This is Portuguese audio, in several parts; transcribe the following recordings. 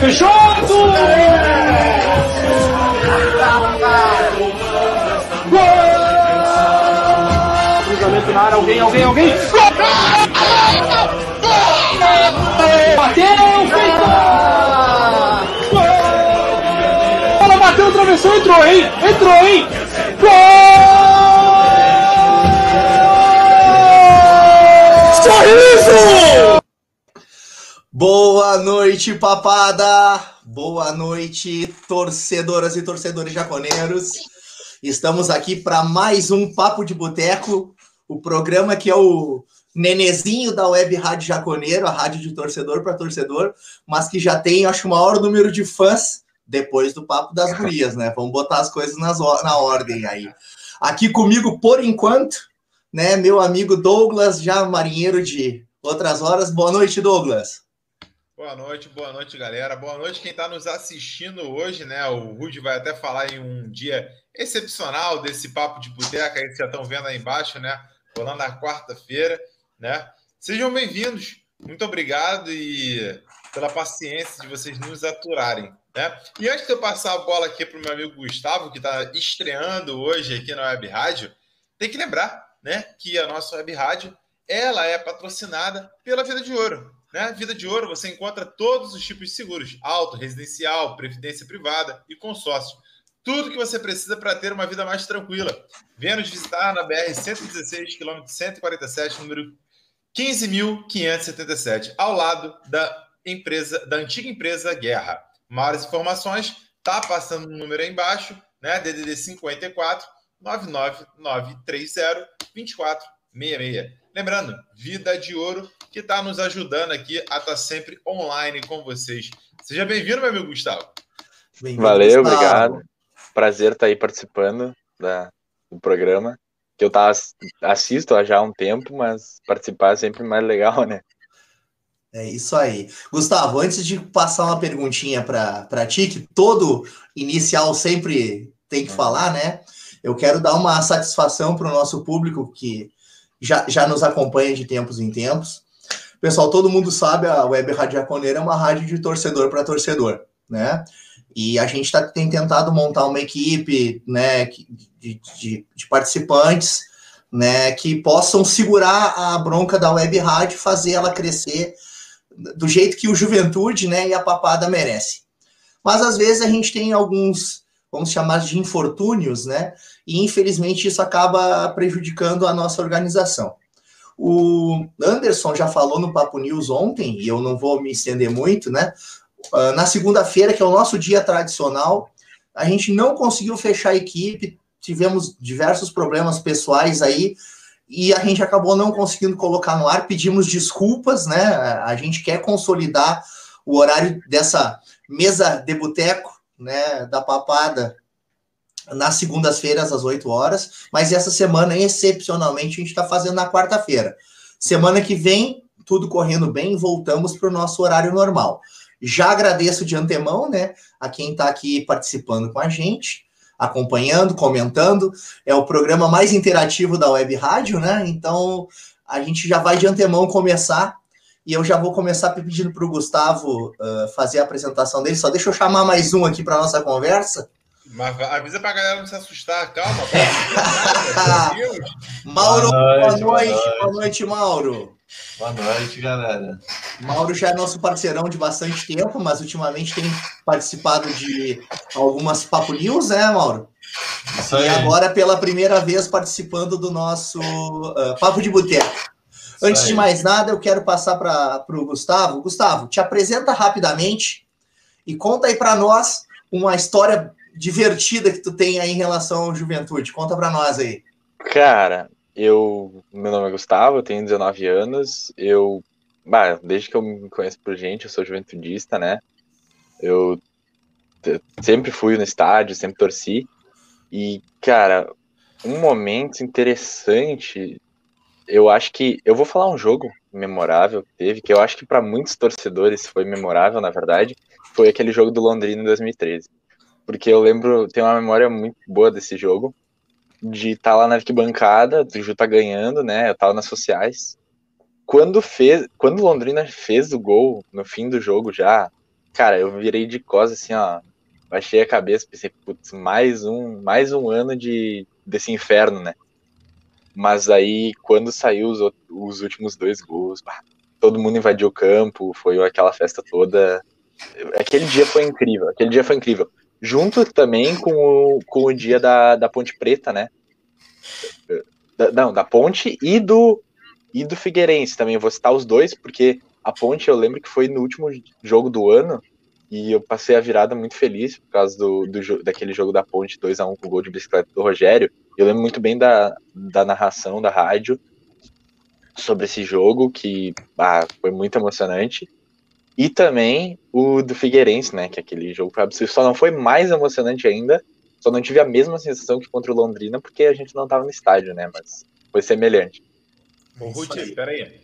Fechado! Gol! Cruzamento na área, alguém, alguém, alguém! Bateu, feito! Bola bateu, atravessou, entrou, hein? Entrou, hein? Gol! Sorriso! Boa noite, papada! Boa noite, torcedoras e torcedores jaconeiros. Estamos aqui para mais um Papo de Boteco, o programa que é o nenezinho da Web Rádio Jaconeiro, a rádio de torcedor para torcedor, mas que já tem, acho, o maior número de fãs depois do Papo das Gurias, né? Vamos botar as coisas nas, na ordem aí. Aqui comigo, por enquanto, né, meu amigo Douglas, já marinheiro de outras horas. Boa noite, Douglas. Boa noite, boa noite, galera. Boa noite quem está nos assistindo hoje, né? O Rude vai até falar em um dia excepcional desse papo de boteca aí que já estão vendo aí embaixo, né? Rolando na quarta-feira, né? Sejam bem-vindos. Muito obrigado e pela paciência de vocês nos aturarem, né? E antes de eu passar a bola aqui para o meu amigo Gustavo, que está estreando hoje aqui na Web Rádio, tem que lembrar, né, que a nossa Web Rádio ela é patrocinada pela Vida de Ouro. Né? Vida de Ouro você encontra todos os tipos de seguros: auto, residencial, previdência privada e consórcio. Tudo que você precisa para ter uma vida mais tranquila. Venha nos visitar na BR 116, quilômetro 147, número 15.577, ao lado da empresa, da antiga empresa Guerra. Maiores informações, tá passando o um número aí embaixo, né? DDD 54 99930 2466. Lembrando, Vida de Ouro, que está nos ajudando aqui a estar tá sempre online com vocês. Seja bem-vindo, meu amigo Gustavo. Bem Valeu, Gustavo. obrigado. Prazer estar tá aí participando da, do programa. Que eu tá, assisto há já um tempo, mas participar é sempre mais legal, né? É isso aí. Gustavo, antes de passar uma perguntinha para ti, que todo inicial sempre tem que uhum. falar, né? Eu quero dar uma satisfação para o nosso público que já, já nos acompanha de tempos em tempos. Pessoal, todo mundo sabe, a Web Rádio Jaconeira é uma rádio de torcedor para torcedor, né? E a gente tá, tem tentado montar uma equipe, né, de, de, de, participantes, né, que possam segurar a bronca da Web Rádio e fazer ela crescer do jeito que o Juventude, né, e a Papada merece. Mas às vezes a gente tem alguns, vamos chamar de infortúnios, né, e infelizmente isso acaba prejudicando a nossa organização. O Anderson já falou no Papo News ontem, e eu não vou me estender muito, né? Uh, na segunda-feira, que é o nosso dia tradicional, a gente não conseguiu fechar a equipe, tivemos diversos problemas pessoais aí, e a gente acabou não conseguindo colocar no ar, pedimos desculpas, né? A gente quer consolidar o horário dessa mesa de boteco, né, da papada nas segundas-feiras às 8 horas, mas essa semana, excepcionalmente, a gente está fazendo na quarta-feira. Semana que vem, tudo correndo bem, voltamos para o nosso horário normal. Já agradeço de antemão, né, a quem está aqui participando com a gente, acompanhando, comentando. É o programa mais interativo da Web Rádio, né? Então a gente já vai de antemão começar. E eu já vou começar pedindo para o Gustavo uh, fazer a apresentação dele. Só deixa eu chamar mais um aqui para nossa conversa. Mas avisa pra galera não se assustar, calma. Mauro, boa noite, boa noite, boa noite, Mauro. Boa noite, galera. Mauro já é nosso parceirão de bastante tempo, mas ultimamente tem participado de algumas Papo News, né, Mauro? Isso aí. E agora, pela primeira vez, participando do nosso uh, Papo de Boteco. Antes de mais nada, eu quero passar para o Gustavo. Gustavo, te apresenta rapidamente e conta aí para nós uma história divertida que tu tem aí em relação ao juventude? Conta para nós aí. Cara, eu. Meu nome é Gustavo, eu tenho 19 anos. Eu. Bah, desde que eu me conheço por gente, eu sou juventudista, né? Eu sempre fui no estádio, sempre torci. E, cara, um momento interessante, eu acho que. Eu vou falar um jogo memorável que teve, que eu acho que para muitos torcedores foi memorável, na verdade, foi aquele jogo do Londrina em 2013 porque eu lembro, tenho uma memória muito boa desse jogo, de estar tá lá na arquibancada, o Ju tá ganhando, né? Eu tava nas sociais. Quando fez, quando Londrina fez o gol no fim do jogo já, cara, eu virei de costas assim, ó. Baixei a cabeça, pensei, putz, mais um, mais um ano de, desse inferno, né? Mas aí, quando saiu os, os últimos dois gols, todo mundo invadiu o campo, foi aquela festa toda. Aquele dia foi incrível, aquele dia foi incrível. Junto também com o, com o dia da, da Ponte Preta, né? Da, não, da Ponte e do, e do Figueirense também. vou citar os dois, porque a Ponte eu lembro que foi no último jogo do ano e eu passei a virada muito feliz por causa do, do daquele jogo da Ponte 2 a 1 com o gol de bicicleta do Rogério. Eu lembro muito bem da, da narração da rádio sobre esse jogo, que ah, foi muito emocionante. E também o do Figueirense, né? Que aquele jogo foi absurdo. Só não foi mais emocionante ainda. Só não tive a mesma sensação que contra o Londrina, porque a gente não estava no estádio, né? Mas foi semelhante. Ô, Ruth, peraí.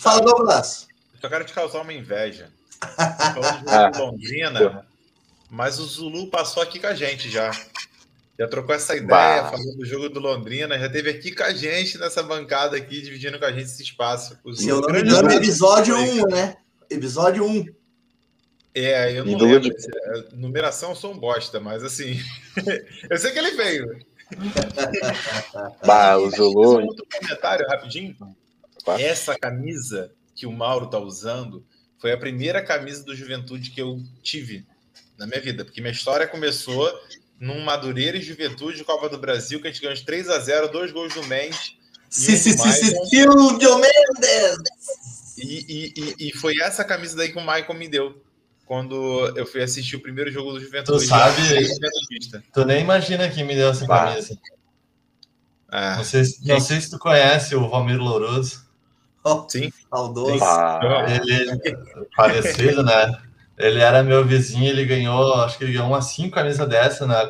Fala, Douglas. Só quero te causar uma inveja. Falando de ah. Londrina, mas o Zulu passou aqui com a gente já. Já trocou essa ideia, bah. falando do jogo do Londrina, já teve aqui com a gente nessa bancada aqui, dividindo com a gente esse espaço. Se eu não me engano, episódio 1, né? Episódio 1. É, eu não lembro. De... É, numeração eu sou um bosta, mas assim, eu sei que ele veio. bah, o Zulu. Um outro comentário rapidinho. Essa camisa que o Mauro tá usando foi a primeira camisa do Juventude que eu tive na minha vida, porque minha história começou num Madureira e Juventude, Copa do Brasil, que a gente ganhou de 3 a 0 dois gols do Mendes. Sim, sim, sim, Silvio Mendes! E, e, e, foi essa camisa daí que o Michael me deu quando eu fui assistir o primeiro jogo do Juventude. Tu sabe, tu nem imagina quem me deu essa camisa. É. Não, sei, não sei se tu conhece o Valmir Louroso. Sim. Saudoso. Ah, ele, parecido, né? Ele era meu vizinho, ele ganhou, acho que ele ganhou umas cinco camisas dessa, né?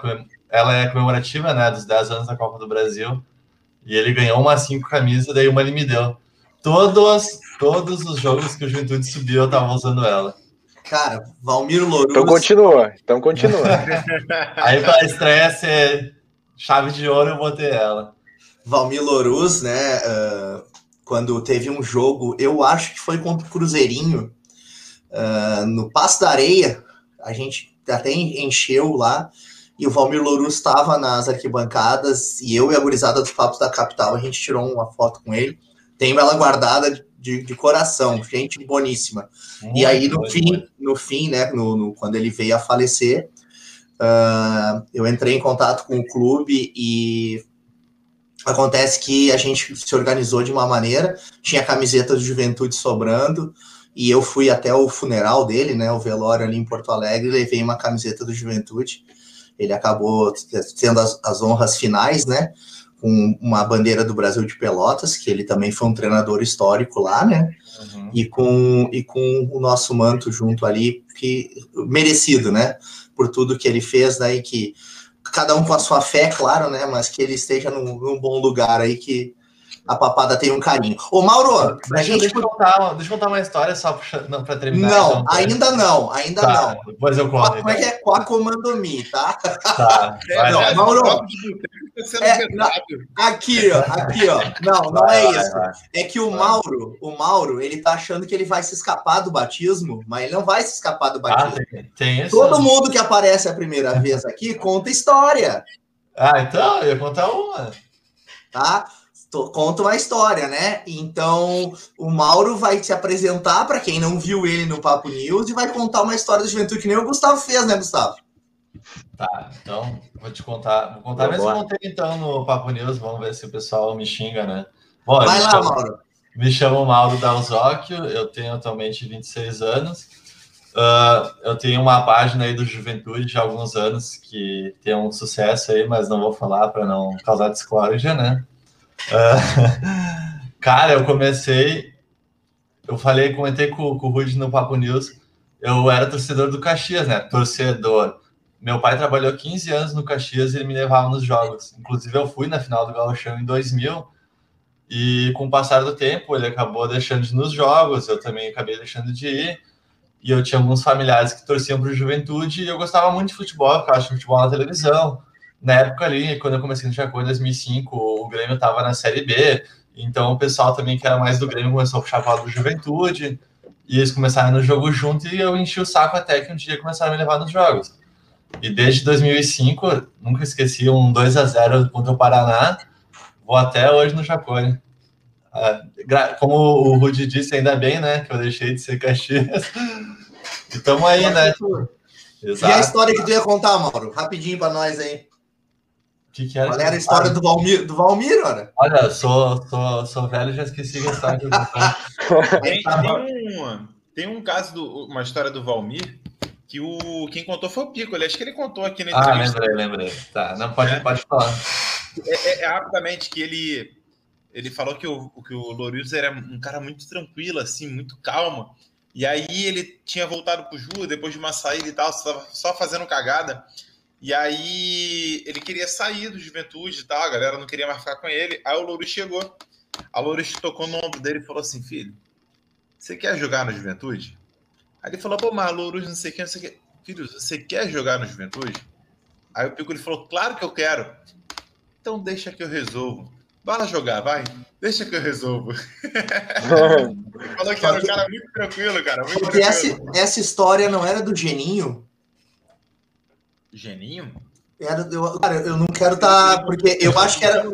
Ela é comemorativa, né? Dos 10 anos da Copa do Brasil. E ele ganhou umas cinco camisas, daí uma ele me deu. Todos, todos os jogos que o Juventude subiu, eu tava usando ela. Cara, Valmir Louros. Então continua, então continua. Aí pra estreia ser chave de ouro, eu botei ela. Valmir Louros, né? Uh, quando teve um jogo, eu acho que foi contra o Cruzeirinho, uh, no Passo da Areia, a gente até encheu lá, e o Valmir Lourus estava nas arquibancadas, e eu e a gurizada dos Papos da Capital, a gente tirou uma foto com ele, tenho ela guardada de, de coração, gente boníssima. e aí, no fim, no fim, né, no, no, quando ele veio a falecer, uh, eu entrei em contato com o clube e Acontece que a gente se organizou de uma maneira, tinha camiseta de juventude sobrando, e eu fui até o funeral dele, né, o velório ali em Porto Alegre, levei uma camiseta do Juventude. Ele acabou tendo as, as honras finais, né, com uma bandeira do Brasil de Pelotas, que ele também foi um treinador histórico lá, né, uhum. e, com, e com o nosso manto junto ali, que merecido, né, por tudo que ele fez, daí né, que cada um com a sua fé, claro, né? Mas que ele esteja num, num bom lugar aí que a papada tem um carinho. Ô, Mauro, deixa, a gente... deixa, eu contar, deixa eu contar uma história só para terminar. Não, então, ainda não, ainda tá, não. Depois eu conto. Como é que é? Com a Comando Me, tá? Tá. Vai, não, Mauro, é, não, aqui, ó, aqui, ó. Não, não é isso. É que o Mauro, o Mauro, ele tá achando que ele vai se escapar do batismo, mas ele não vai se escapar do ah, batismo. Ah, tem, tem Todo mundo que aparece a primeira vez aqui conta história. Ah, então, eu ia contar uma. Tá? Conta uma história, né? Então, o Mauro vai te apresentar para quem não viu ele no Papo News e vai contar uma história da juventude que nem o Gustavo fez, né, Gustavo? Tá, então vou te contar, vou contar, mas eu contei então no Papo News, vamos ver se o pessoal me xinga, né? Bom, vai lá, chamo, Mauro. Me chamo Mauro Dalzocchio, eu tenho atualmente 26 anos. Uh, eu tenho uma página aí do Juventude há alguns anos que tem um sucesso aí, mas não vou falar para não causar discórdia, né? Uh, cara, eu comecei. Eu falei, comentei com, com o Rudy no Papo News. Eu era torcedor do Caxias, né? Torcedor. Meu pai trabalhou 15 anos no Caxias e ele me levava nos jogos. Inclusive, eu fui na final do Gauchão em 2000. E com o passar do tempo, ele acabou deixando de ir nos jogos. Eu também acabei deixando de ir. E eu tinha alguns familiares que torciam para o Juventude. E eu gostava muito de futebol, eu acho futebol na televisão na época ali, quando eu comecei no Jacó em 2005, o Grêmio estava na Série B, então o pessoal também que era mais do Grêmio começou a puxar para do Juventude, e eles começaram no jogo junto e eu enchi o saco até que um dia começaram a me levar nos jogos. E desde 2005, nunca esqueci um 2 a 0 contra o Paraná, vou até hoje no Jacone. Ah, como o Rudy disse, ainda bem, né, que eu deixei de ser Caxias. E estamos aí, né? Exato. E a história que tu ia contar, Mauro? Rapidinho para nós aí. Que que era Qual era a história do Valmir, do Valmir, olha? Olha, sou, sou, sou velho e já esqueci a história do tem, tem, um, tem um caso, do, uma história do Valmir, que o, quem contou foi o Pico. Ele, acho que ele contou aqui na Ah, lembrei, lembrei. Tá, não pode, é. pode falar. É, é, é, rapidamente que ele, ele falou que o, que o Louris era um cara muito tranquilo, assim, muito calmo. E aí ele tinha voltado pro Ju depois de uma saída e tal, só, só fazendo cagada. E aí ele queria sair do Juventude e tal, a galera não queria mais ficar com ele. Aí o Louris chegou. A Louris tocou no ombro dele e falou assim: Filho, você quer jogar no Juventude? Aí ele falou: Pô, mas Louris não sei o que, não sei o que. Filho, você quer jogar no Juventude? Aí o Pico ele falou: Claro que eu quero. Então deixa que eu resolvo. Vai lá jogar, vai. Deixa que eu resolvo. falou que era um cara muito tranquilo, cara. Muito Porque tranquilo. Essa, essa história não era do Geninho? Geninho? Era, eu, cara, eu não quero estar. Tá, porque eu acho que era.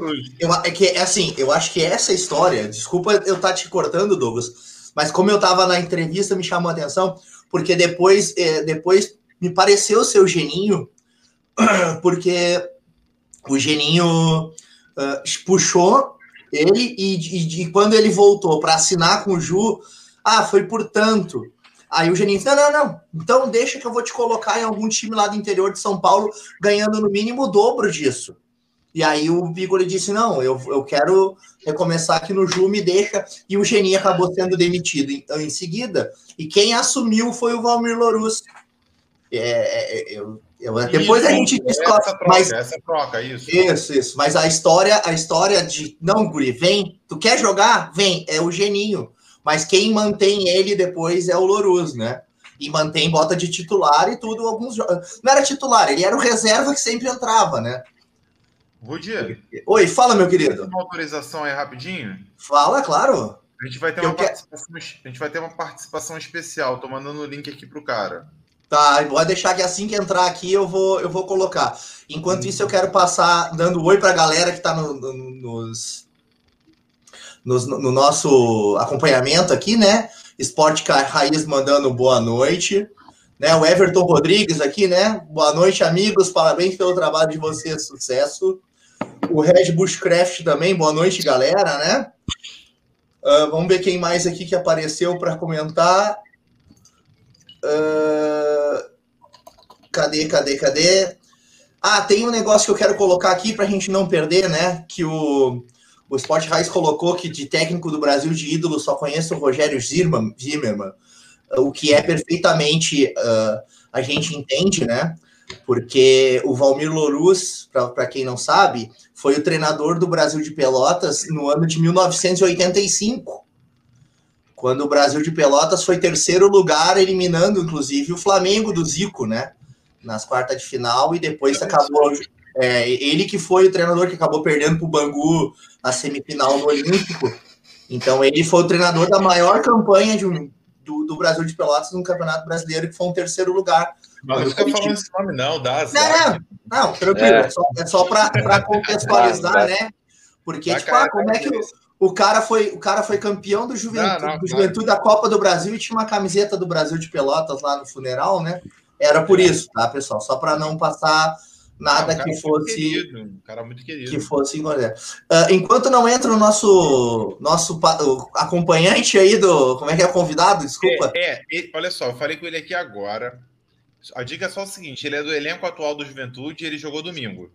Eu, é que é assim, eu acho que essa história. Desculpa eu estar tá te cortando, Douglas. Mas como eu estava na entrevista, me chamou a atenção. Porque depois, é, depois me pareceu ser o Geninho. Porque o Geninho uh, puxou ele e, e, e, quando ele voltou para assinar com o Ju, ah, foi por tanto. Aí o Geninho disse: não, não, não. Então deixa que eu vou te colocar em algum time lá do interior de São Paulo, ganhando no mínimo o dobro disso. E aí o Bigoli disse: não, eu, eu quero recomeçar aqui no Ju, me deixa. E o Geninho acabou sendo demitido então, em seguida. E quem assumiu foi o Valmir Lorus. É, é, é eu, eu, depois isso, a gente discorre. Essa troca, mas, essa troca, isso. Isso, isso. Mas a história, a história de não, Guri, vem. Tu quer jogar? Vem. É o Geninho. Mas quem mantém ele depois é o Lorus, né? E mantém bota de titular e tudo. Alguns Não era titular, ele era o reserva que sempre entrava, né? Rudia. Oi, fala, meu querido. Uma autorização aí rapidinho? Fala, claro. A gente vai ter, uma participação, a gente vai ter uma participação especial. Tô mandando o link aqui pro cara. Tá, vou deixar que assim que entrar aqui eu vou, eu vou colocar. Enquanto hum. isso, eu quero passar dando oi para a galera que está no, no, nos, nos, no nosso acompanhamento aqui, né? Esporte Raiz mandando boa noite. Né, o Everton Rodrigues aqui, né? Boa noite, amigos. Parabéns pelo trabalho de vocês. Sucesso. O Red Bushcraft também. Boa noite, galera, né? Uh, vamos ver quem mais aqui que apareceu para comentar. Uh, cadê, cadê, cadê? Ah, tem um negócio que eu quero colocar aqui para a gente não perder, né? Que o, o Sport Raiz colocou que de técnico do Brasil de ídolo só conheço o Rogério Zimmermann, o que é perfeitamente uh, a gente entende, né? Porque o Valmir Lorus, para quem não sabe, foi o treinador do Brasil de Pelotas no ano de 1985 quando o Brasil de Pelotas foi terceiro lugar, eliminando inclusive o Flamengo do Zico, né? Nas quartas de final, e depois acabou. É, ele que foi o treinador que acabou perdendo para o Bangu na semifinal do Olímpico. Então, ele foi o treinador da maior campanha um, do, do, Brasil de Pelotas no Campeonato Brasileiro, que foi um terceiro lugar. Mas não fica falando esse nome, não, dá. Não, não, tranquilo, é, é só, é só para contextualizar, né? Porque, tipo, ah, como é que. O cara foi, o cara foi campeão do Juventude, não, não, do Juventude da Copa do Brasil e tinha uma camiseta do Brasil de Pelotas lá no funeral, né? Era por isso, tá, pessoal? Só para não passar nada que fosse querido, um cara muito querido. que fosse engordar. Uh, enquanto não entra o nosso nosso acompanhante aí do como é que é o convidado desculpa é, é, olha só eu falei com ele aqui agora a dica é só o seguinte ele é do elenco atual do Juventude ele jogou domingo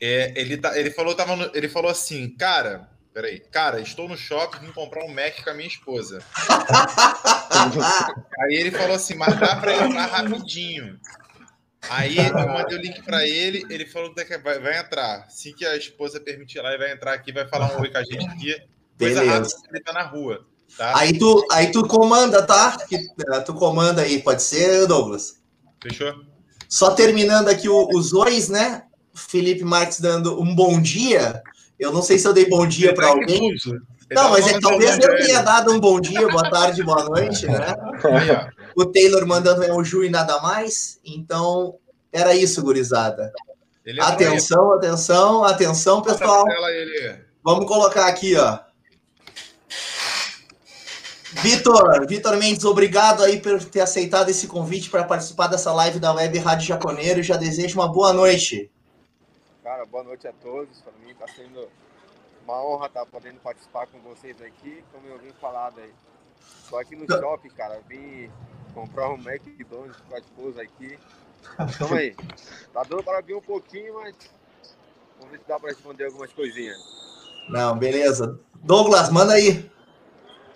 é, ele tá ele falou tava no, ele falou assim cara Peraí. Cara, estou no shopping, vim comprar um Mac com a minha esposa. Aí ele falou assim, mas dá para entrar rapidinho. Aí eu mandei o link para ele, ele falou que vai, vai, entrar. Assim que a esposa permitir lá, ele vai entrar aqui, vai falar um oi com a gente aqui. Coisa rápida, ele tá na rua. Tá? Aí, tu, aí tu comanda, tá? Eh, tu comanda aí, pode ser, Douglas? Fechou? Só terminando aqui os dois, né? Felipe Marques dando um bom dia. Eu não sei se eu dei bom dia para alguém. Não, mas é talvez eu tenha dado um bom dia, boa tarde, boa noite, né? Aí, O Taylor mandando é o Ju e nada mais. Então, era isso, gurizada. Ele é Atenção, atenção, atenção, pessoal. Tela ele. Vamos colocar aqui, ó. Vitor, Vitor Mendes, obrigado aí por ter aceitado esse convite para participar dessa live da Web Rádio Jaconeiro. Já desejo uma boa noite. Cara, boa noite a todos. Para mim está sendo uma honra estar podendo participar com vocês aqui, como eu vim falado aí. Estou aqui no shopping, cara. Vim comprar um McDonald's com a esposa aqui. Tamo aí. Tá dando para vir um pouquinho, mas vamos ver se dá para responder algumas coisinhas. Não, beleza. Douglas, manda aí.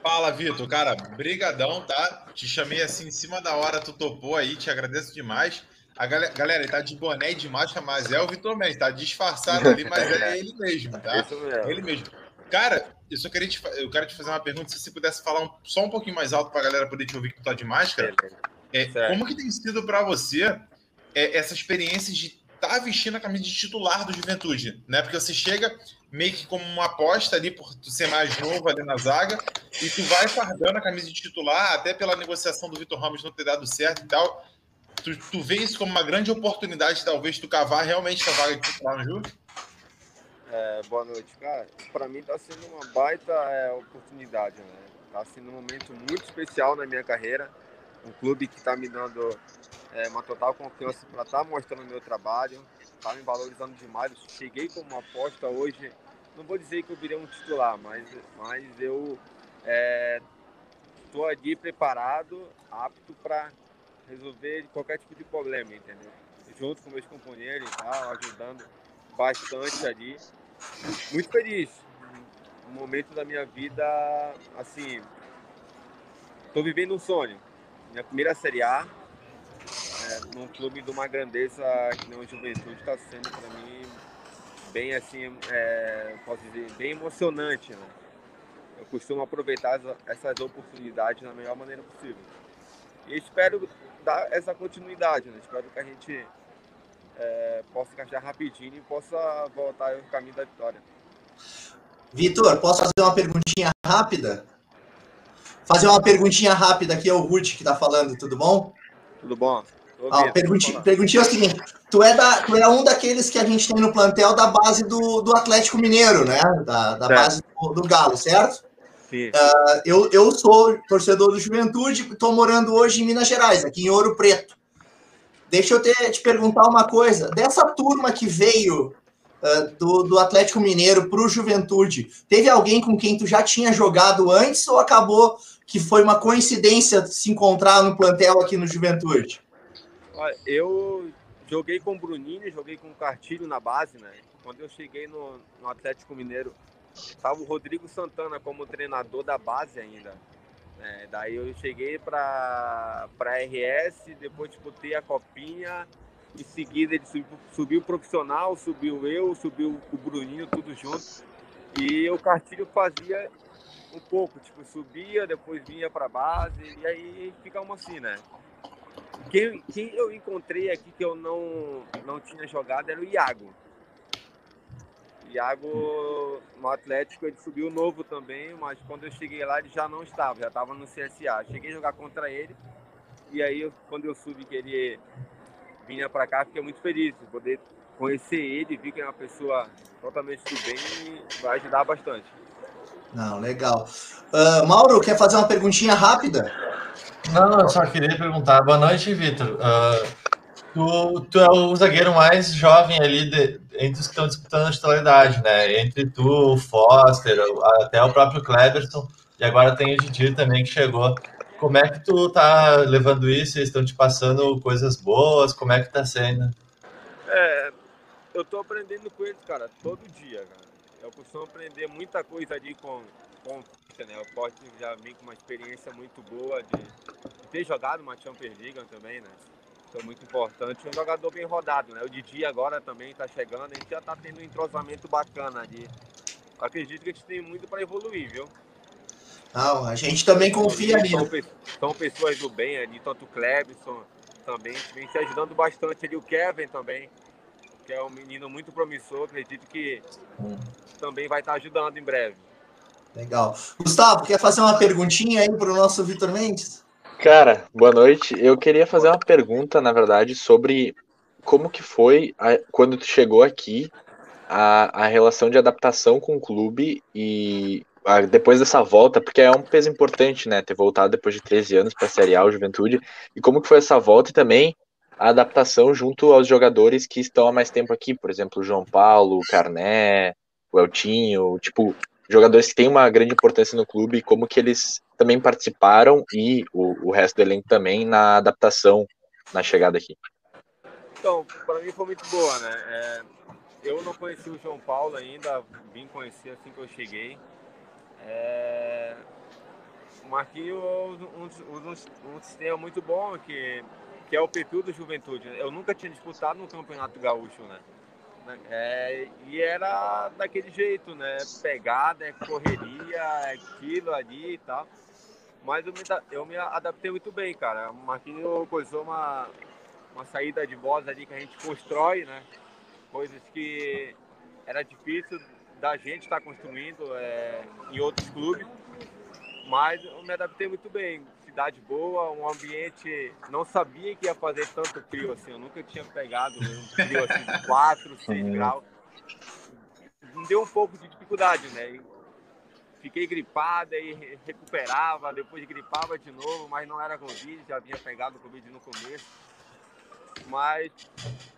Fala, Vitor. Cara, brigadão, tá? Te chamei assim em cima da hora, tu topou aí, te agradeço demais. A galera, galera, ele tá de boné e de máscara, mas é o Vitor Mendes, tá disfarçado ali, mas é ele mesmo, tá? Isso mesmo. Ele mesmo. Cara, eu só queria te, eu quero te fazer uma pergunta, se você pudesse falar um- só um pouquinho mais alto pra galera poder te ouvir que tu tá de máscara. É, como que tem sido para você é, essa experiência de estar vestindo a camisa de titular do Juventude, né? Porque você chega meio que como uma aposta ali por tu ser mais novo ali na zaga e tu vai fardando a camisa de titular até pela negociação do Vitor Ramos não ter dado certo e tal. Tu, tu vê isso como uma grande oportunidade, talvez, tu cavar realmente a vaga de titular no Ju? É, boa noite, cara. Para mim está sendo uma baita é, oportunidade, né? Tá sendo um momento muito especial na minha carreira. Um clube que está me dando é, uma total confiança para estar mostrando o meu trabalho, está me valorizando demais. Cheguei como uma aposta hoje. Não vou dizer que eu virei um titular, mas, mas eu estou ali preparado, apto para resolver qualquer tipo de problema, entendeu? Junto com meus companheiros e tal, ajudando bastante ali muito feliz. Um momento da minha vida, assim, tô vivendo um sonho. Minha primeira Série A, é, num clube de uma grandeza que nem o Juventude, está sendo para mim bem assim, é, posso dizer, bem emocionante. Né? Eu costumo aproveitar essa- essas oportunidades da melhor maneira possível. E espero dar essa continuidade, né? Espero que a gente é, possa encaixar rapidinho e possa voltar no caminho da vitória. Vitor, posso fazer uma perguntinha rápida? Fazer uma perguntinha rápida aqui, é o Ruth que tá falando, tudo bom? Tudo bom? Ah, ouvindo, pergunti- pode falar. perguntinha é o seguinte: tu é, da, tu é um daqueles que a gente tem no plantel da base do, do Atlético Mineiro, né? Da, da base do, do Galo, certo? Sim. Eu, eu sou torcedor do Juventude, estou morando hoje em Minas Gerais, aqui em Ouro Preto. Deixa eu te, te perguntar uma coisa. Dessa turma que veio ah, do, do Atlético Mineiro para o Juventude, teve alguém com quem tu já tinha jogado antes ou acabou que foi uma coincidência se encontrar no plantel aqui no Juventude? Olha, eu joguei com o Bruninho, joguei com o Cartilho na base, né? Quando eu cheguei no, no Atlético Mineiro, estava o Rodrigo Santana como treinador da base ainda. Né? daí eu cheguei para RS, depois disputei a Copinha, em seguida ele subiu, subiu o profissional, subiu eu, subiu o Bruninho, tudo junto. E o Cartilho fazia um pouco, tipo, subia, depois vinha para base, e aí ficamos assim, né? Quem, quem eu encontrei aqui que eu não, não tinha jogado era o Iago. Iago no Atlético ele subiu novo também, mas quando eu cheguei lá ele já não estava, já estava no CSA. Cheguei a jogar contra ele e aí quando eu soube que ele vinha para cá, fiquei muito feliz de poder conhecer ele, vi que é uma pessoa totalmente do bem e vai ajudar bastante. Não, legal. Ah, Mauro, quer fazer uma perguntinha rápida? Não, eu só queria perguntar. Boa noite, Vitor. Ah, tu, tu é o zagueiro mais jovem ali de- entre os que estão disputando a titularidade, né? Entre tu, o Foster, até o próprio Cleberson, e agora tem o Didi também que chegou. Como é que tu tá levando isso? Eles estão te passando coisas boas? Como é que tá sendo? É, eu tô aprendendo com eles, cara, todo dia, cara. Eu costumo aprender muita coisa ali com, com né? O Forte já vem com uma experiência muito boa de, de ter jogado uma Champions League também, né? É muito importante. Um jogador bem rodado, né? O Didi agora também tá chegando, a gente já tá tendo um entrosamento bacana ali. Acredito que a gente tem muito para evoluir, viu? Não, a gente também confia São, nisso. pe- são pessoas do bem ali, tanto o Clebson também, vem se ajudando bastante ali, o Kevin também, que é um menino muito promissor, acredito que Hum. também vai estar ajudando em breve. Legal. Gustavo, quer fazer uma perguntinha aí para o nosso Vitor Mendes? Cara, boa noite. Eu queria fazer uma pergunta, na verdade, sobre como que foi a, quando tu chegou aqui a, a relação de adaptação com o clube e a, depois dessa volta, porque é um peso importante, né, ter voltado depois de 13 anos para a Série A, o Juventude, e como que foi essa volta e também a adaptação junto aos jogadores que estão há mais tempo aqui, por exemplo, o João Paulo, o Carné, o Eltinho, tipo, jogadores que têm uma grande importância no clube e como que eles também participaram e o, o resto do elenco também na adaptação na chegada aqui. Então, para mim foi muito boa, né? É, eu não conheci o João Paulo ainda, vim conhecer assim que eu cheguei. É, o Marquinhos um, um, um, sistema muito bom que, que é o perfil do Juventude. Eu nunca tinha disputado no Campeonato Gaúcho, né? É, e era daquele jeito, né? Pegada, é correria, é aquilo ali e tal. Mas eu me, eu me adaptei muito bem, cara. O Marquinhos coisou uma, uma saída de voz ali que a gente constrói, né? Coisas que era difícil da gente estar tá construindo é, em outros clubes. Mas eu me adaptei muito bem. Cidade boa, um ambiente. Não sabia que ia fazer tanto frio assim. Eu nunca tinha pegado um frio assim de 4, 6 uhum. graus. Deu um pouco de dificuldade, né? Fiquei gripada e recuperava, depois gripava de novo, mas não era Covid, já havia pegado Covid no começo. Mas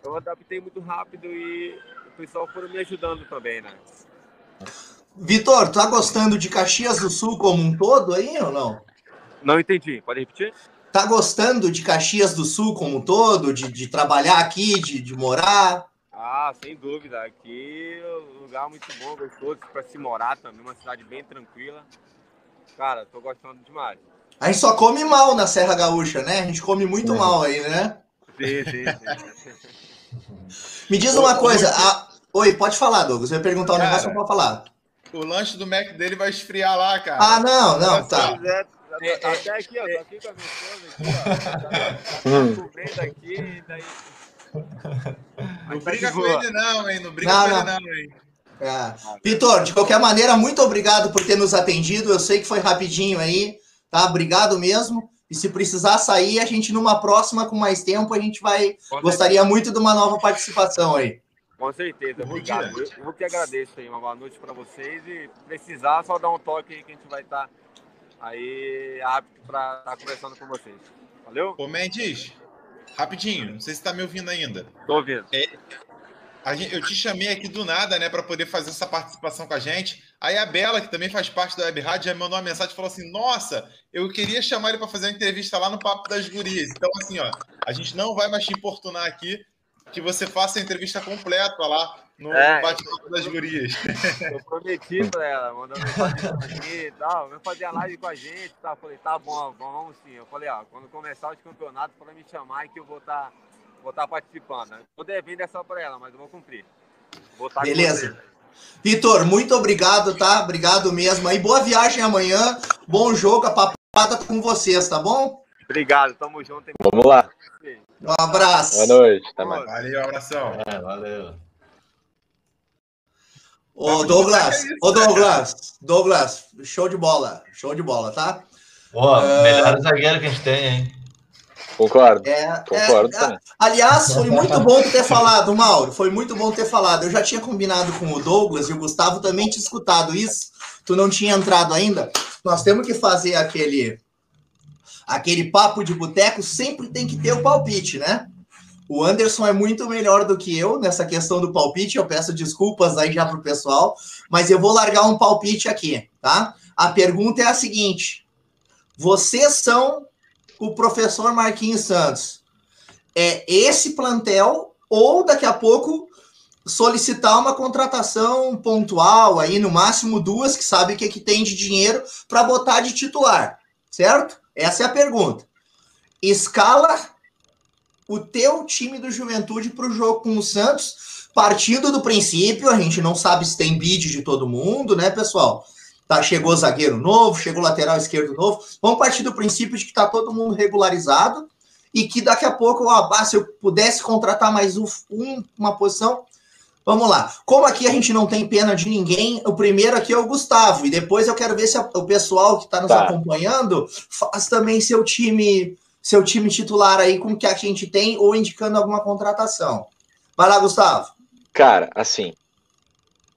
eu adaptei muito rápido e o pessoal foram me ajudando também, né? Vitor, tá gostando de Caxias do Sul como um todo aí ou não? Não entendi, pode repetir? Tá gostando de Caxias do Sul como um todo, de, de trabalhar aqui, de, de morar? Ah, sem dúvida. Aqui é um lugar muito bom, gostoso para se morar também, uma cidade bem tranquila. Cara, tô gostando demais. A gente só come mal na Serra Gaúcha, né? A gente come muito é. mal aí, né? Sim, sim, sim. Me diz uma coisa. A... Oi, pode falar, Douglas. Eu ia perguntar um cara, negócio para falar. O lanche do Mac dele vai esfriar lá, cara. Ah, não, não, tá. É, até aqui, ó. Tô aqui com a minha esposa aqui, ó. Tá, tá cobrindo aqui, daí. Não briga com ele, não, hein? Não briga não, com não. ele, não, hein? É. Vitor, de qualquer maneira, muito obrigado por ter nos atendido. Eu sei que foi rapidinho aí, tá? Obrigado mesmo. E se precisar sair, a gente numa próxima com mais tempo, a gente vai. Com Gostaria certeza. muito de uma nova participação aí. Com certeza, obrigado. Eu, eu que agradeço aí. Uma boa noite para vocês. E precisar, só dar um toque aí que a gente vai estar tá aí apto para estar tá conversando com vocês. Valeu? Ô, Mendes, rapidinho, não sei se está me ouvindo ainda. Tô ouvindo. É, Gente, eu te chamei aqui do nada, né, para poder fazer essa participação com a gente. Aí a Bela, que também faz parte da Web Rádio, já mandou uma mensagem e falou assim: Nossa, eu queria chamar ele para fazer uma entrevista lá no Papo das Gurias. Então, assim, ó, a gente não vai mais te importunar aqui, que você faça a entrevista completa lá no é, Bate-Papo das Gurias. Eu prometi para ela, mandando mensagem aqui e tal, vai fazer a live com a gente e tal. Falei: Tá bom, vamos sim. Eu falei: Ó, quando começar os campeonatos, para me chamar e que eu vou estar. Tá vou estar participando. Tô devendo essa para ela, mas eu vou cumprir. Vou Beleza. Vitor, muito obrigado, tá? Obrigado mesmo. Aí, boa viagem amanhã. Bom jogo, a papada com vocês, tá bom? Obrigado, tamo junto. Vamos lá. Um abraço. Boa noite. Até mais. Valeu, abração. É, valeu. Ô, Douglas, ô, Douglas, Douglas, show de bola, show de bola, tá? Pô, uh... melhor zagueiro que a gente tem, hein? Concordo. É, concordo é, aliás, foi muito bom ter falado, Mauro. Foi muito bom ter falado. Eu já tinha combinado com o Douglas e o Gustavo também tinha escutado isso. Tu não tinha entrado ainda. Nós temos que fazer aquele aquele papo de boteco. Sempre tem que ter o palpite, né? O Anderson é muito melhor do que eu nessa questão do palpite. Eu peço desculpas aí já pro pessoal, mas eu vou largar um palpite aqui, tá? A pergunta é a seguinte: vocês são o professor Marquinhos Santos. É esse plantel ou daqui a pouco solicitar uma contratação pontual aí no máximo duas que sabe o que, é que tem de dinheiro para botar de titular, certo? Essa é a pergunta. Escala o teu time do Juventude para o jogo com o Santos, partindo do princípio, a gente não sabe se tem bid de todo mundo, né, pessoal? Tá, chegou zagueiro novo, chegou lateral esquerdo novo. Vamos partir do princípio de que está todo mundo regularizado e que daqui a pouco, ó, se eu pudesse contratar mais um, uma posição, Vamos lá. Como aqui a gente não tem pena de ninguém, o primeiro aqui é o Gustavo. E depois eu quero ver se a- o pessoal que está nos Tá. acompanhando faz também seu time, seu time titular aí com o que a gente tem ou indicando alguma contratação. Vai lá, Gustavo. Cara, assim,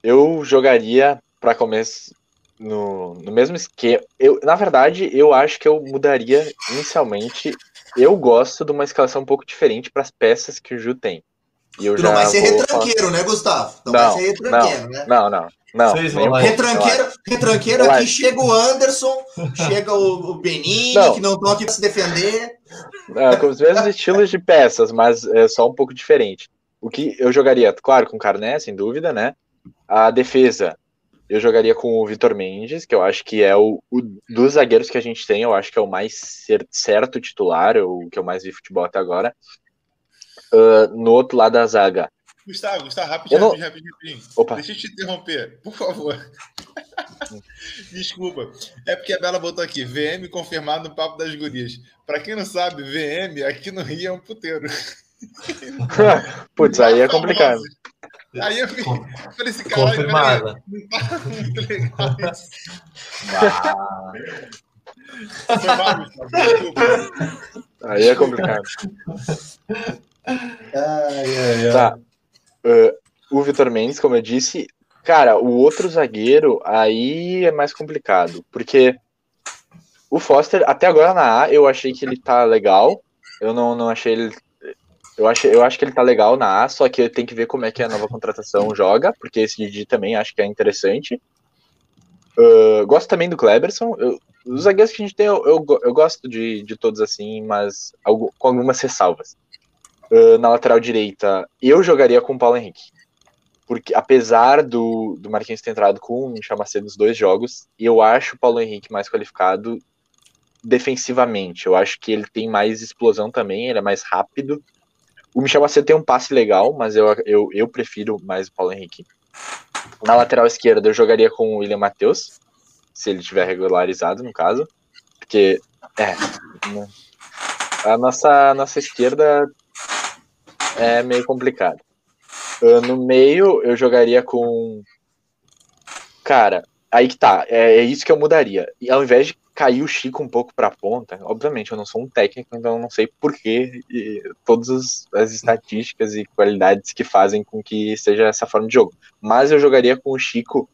eu jogaria para começo no, no mesmo esquema. Eu, na verdade, eu acho que eu mudaria inicialmente. Eu gosto de uma escalação um pouco diferente para as peças que o Ju tem. E eu Tu não vai ser retranqueiro, né, Gustavo? Não, Não, vai ser retranqueiro, né? falar- Não, não, não. Retranqueiro, retranqueiro aqui chega o Anderson, chega o, o Benini, Não. que não estão aqui para se defender. É, com os mesmos estilos de peças, mas é só um pouco diferente. O que eu jogaria, claro, com o Carné, sem dúvida, né? A defesa, eu jogaria com o Vitor Mendes, que eu acho que é o, o dos zagueiros que a gente tem, eu acho que é o mais cer- certo titular, o que eu mais vi futebol até agora. Ah, no outro lado da zaga, Gustavo, Gustavo, rapidinho, não- rapidinho, rapidinho. Opa. Deixa eu te interromper, por favor. Desculpa. É porque a Bela botou aqui, VM confirmado no Papo das Gurias. Pra quem não sabe, VM aqui no Rio é um puteiro. putz, aí é complicado. Aí eu, Com- eu falei assim, caralho, peraí, Confirmada. não tá muito legal isso. Ah, Foi mal, Gustavo, desculpa. Aí é complicado. Ai, ai. Tá. Ah, o Vitor Mendes, como eu disse, cara, o outro zagueiro aí é mais complicado, porque o Foster, até agora na A, eu achei que ele tá legal. Eu não, não achei ele. Eu, achei, eu acho que ele tá legal na A, só que tem que ver como é que a nova contratação joga, porque esse Didi também acho que é interessante. Ah, gosto também do Kleberson. Eu- os zagueiros que a gente tem, eu, eu, eu gosto de, de todos assim, mas com algumas ressalvas. Uh, na lateral direita, eu jogaria com o Paulo Henrique. Porque apesar do, do Marquinhos ter entrado com o Michel Macedo nos dois jogos, eu acho o Paulo Henrique mais qualificado defensivamente. Eu acho que ele tem mais explosão também, ele é mais rápido. O Michel Macedo tem um passe legal, mas eu, eu, eu prefiro mais o Paulo Henrique. Na lateral esquerda, eu jogaria com o William Matheus, se ele tiver regularizado, no caso. Porque, é. né, A nossa, a nossa esquerda é meio complicado. No meio, eu jogaria com. Cara, aí que tá. É, é isso que eu mudaria. E ao invés de cair o Chico um pouco pra ponta, obviamente eu não sou um técnico, então eu não sei porquê e todas as, as estatísticas e qualidades que fazem com que seja essa forma de jogo. Mas eu jogaria com o Chico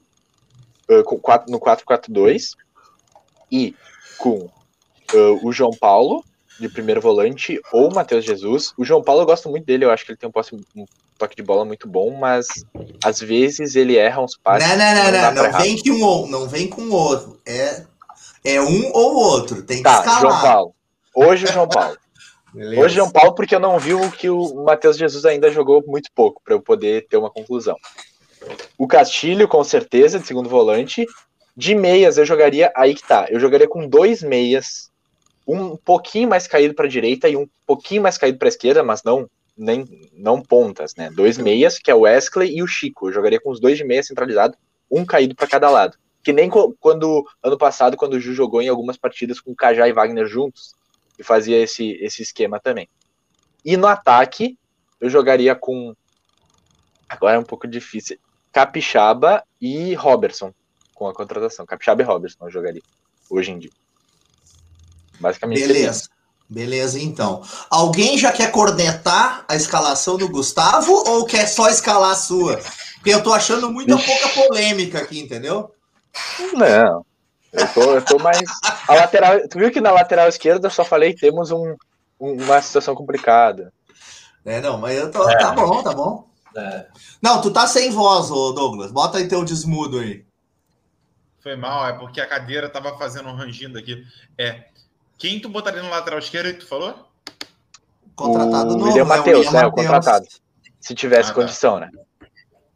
ah, com no 4-4-2 e com ah, o João Paulo de primeiro volante ou o Matheus Jesus. O João Paulo eu gosto muito dele, eu acho que ele tem um, posse- um toque de bola muito bom, mas às vezes ele erra uns passes. Não, não, não, não, não errar. vem que um ou não vem com o outro. É, é um ou outro. Tem que Tá, escalar. João Paulo. Hoje o João Paulo. Beleza. Hoje o João Paulo, porque eu não vi o que o Matheus Jesus ainda jogou muito pouco, para eu poder ter uma conclusão. O Castilho, com certeza, de segundo volante. De meias, eu jogaria. Aí que tá. Eu jogaria com dois meias. Um pouquinho mais caído para a direita e um pouquinho mais caído para a esquerda, mas não nem não pontas, né? Dois meias, que é o Wesley e o Chico. Eu jogaria com os dois de meia centralizado, um caído para cada lado. Que nem quando ano passado, quando o Ju jogou em algumas partidas com o Cajá e Wagner juntos, e fazia esse, esse esquema também. E no ataque, eu jogaria com. Agora é um pouco difícil. Capixaba e Robertson com a contratação. Capixaba e Robertson eu jogaria hoje em dia. Basicamente. Beleza. Beleza, então. Alguém já quer cornetar a escalação do Gustavo ou quer só escalar a sua? Porque eu tô achando muita pouca polêmica aqui, entendeu? Não. Eu tô, eu tô mais. A lateral, tu viu que na lateral esquerda eu só falei temos um, um- uma situação complicada. É, não, mas eu tô. Tá bom, tá bom. é. Não, tu tá sem voz, ô Douglas. Bota aí teu desmudo aí. Foi mal, é porque a cadeira tava fazendo um rangindo aqui. É. Quem tu botaria no lateral esquerdo que tu falou? Contratado o novo. William? Matheus, né? O contratado. Se tivesse Ah, tá. condição, né?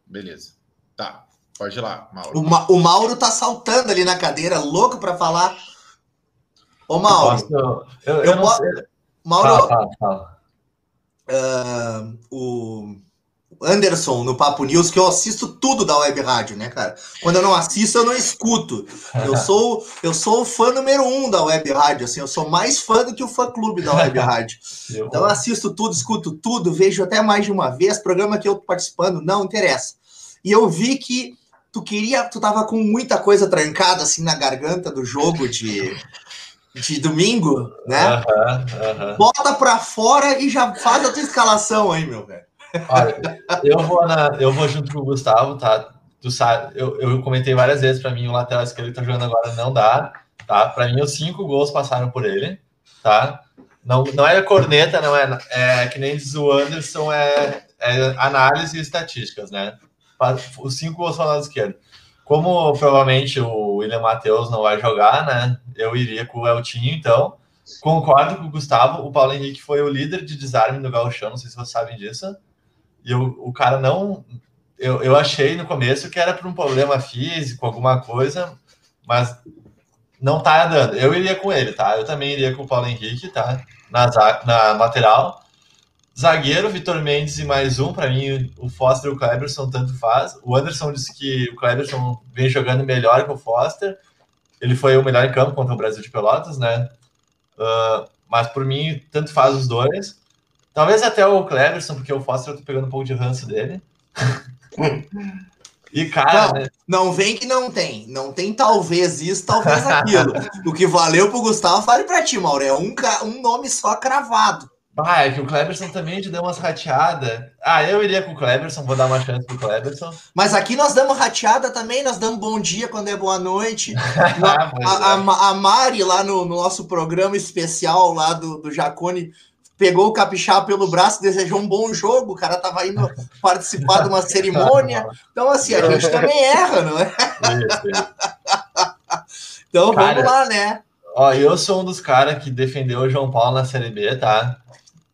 Beleza. Tá. Pode ir lá, Mauro. O, Ma- o Mauro tá saltando ali na cadeira, louco pra falar. Ô, Mauro, Posso- eu, eu, eu não posso-. Mauro, Fala, fala, fala. ah, o, Anderson no Papo News que eu assisto tudo da Web Rádio, né, cara? Quando eu não assisto, eu não escuto. Eu sou eu sou o fã número um da Web Rádio, assim, eu sou mais fã do que o fã clube da Web Rádio. Então eu assisto tudo, escuto tudo, vejo até mais de uma vez. Programa que eu tô participando, não interessa. E eu vi que tu queria, tu tava com muita coisa trancada assim na garganta do jogo de de domingo, né? Bota pra fora e já faz a tua escalação aí, meu velho. Olha, eu vou, na, eu vou junto com o Gustavo, tá? Tu sabe, eu, eu comentei várias vezes para mim o lateral esquerdo que tá jogando agora não dá, tá? Para mim os cinco gols passaram por ele, tá? Não, não é corneta, não é, é que nem diz o Anderson, é, é análise e estatísticas, né? Os cinco gols foram lado esquerdo. Como provavelmente o William Matheus não vai jogar, né? Eu iria com o Eltinho, então. Concordo com o Gustavo. O Paulo Henrique foi o líder de desarme no Gauchão, não sei se vocês sabem disso. E o, o cara não. Eu, eu achei no começo que era por um problema físico, alguma coisa, mas não tá dando. Eu iria com ele, tá? Eu também iria com o Paulo Henrique, tá? Na, na lateral. Zagueiro, Vitor Mendes e mais um. Para mim, o Foster e o Cleberson tanto faz. O Anderson disse que o Cleberson vem jogando melhor que o Foster. Ele foi o melhor em campo contra o Brasil de Pelotas, né? Uh, mas por mim, tanto faz os dois. Talvez até o Cleberson, porque o Foster eu tô pegando um pouco de ranço dele. E, cara. Não, né? não vem que não tem. Não tem talvez isso, talvez aquilo. o que valeu pro Gustavo, vale pra ti, Mauro. É um, um nome só cravado. Ah, é que o Cleberson também te deu umas rateadas. Ah, eu iria com o Cleberson, vou dar uma chance pro Cleberson. Mas aqui nós damos rateada também, nós damos bom dia quando é boa noite. a, a, a, a, Mari, lá no, no, nosso programa especial lá do, do Jacone, pegou o Capixaba pelo braço, desejou um bom jogo, o cara tava indo participar de uma cerimônia. Então, assim, a gente também erra, não é? então, cara, vamos lá, né? Ó, eu sou um dos caras que defendeu o João Paulo na Série B, tá?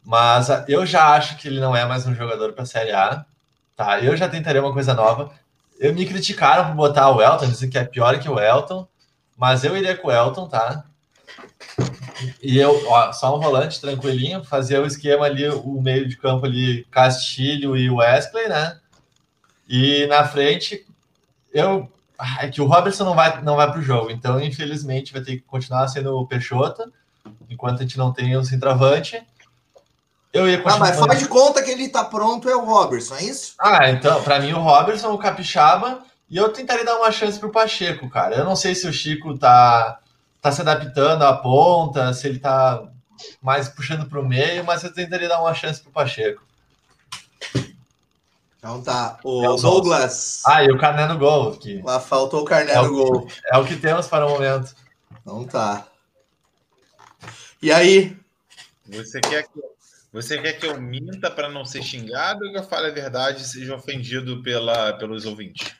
Mas ah, eu já acho que ele não é mais um jogador para Série A. Tá? Eu já tentaria uma coisa nova. Eu me criticaram por botar o Elton, dizem que é pior que o Elton, mas eu iria com o Elton, tá? E eu, ó, só um volante tranquilinho, fazer o esquema ali, o meio de campo ali, Castilho e Wesley, né? E na frente, eu. É que o Robertson não vai, não vai pro jogo, então infelizmente vai ter que continuar sendo o Peixota, enquanto a gente não tem o centroavante. Eu ia continuar. Ah, mas faz de conta que ele tá pronto, é o Robertson, é isso? Ah, então, para mim o Robertson, o Capixaba, e eu tentaria dar uma chance pro Pacheco, cara. Eu não sei se o Chico tá, tá se adaptando à ponta, se ele tá mais puxando pro meio, mas eu tentaria dar uma chance pro Pacheco. Então tá. O é Douglas. Ah, e o Carné no gol. Aqui. Lá faltou o Carné é no gol. É o que temos para o momento. Então tá. E aí? Você quer que você quer que eu minta para não ser xingado ou que eu fale a verdade e seja ofendido pela, pelos ouvintes?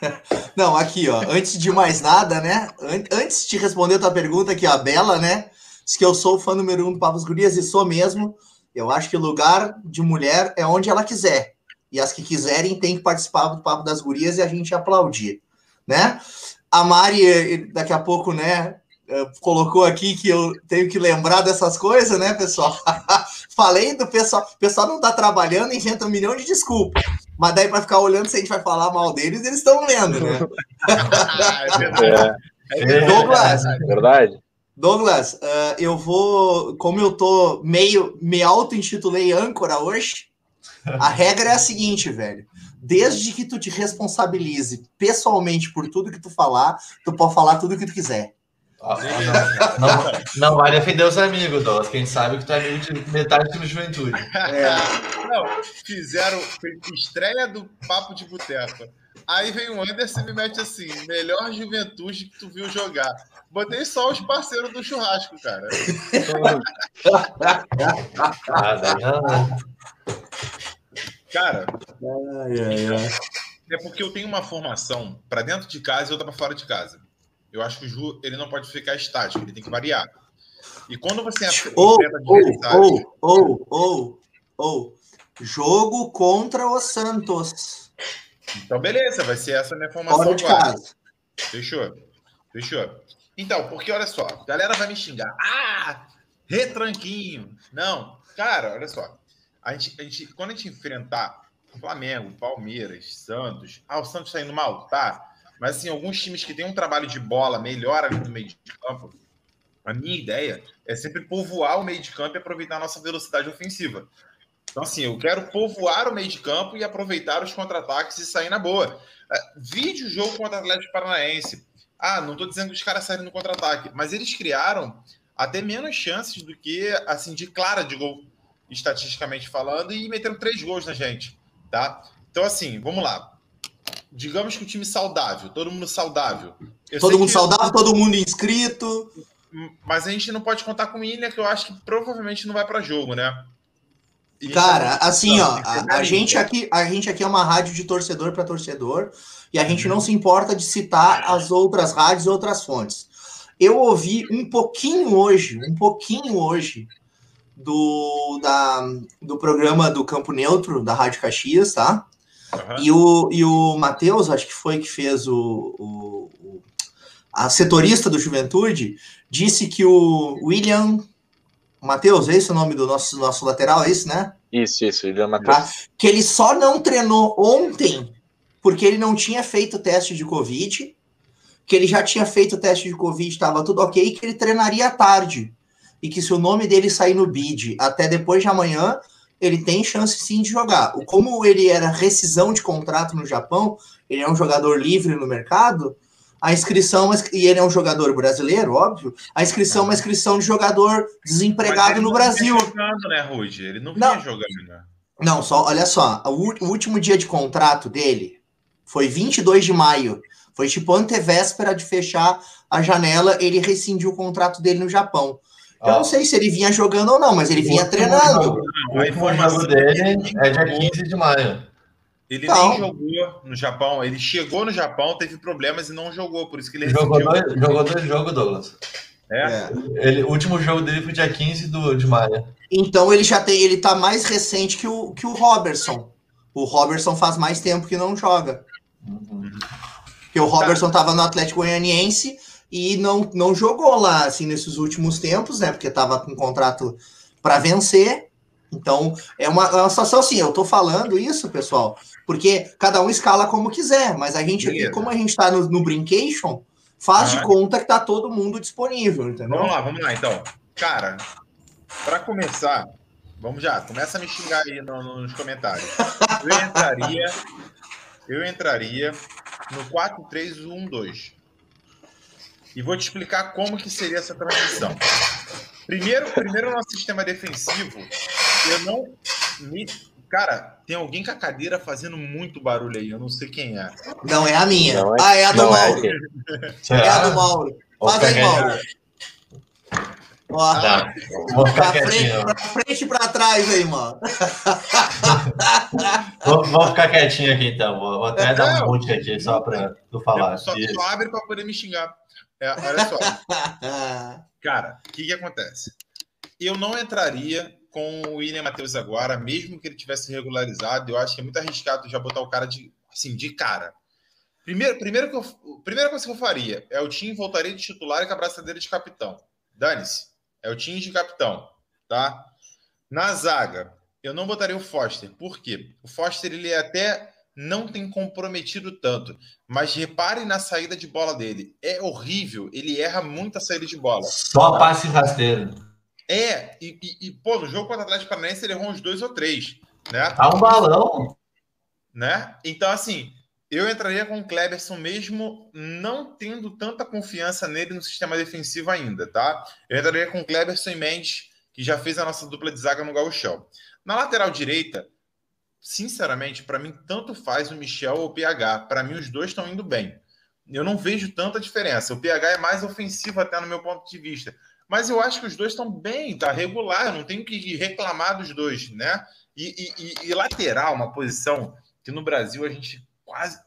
Não, aqui, ó. Antes de mais nada, né? Antes de responder a tua pergunta aqui, a Bela, né? Diz que eu sou o fã número um do Pavos Gurias e sou mesmo. Eu acho que lugar de mulher é onde ela quiser. E as que quiserem têm que participar do Papo das Gurias e a gente aplaudir, né? A Mari, eh, daqui a pouco, né? Eh, colocou aqui que eu tenho que lembrar dessas coisas, né, pessoal? Falei do pessoal. O pessoal não tá trabalhando e inventa um milhão de desculpas. Mas daí, para ficar olhando se a gente vai falar mal deles, eles estão lendo, né? é verdade. É. Douglas. É verdade. Douglas, uh, eu vou. Como eu tô meio. Me auto-intitulei âncora hoje. A regra é a seguinte, velho. Desde que tu te responsabilize pessoalmente por tudo que tu falar, tu pode falar tudo que tu quiser. Ah, não, não, não, vai defender os amigos, Douglas, quem sabe que tu é amigo de metade do juventude. É. Não, fizeram estreia do Papo de Boteco. Aí vem o Anderson e me mete assim: melhor juventude que tu viu jogar. Botei só os parceiros do churrasco, cara. cara, ai, ai, ai. é porque eu tenho uma formação para dentro de casa e outra para fora de casa. Eu acho que o Ju ele não pode ficar estático, ele tem que variar. E quando você ou, ou, ou, ou, ou, jogo contra o Santos. Então, beleza, vai ser essa a minha formação Fora de agora. Casa. Fechou. Fechou. Então, porque olha só, a galera vai me xingar. Ah, retranquinho. Não, cara, olha só. A gente, a gente, quando a gente enfrentar Flamengo, Palmeiras, Santos. Ah, o Santos está indo mal? Tá. Mas, assim, alguns times que têm um trabalho de bola melhor ali no meio de campo, a minha ideia é sempre povoar o meio de campo e aproveitar a nossa velocidade ofensiva. Então, assim, eu quero povoar o meio de campo e aproveitar os contra-ataques e sair na boa. É, vídeo jogo contra o Atlético Paranaense. Ah, não estou dizendo que os caras saíram no contra-ataque, mas eles criaram até menos chances do que, assim, de clara de gol, estatisticamente falando, e meteram três gols na gente, tá? Então, assim, vamos lá. Digamos que o time saudável, todo mundo saudável. Eu todo mundo que... saudável, todo mundo inscrito. Mas a gente não pode contar com o Ilha, que eu acho que provavelmente não vai para jogo, né? E Cara, assim, ó, a, a, gente aqui, a gente aqui é uma rádio de torcedor para torcedor e a gente não se importa de citar as outras rádios e outras fontes. Eu ouvi um pouquinho hoje, um pouquinho hoje do, da, do programa do Campo Neutro, da Rádio Caxias, tá? Uhum. E o, e o Matheus, acho que foi que fez o, o, o, a setorista do Juventude, disse que o William Matheus, é esse o nome do nosso, nosso lateral, é isso, né? Isso, isso, William Matheus. Tá? Que ele só não treinou ontem porque ele não tinha feito teste de Covid, que ele já tinha feito teste de Covid, estava tudo ok, que ele treinaria à tarde. E que se o nome dele sair no bid até depois de amanhã, ele tem chance sim de jogar. Como ele era rescisão de contrato no Japão, ele é um jogador livre no mercado, a inscrição, e ele é um jogador brasileiro, óbvio, a inscrição é uma inscrição de jogador desempregado no Brasil. Jogando, né, Rude? Ele não não, jogando, né? Não, só, olha só, o, o, último dia de contrato dele foi 22 de maio. Foi tipo antevéspera de fechar a janela, ele rescindiu o contrato dele no Japão. Eu ah. não sei se ele vinha jogando ou não, mas ele vinha treinando. O informação dele é dia 15 de maio. Ele não. nem jogou no Japão. Ele chegou no Japão, teve problemas e não jogou. Por isso que ele jogou dois, jogou dois jogos, Douglas. É? é. Ele, o último jogo dele foi dia 15 do, de maio. Então ele já tem. Ele tá mais recente que o, que o Robertson. O Robertson faz mais tempo que não joga. Uhum. Porque o Robertson tava no Atlético Goianiense e não, não jogou lá assim nesses últimos tempos, né? Porque tava com contrato para vencer. Então, é uma, é uma situação assim, eu tô falando isso, pessoal, porque cada um escala como quiser, mas a gente aqui, como a gente está no, no Brincation, faz ah. de conta que tá todo mundo disponível, entendeu? Vamos lá, vamos lá, então. Cara, para começar, vamos já, começa a me xingar aí no, nos comentários. Eu entraria, eu entraria no 4-3-1-2. E vou te explicar como que seria essa transição. Primeiro, primeiro nosso sistema defensivo, eu não me Cara, tem alguém com a cadeira fazendo muito barulho aí, eu não sei quem é. Não, é a minha. É, ah, é a do é Mauro. É, é, a do Mauro. Faz aí, Mauro. Ó, tá. pra, frente, pra frente e pra trás aí, mano. vou, vou, ficar quietinho aqui então. Vou, vou até dar um monte aqui só pra tu falar. Só, só abre pra poder me xingar. É, olha só. Cara, o que, que acontece? Eu não entraria com o William Matheus agora, mesmo que ele tivesse regularizado, eu acho que é muito arriscado já botar o cara de, assim, de cara. Primeiro, primeiro que eu, primeira coisa que eu faria é o time voltaria de titular e com a braçadeira de capitão. Dane-se. É o time de capitão, tá? Na zaga, eu não botaria o Foster. Por quê? O Foster, ele até não tem comprometido tanto. Mas reparem na saída de bola dele. É horrível. Ele erra muito a saída de bola. Só passe rasteiro. É, e, e, e, pô, no jogo contra o Atlético Paranaense ele errou uns dois ou três, né? Tá um balão. Né? Então, assim, eu entraria com o Kleberson mesmo não tendo tanta confiança nele no sistema defensivo ainda, tá? Eu entraria com o Kleberson e Mendes, que já fez a nossa dupla de zaga no gauchão. Na lateral direita, sinceramente, para mim, tanto faz o Michel ou o PH. Para mim, os dois estão indo bem. Eu não vejo tanta diferença. O PH é mais ofensivo até no meu ponto de vista. Mas eu acho que os dois estão bem, tá regular, eu não tenho que reclamar dos dois, né? E, e, e, lateral, uma posição que no Brasil a gente quase,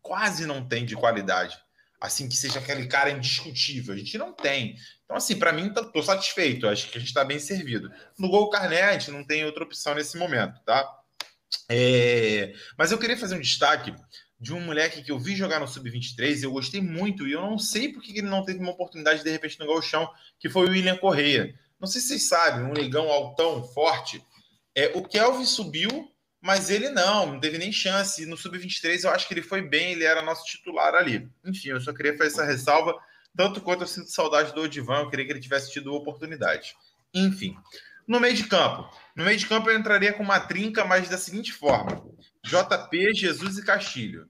quase não tem de qualidade. Assim, que seja aquele cara indiscutível. A gente não tem. Então, assim, para mim, tô, tô satisfeito. Acho que a gente está bem servido. No Gol gente não tem outra opção nesse momento, tá? É... Mas eu queria fazer um destaque de um moleque que eu vi jogar no Sub-23 eu gostei muito, e eu não sei por que ele não teve uma oportunidade de repente no galchão, que foi o William Correia. Não sei se vocês sabem, um negão altão, forte. É, o Kelvin subiu mas ele não, não teve nem chance. No Sub-23 eu acho que ele foi bem, ele era nosso titular ali. Enfim, eu só queria fazer essa ressalva, tanto quanto eu sinto saudade do Odivan, eu queria que ele tivesse tido oportunidade. Enfim, no meio de campo. No meio de campo eu entraria com uma trinca, mas da seguinte forma: JP, Jesus e Castilho.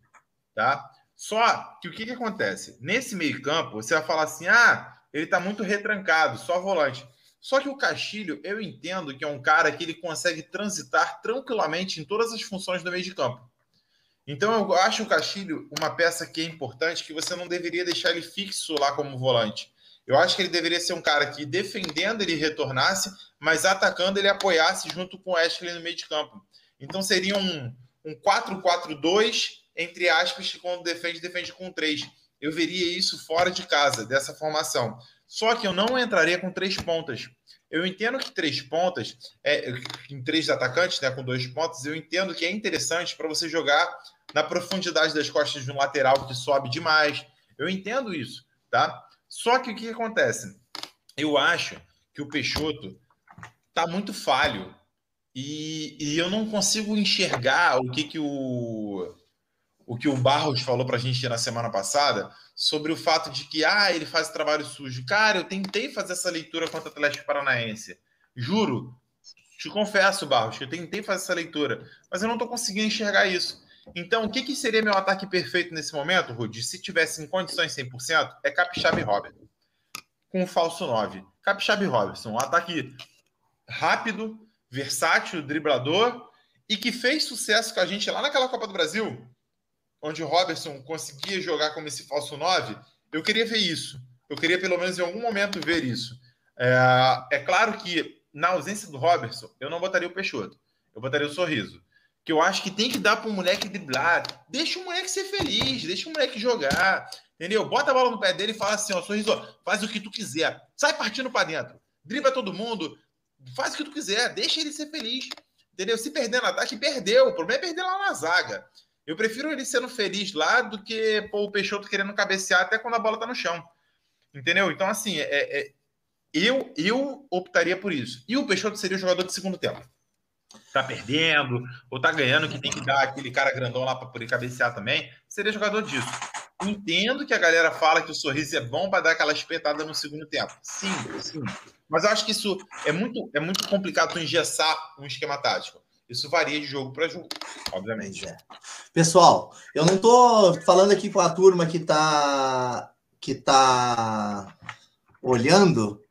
Tá? Só que o que, que acontece? Nesse meio campo, você vai falar assim: ah, ele tá muito retrancado, só volante. Só que o Castilho, eu entendo que é um cara que ele consegue transitar tranquilamente em todas as funções do meio de campo. Então eu acho o Castilho uma peça que é importante, que você não deveria deixar ele fixo lá como volante. Eu acho que ele deveria ser um cara que defendendo ele retornasse, mas atacando ele apoiasse junto com o Ashley no meio de campo. Então seria um, um 4-4-2, entre aspas, que quando defende, defende com 3. Eu veria isso fora de casa, dessa formação. Só que eu não entraria com três pontas. Eu entendo que três pontas, é, em três atacantes, né, com dois pontos, eu entendo que é interessante para você jogar na profundidade das costas de um lateral que sobe demais. Eu entendo isso, tá? Só que o que acontece? Eu acho que o Peixoto tá muito falho e, e eu não consigo enxergar o que, que o o que o Barros falou para a gente na semana passada sobre o fato de que ah, ele faz trabalho sujo. Cara, eu tentei fazer essa leitura contra o Atlético Paranaense. Juro, te confesso, Barros, que eu tentei fazer essa leitura, mas eu não estou conseguindo enxergar isso. Então, o que, que seria meu ataque perfeito nesse momento, Rudy? Se tivesse em condições 100%, é Capixaba e Robert. Com o falso 9. Capixaba e Robertson. Um ataque rápido, versátil, driblador e que fez sucesso com a gente lá naquela Copa do Brasil onde o Robertson conseguia jogar como esse falso 9, eu queria ver isso. Eu queria, pelo menos, em algum momento, ver isso. É, é claro que, na ausência do Robertson, eu não botaria o Peixoto. Eu botaria o Sorriso. Que eu acho que tem que dar para o moleque driblar. Deixa o moleque ser feliz, deixa o moleque jogar. Entendeu? Bota a bola no pé dele e fala assim: ó, Sorriso, faz o que tu quiser. Sai partindo para dentro. Dribla todo mundo. Faz o que tu quiser. Deixa ele ser feliz. Entendeu? Se perder no ataque, perdeu. O problema é perder lá na zaga. Eu prefiro ele sendo feliz lá do que pô, o Peixoto querendo cabecear até quando a bola tá no chão. Entendeu? Então, assim, é, é, eu, eu optaria por isso. E o Peixoto seria o jogador de segundo tempo. Tá perdendo, ou tá ganhando, que tem que dar aquele cara grandão lá para poder cabecear também. Seria jogador disso. Entendo que a galera fala que o sorriso é bom para dar aquela espetada no segundo tempo. Sim, sim. Mas eu acho que isso é muito, é muito complicado tu engessar um esquema tático. Isso varia de jogo para jogo, obviamente. É. Pessoal, eu não estou falando aqui com a turma que está que tá olhando,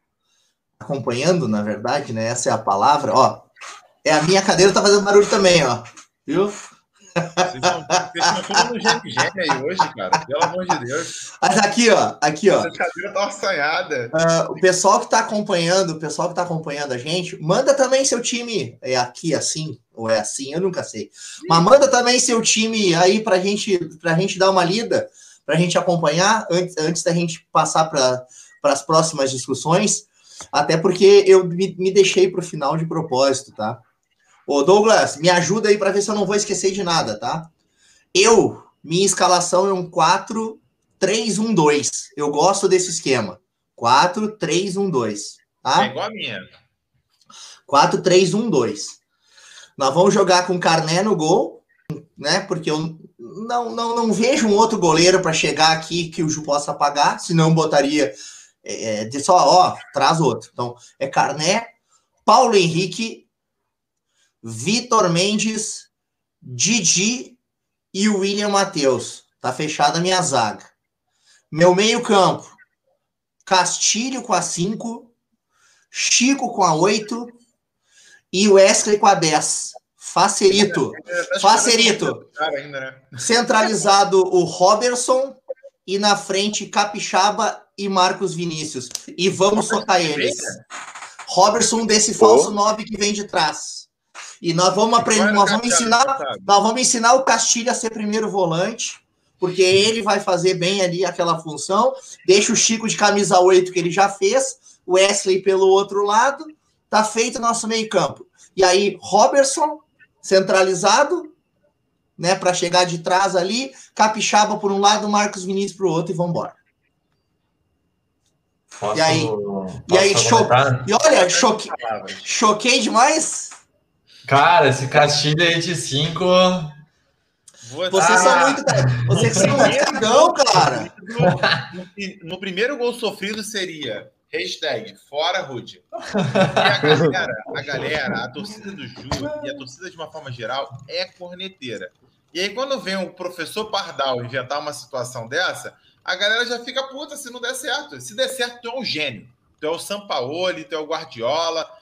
acompanhando, na verdade, né? Essa é a palavra, ó. É a minha cadeira tá fazendo barulho também, ó. Viu? Vocês estão tudo no gênio aí hoje, cara. Pelo amor de Deus. Mas aqui, ó. Aqui, ó. Essa cadeira tá assanhada. Uh, o pessoal que tá acompanhando, o pessoal que tá acompanhando a gente, manda também seu time. É aqui assim, ou é assim, eu nunca sei. Sim. Mas manda também seu time aí pra gente, pra gente dar uma lida, pra gente acompanhar, antes, antes da gente passar para as próximas discussões. Até porque eu me, me deixei pro final de propósito, tá? Ô, Douglas, me ajuda aí para ver se eu não vou esquecer de nada, tá? Eu, minha escalação é um 4-3-1-2. Eu gosto desse esquema. 4-3-1-2. Tá? É igual a minha. 4-3-1-2. Nós vamos jogar com Carné no gol, né? Porque eu não, não, não vejo um outro goleiro para chegar aqui que o Ju possa pagar, senão botaria é, de só, ó, traz outro. Então, é Carné, Paulo Henrique Vitor Mendes, Didi e William Matheus. Tá fechada a minha zaga. Meu meio-campo: Castilho com a 5, Chico com a 8 e Wesley com a 10. Facerito. Facerito. Centralizado o Robertson e na frente Capixaba e Marcos Vinícius. E vamos socar eles. Robertson desse falso 9 que vem de trás. E nós vamos aprender, nós vamos ensinar, nós vamos ensinar o Castilho a ser primeiro volante, porque ele vai fazer bem ali aquela função. Deixa o Chico de camisa 8 que ele já fez, o Wesley pelo outro lado, tá feito o nosso meio-campo. E aí Robertson centralizado, né, para chegar de trás ali, Capixaba por um lado, Marcos Vinícius para o outro e vamos embora. e aí, e aí, cho... e olha, choque... choquei demais. Cara, esse Castilho aí de 5. Vocês são muito. Vocês são muito cagão, cara. No, no primeiro gol sofrido seria hashtag fora Rude. E a galera, a galera, a torcida do Ju e a torcida de uma forma geral é corneteira. E aí, quando vem o professor Pardal inventar uma situação dessa, a galera já fica puta se não der certo. Se der certo, tu é um gênio. Tu é o Sampaoli, tu é o Guardiola.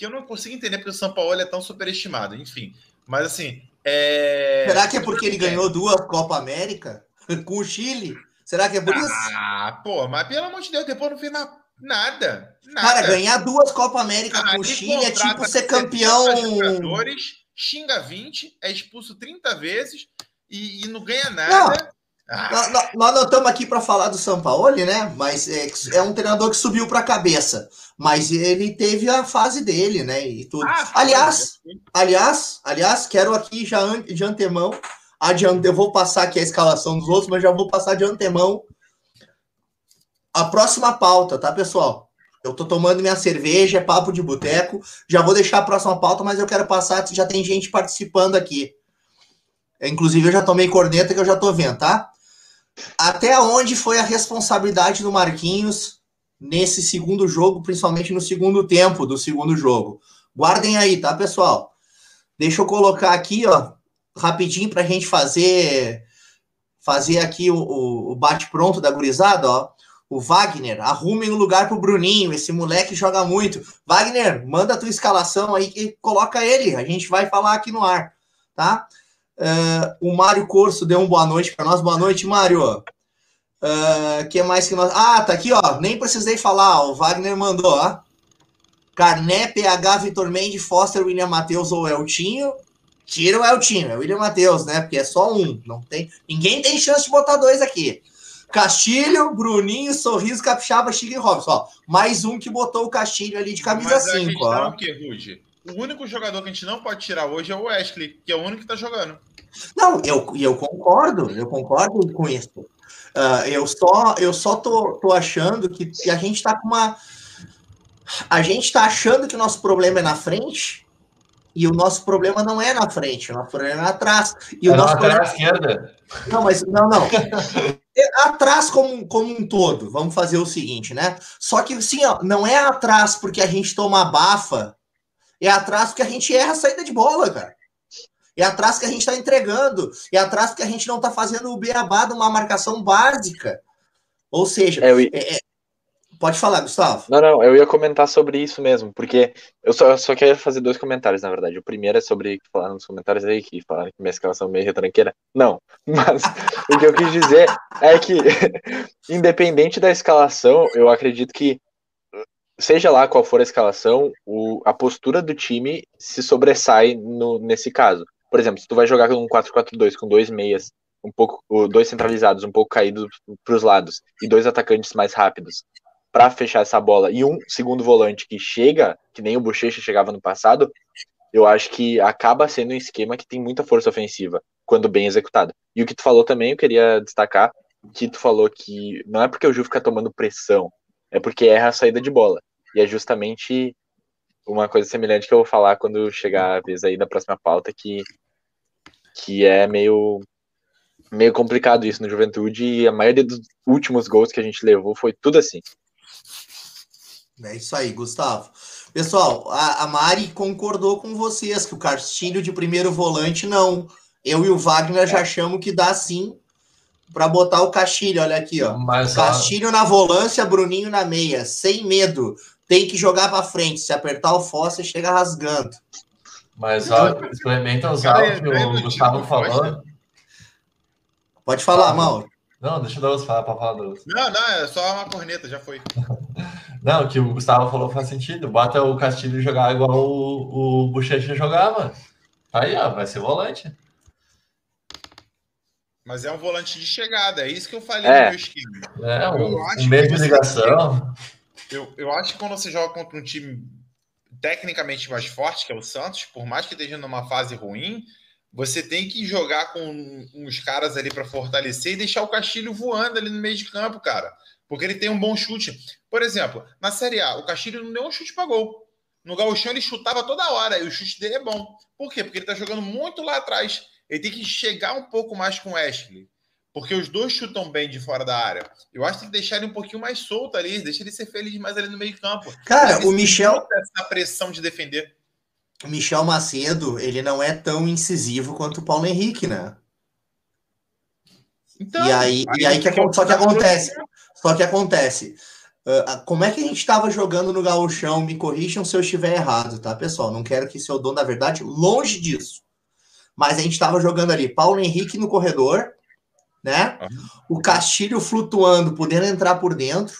Que eu não consigo entender porque o Sampaoli é tão superestimado. Enfim. Mas assim. É... Será que é porque ele ganhou duas Copa América com o Chile? Será que é por isso? Ah, pô, mas pelo amor de Deus, depois não fez nada. Nada. Cara, ganhar duas Copa América com o Chile é tipo ser campeão. Jogadores, xinga 20, é expulso 30 vezes e, e não ganha nada. Não. Ah. Nós, nós não estamos aqui para falar do Sampaoli, né? Mas é, é um treinador que subiu para a cabeça. Mas ele teve a fase dele, né? E tudo. Ah, aliás, aliás, aliás, quero aqui já de antemão. Adiante, eu vou passar aqui a escalação dos outros, mas já vou passar de antemão a próxima pauta, tá, pessoal? Eu tô tomando minha cerveja, é papo de boteco. Já vou deixar a próxima pauta, mas eu quero passar, já tem gente participando aqui. Inclusive, eu já tomei corneta que eu já tô vendo, tá? Até onde foi a responsabilidade do Marquinhos nesse segundo jogo, principalmente no segundo tempo do segundo jogo? Guardem aí, tá, pessoal? Deixa eu colocar aqui, ó, rapidinho para a gente fazer fazer aqui o, o, bate-pronto da gurizada, ó. O Wagner, arrumem um lugar pro Bruninho, esse moleque joga muito. Wagner, manda a tua escalação aí e coloca ele, a gente vai falar aqui no ar, tá? Uh, o Mário Corso deu uma boa noite para nós. Boa noite, Mário. Uh, que mais que nós. Ah, tá aqui, ó. Nem precisei falar. O Wagner mandou, ó. Carné, PH, Vitor Mendes, Foster, William Matheus ou Eltinho. Tira o Eltinho, é o William Matheus, né? Porque é só um. Não tem. Ninguém tem chance de botar dois aqui. Castilho, Bruninho, Sorriso, Capixaba, Chico e Robson. Ó, mais um que botou o Castilho ali de camisa 5. Ó. O que, Rude? O único jogador que a gente não pode tirar hoje é o Wesley, que é o único que tá jogando. Não, eu, eu concordo, eu concordo com isso. Uh, eu só, eu só tô, tô achando que, que a gente tá com uma. A gente tá achando que o nosso problema é na frente, e o nosso problema não é na frente, o nosso problema é atrás. E é o nosso problema... esquerda. Não, mas não, não. É atrás como, como um todo. Vamos fazer o seguinte, né? Só que sim, ó, não é atrás porque a gente toma bafa, é atrás porque a gente erra a saída de bola, cara. É atrás que a gente está entregando. É atrás que a gente não está fazendo o beabá de uma marcação básica. Ou seja, é, é, é, pode falar, Gustavo. Não, não, eu ia comentar sobre isso mesmo, porque eu só, eu só quero fazer dois comentários, na verdade. O primeiro é sobre que falaram nos comentários aí, que falaram que minha escalação é meio retranqueira. Não, mas o que eu quis dizer é que, independente da escalação, eu acredito que seja lá qual for a escalação, o, a postura do time se sobressai no, nesse caso. Por exemplo, se tu vai jogar com um 4-4-2 com dois meias, um pouco, dois centralizados, um pouco caídos para os lados e dois atacantes mais rápidos para fechar essa bola e um segundo volante que chega, que nem o Bochecha chegava no passado, eu acho que acaba sendo um esquema que tem muita força ofensiva quando bem executado. E o que tu falou também, eu queria destacar que tu falou que não é porque o Ju fica tomando pressão, é porque erra a saída de bola. E é justamente uma coisa semelhante que eu vou falar quando chegar a vez aí da próxima pauta, que, que é meio, meio complicado isso no Juventude, e a maioria dos últimos gols que a gente levou foi tudo assim. É isso aí, Gustavo. Pessoal, a, a Mari concordou com vocês que o Castilho de primeiro volante não. Eu e o Wagner já achamos que dá sim para botar o Castilho. Olha aqui, ó. Mas, Castilho na volância, Bruninho na meia, sem medo tem que jogar para frente. Se apertar o fóssil, chega rasgando. Mas ó, experimenta usar o que o Gustavo falou. Pode falar, ah, Mauro. Não, deixa o Douglas falar para falar, Douglas. Não, não, é só uma corneta, já foi. não, o que o Gustavo falou faz sentido. Bota o Castilho jogar igual o, o Bochecha jogava. Aí, ó, vai ser volante. Mas é um volante de chegada, é isso que eu falei é. no meu esquema. É, um, um meio de ligação. Eu, eu acho que quando você joga contra um time tecnicamente mais forte, que é o Santos, por mais que esteja numa fase ruim, você tem que jogar com uns caras ali para fortalecer e deixar o Castilho voando ali no meio de campo, cara. Porque ele tem um bom chute. Por exemplo, na Série A, o Castilho não deu um chute para gol. No Gauchão ele chutava toda hora e o chute dele é bom. Por quê? Porque ele tá jogando muito lá atrás. Ele tem que chegar um pouco mais com o Ashley. Porque os dois chutam bem de fora da área. Eu acho que tem que deixar ele um pouquinho mais solto ali, deixa ele ser feliz mais ali no meio campo. Cara, o Michel, Essa pressão de defender. o Michel Macedo, ele não é tão incisivo quanto o Paulo Henrique, né? Então, e aí, e aí que, só que acontece, só que acontece. ah, como é que a gente estava jogando no gauchão? Me corrijam se eu estiver errado, tá, pessoal? Não quero que seja o dono da verdade, longe disso. Mas a gente estava jogando ali, Paulo Henrique no corredor, né? O Castilho flutuando, podendo entrar por dentro,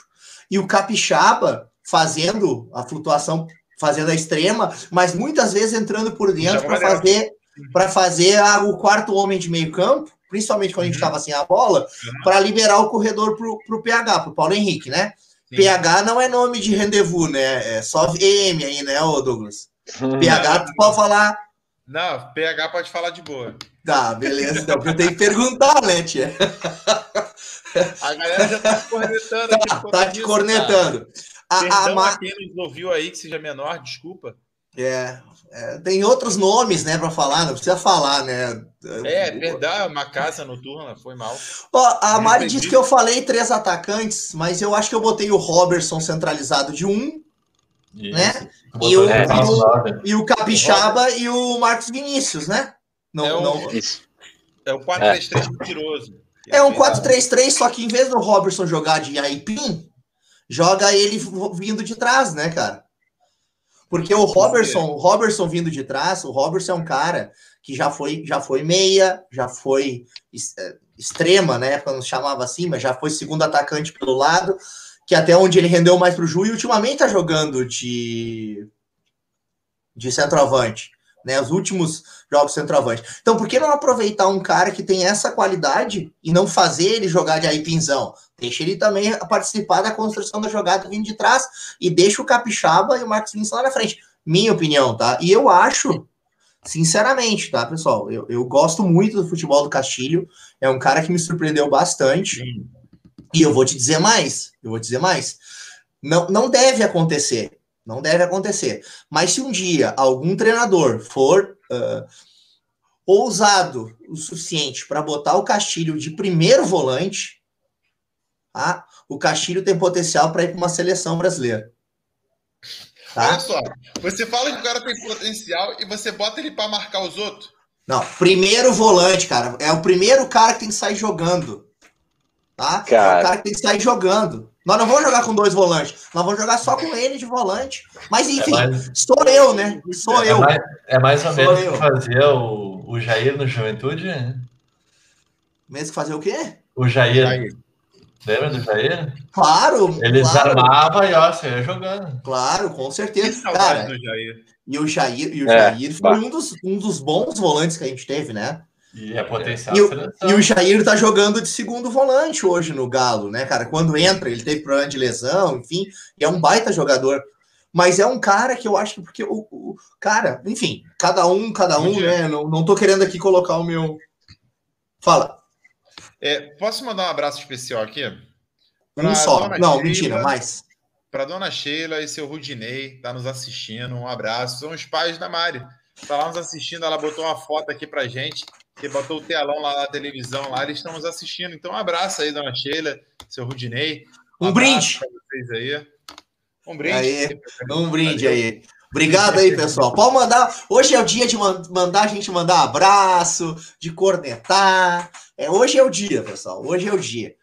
e o Capixaba fazendo a flutuação, fazendo a extrema, mas muitas vezes entrando por dentro para fazer para fazer a- o quarto homem de meio campo, principalmente quando a gente Uhum. estava sem a bola, para liberar o corredor pro, pro PH, pro Paulo Henrique, né? Sim. PH não é nome de rendezvous, né? É só EM aí, né, ô Douglas? PH, tu pode falar. Não, PH pode falar de boa. Tá, beleza. Então, eu tenho que perguntar, né, tia? A galera já tá te cornetando Tá conta te disso, cornetando. A, Perdão Ma- a quem nos ouviu aí que seja menor, desculpa. é, é, tem outros nomes, né, para falar, não precisa falar, né? É, perdão, uma casa noturna, foi mal. Ó, a Não Mari entendi. disse que eu falei três atacantes, mas eu acho que eu botei o Robertson centralizado de um, Isso. né? E o- no e o-. E o Capixaba e o Marcos Vinícius, né? Não, É o- não, Isso. É o 4-3-3 mentiroso. É um 4-3-3, só que em vez do Robertson jogar de aipim, joga ele vindo de trás, né, cara? Porque o Robertson, o Robertson vindo de trás, o Robertson é um cara que já foi, já foi meia, já foi eh, extrema, né, quando chamava assim, mas já foi segundo atacante pelo lado, que até onde ele rendeu mais pro Ju e ultimamente tá jogando de de centroavante, né? Os últimos jogos centroavante. Então, por que não aproveitar um cara que tem essa qualidade e não fazer ele jogar de aipinzão? Deixa ele também participar da construção da jogada vindo de trás e deixa o Capixaba e o Marcos Vinícius lá na frente. Minha opinião, tá? E eu acho, sinceramente, tá, pessoal? Eu, eu gosto muito do futebol do Castilho. É um cara que me surpreendeu bastante. E eu vou te dizer mais. Eu vou te dizer mais. Não, não deve acontecer. Não deve acontecer. Mas se um dia algum treinador for ah, ousado o suficiente para botar o Castilho de primeiro volante, tá? o Castilho tem potencial para ir para uma seleção brasileira. Olha Tá? só, você fala que o cara tem potencial e você bota ele pra marcar os outros. Não, primeiro volante, cara. É o primeiro cara que tem que sair jogando. Tá? É Cara. o cara que tem que sair jogando. Nós não vamos jogar com dois volantes. Nós vamos jogar só com ele de volante. Mas É enfim, mais, sou eu, né? Sou é eu. mais, é mais ou menos que fazia o, o Jair no Juventude. né? Mesmo que fazer o quê? O Jair. Aí. Lembra do Jair? Claro. Ele claro, desarmava e ó, você ia jogando. claro, com Que certeza. saudade Cara, do Jair. e o Jair, e o É, Jair foi um dos, um dos bons volantes que a gente teve, né? E é potencial E o, e o Jair tá jogando de segundo volante hoje no Galo, né, cara? Quando entra, ele teve problema de lesão, enfim, e é um baita jogador. Mas é um cara que eu acho que porque o, o cara, enfim, cada um, cada um, né? Não, não tô querendo aqui colocar o meu. Fala, É, posso mandar um abraço especial aqui? um Pra só. dona Não, Sheila, mentira, mais. Para dona Sheila e seu Rudinei, tá nos assistindo. Um abraço. São os pais da Mari. Tá lá nos assistindo. Ela botou uma foto aqui pra gente. Que botou o telão lá na televisão. Lá eles estão nos assistindo. Então, um abraço aí, dona Sheila, seu Rudinei. Um abraço brinde. pra vocês aí. Um brinde. Aí, um brinde aí. Obrigado aí, pessoal. Pode mandar. Hoje é o dia de man- mandar a gente mandar abraço, de cornetar. É, hoje é o dia, pessoal. Hoje é o dia.